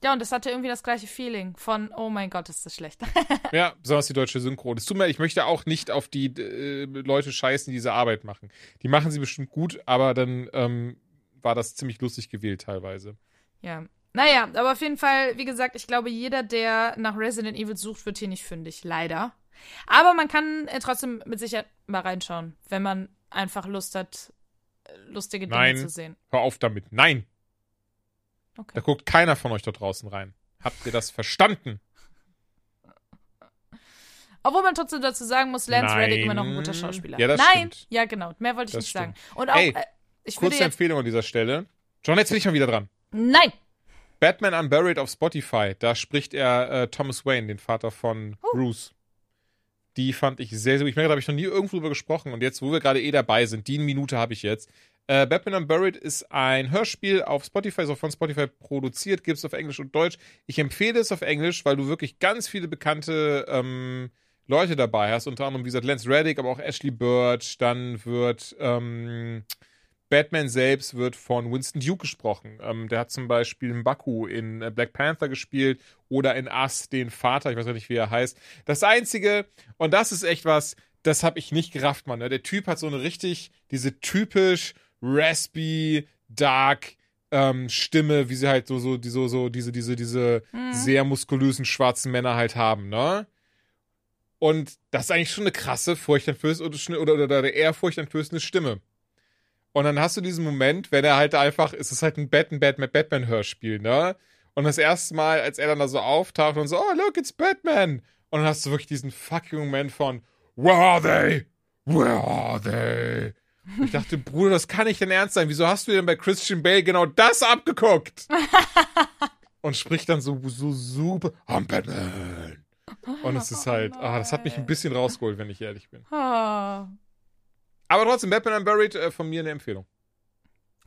Ja, und das hatte irgendwie das gleiche Feeling von, oh mein Gott, ist das schlecht. Ja, besonders die deutsche Synchro. Das tut mir, ich möchte auch nicht auf die äh, Leute scheißen, die diese Arbeit machen. Die machen sie bestimmt gut, aber dann ähm, war das ziemlich lustig gewählt teilweise. ja. Naja, aber auf jeden Fall, wie gesagt, ich glaube, jeder, der nach Resident Evil sucht, wird hier nicht fündig. Leider. Aber man kann äh, trotzdem mit Sicherheit mal reinschauen, wenn man einfach Lust hat, äh, lustige Dinge Nein. zu sehen. Hör auf damit. Nein, Okay. da guckt keiner von euch da draußen rein. Habt ihr das verstanden? Obwohl man trotzdem dazu sagen muss, Lance Nein. Reddick immer noch ein guter Schauspieler. Ja, das Nein, stimmt. ja genau, mehr wollte ich Das nicht sagen. stimmt. Und auch, Ey, äh, ich Kurze Empfehlung an dieser Stelle. John, jetzt bin ich mal wieder dran. nein, Batman Unburied auf Spotify. Da spricht er äh, Thomas Wayne, den Vater von Bruce. Die fand ich sehr, sehr gut. Ich merke, da habe ich noch nie irgendwo drüber gesprochen. Und jetzt, wo wir gerade eh dabei sind, die Minute habe ich jetzt. Äh, Batman Unburied ist ein Hörspiel auf Spotify, ist auch von Spotify produziert, gibt es auf Englisch und Deutsch. Ich empfehle es auf Englisch, weil du wirklich ganz viele bekannte ähm, Leute dabei hast. Unter anderem, wie gesagt, Lance Reddick, aber auch Ashley Birch. Dann wird ähm, Batman selbst wird von Winston Duke gesprochen. Ähm, der hat zum Beispiel Mbaku in äh, Black Panther gespielt oder in Us den Vater, ich weiß gar nicht, wie er heißt. Das Einzige, und das ist echt was, das habe ich nicht gerafft, Mann. Ne? Der Typ hat so eine richtig, diese typisch raspy, dark ähm, Stimme, wie sie halt so, so, die, so, so, diese, diese, diese sehr muskulösen schwarzen Männer halt haben, ne? Und das ist eigentlich schon eine krasse, furchteinflößende oder, oder, oder ehrfurchteinflößende Stimme. Und dann hast du diesen Moment, wenn er halt einfach, es ist halt ein Batman, Batman, Batman-Hörspiel, ne? Und das erste Mal, als er dann da so auftaucht und so, oh, look, it's Batman. Und dann hast du wirklich diesen fucking Moment von, where are they? Where are they? Und ich dachte, Bruder, das kann nicht dein Ernst sein. Wieso hast du denn bei Christian Bale genau das abgeguckt? und spricht dann so, so super, I'm Batman. Und es ist halt, ah, das hat mich ein bisschen rausgeholt, wenn ich ehrlich bin. Aber trotzdem, Batman Unburied äh, von mir eine Empfehlung.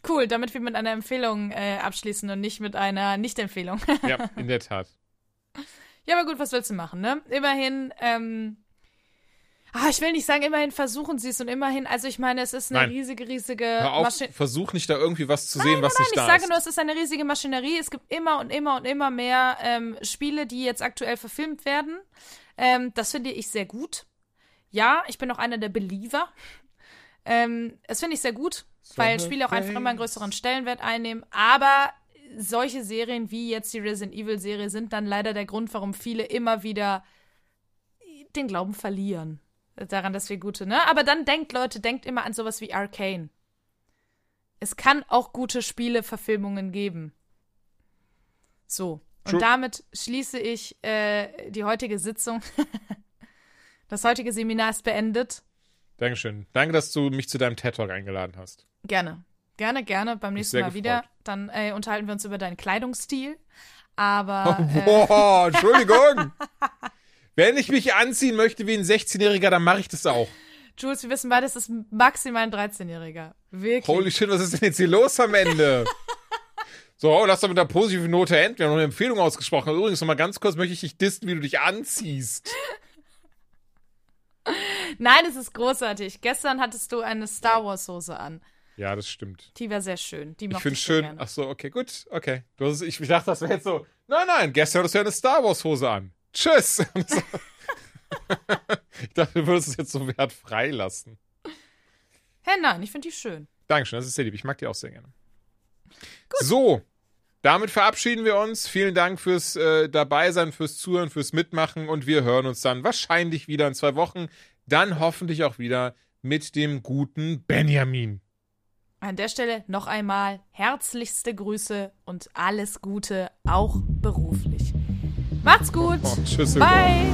Cool, damit wir mit einer Empfehlung äh, abschließen und nicht mit einer Nicht-Empfehlung. Ja, in der Tat. ja, aber gut, was willst du machen, ne? Immerhin, ähm, ah, ich will nicht sagen, immerhin versuchen sie es und immerhin, also ich meine, es ist eine Nein. riesige, riesige Maschinerie. versuch nicht da irgendwie was zu sehen, was Nein, nicht ich da sage ist. nur, es ist eine riesige Maschinerie. Es gibt immer und immer und immer mehr ähm, Spiele, die jetzt aktuell verfilmt werden. Ähm, das finde ich sehr gut. Ja, ich bin auch einer der Believer. Ähm, das finde ich sehr gut, weil So Spiele auch einfach immer einen größeren Stellenwert einnehmen. Aber solche Serien wie jetzt die Resident Evil Serie sind dann leider der Grund, warum viele immer wieder den Glauben verlieren. Daran, dass wir gute, ne? Aber dann denkt, Leute, denkt immer an sowas wie Arcane. Es kann auch gute Spieleverfilmungen geben. So. Und True. damit schließe ich äh, die heutige Sitzung. das heutige Seminar ist beendet. Dankeschön. Danke, dass du mich zu deinem TED Talk eingeladen hast. Gerne. Gerne, gerne. Beim nächsten Mal gefreut. wieder. Dann äh, unterhalten wir uns über deinen Kleidungsstil. Aber äh, Boah, Entschuldigung. Wenn ich mich anziehen möchte wie ein 16-Jähriger, dann mache ich das auch. Jules, wir wissen beide, es ist maximal ein 13-Jähriger. Wirklich. Holy shit, was ist denn jetzt hier los am Ende? So, oh, lass doch mit der positiven Note enden. Wir haben noch eine Empfehlung ausgesprochen. Übrigens, noch mal ganz kurz möchte ich dich dissen, wie du dich anziehst. Nein, es ist großartig. Gestern hattest du eine Star Wars Hose an. Ja, das stimmt. Die war sehr schön. Die Ich finde ich schön. gerne. Ach so, okay, gut, okay. Du hast, ich, ich dachte, das wäre jetzt so. Nein, nein, gestern hattest du ja eine Star Wars Hose an. Tschüss. Ich dachte, du würdest es jetzt so wertfrei lassen. Hä, nein, ich finde die schön. Dankeschön, das ist sehr lieb. Ich mag die auch sehr gerne. So, damit verabschieden wir uns. Vielen Dank fürs äh, Dabeisein, fürs Zuhören, fürs Mitmachen und wir hören uns dann wahrscheinlich wieder in zwei Wochen. Dann hoffentlich auch wieder mit dem guten Benjamin. An der Stelle noch einmal herzlichste Grüße und alles Gute, auch beruflich. Macht's gut. Oh, tschüss. Bye.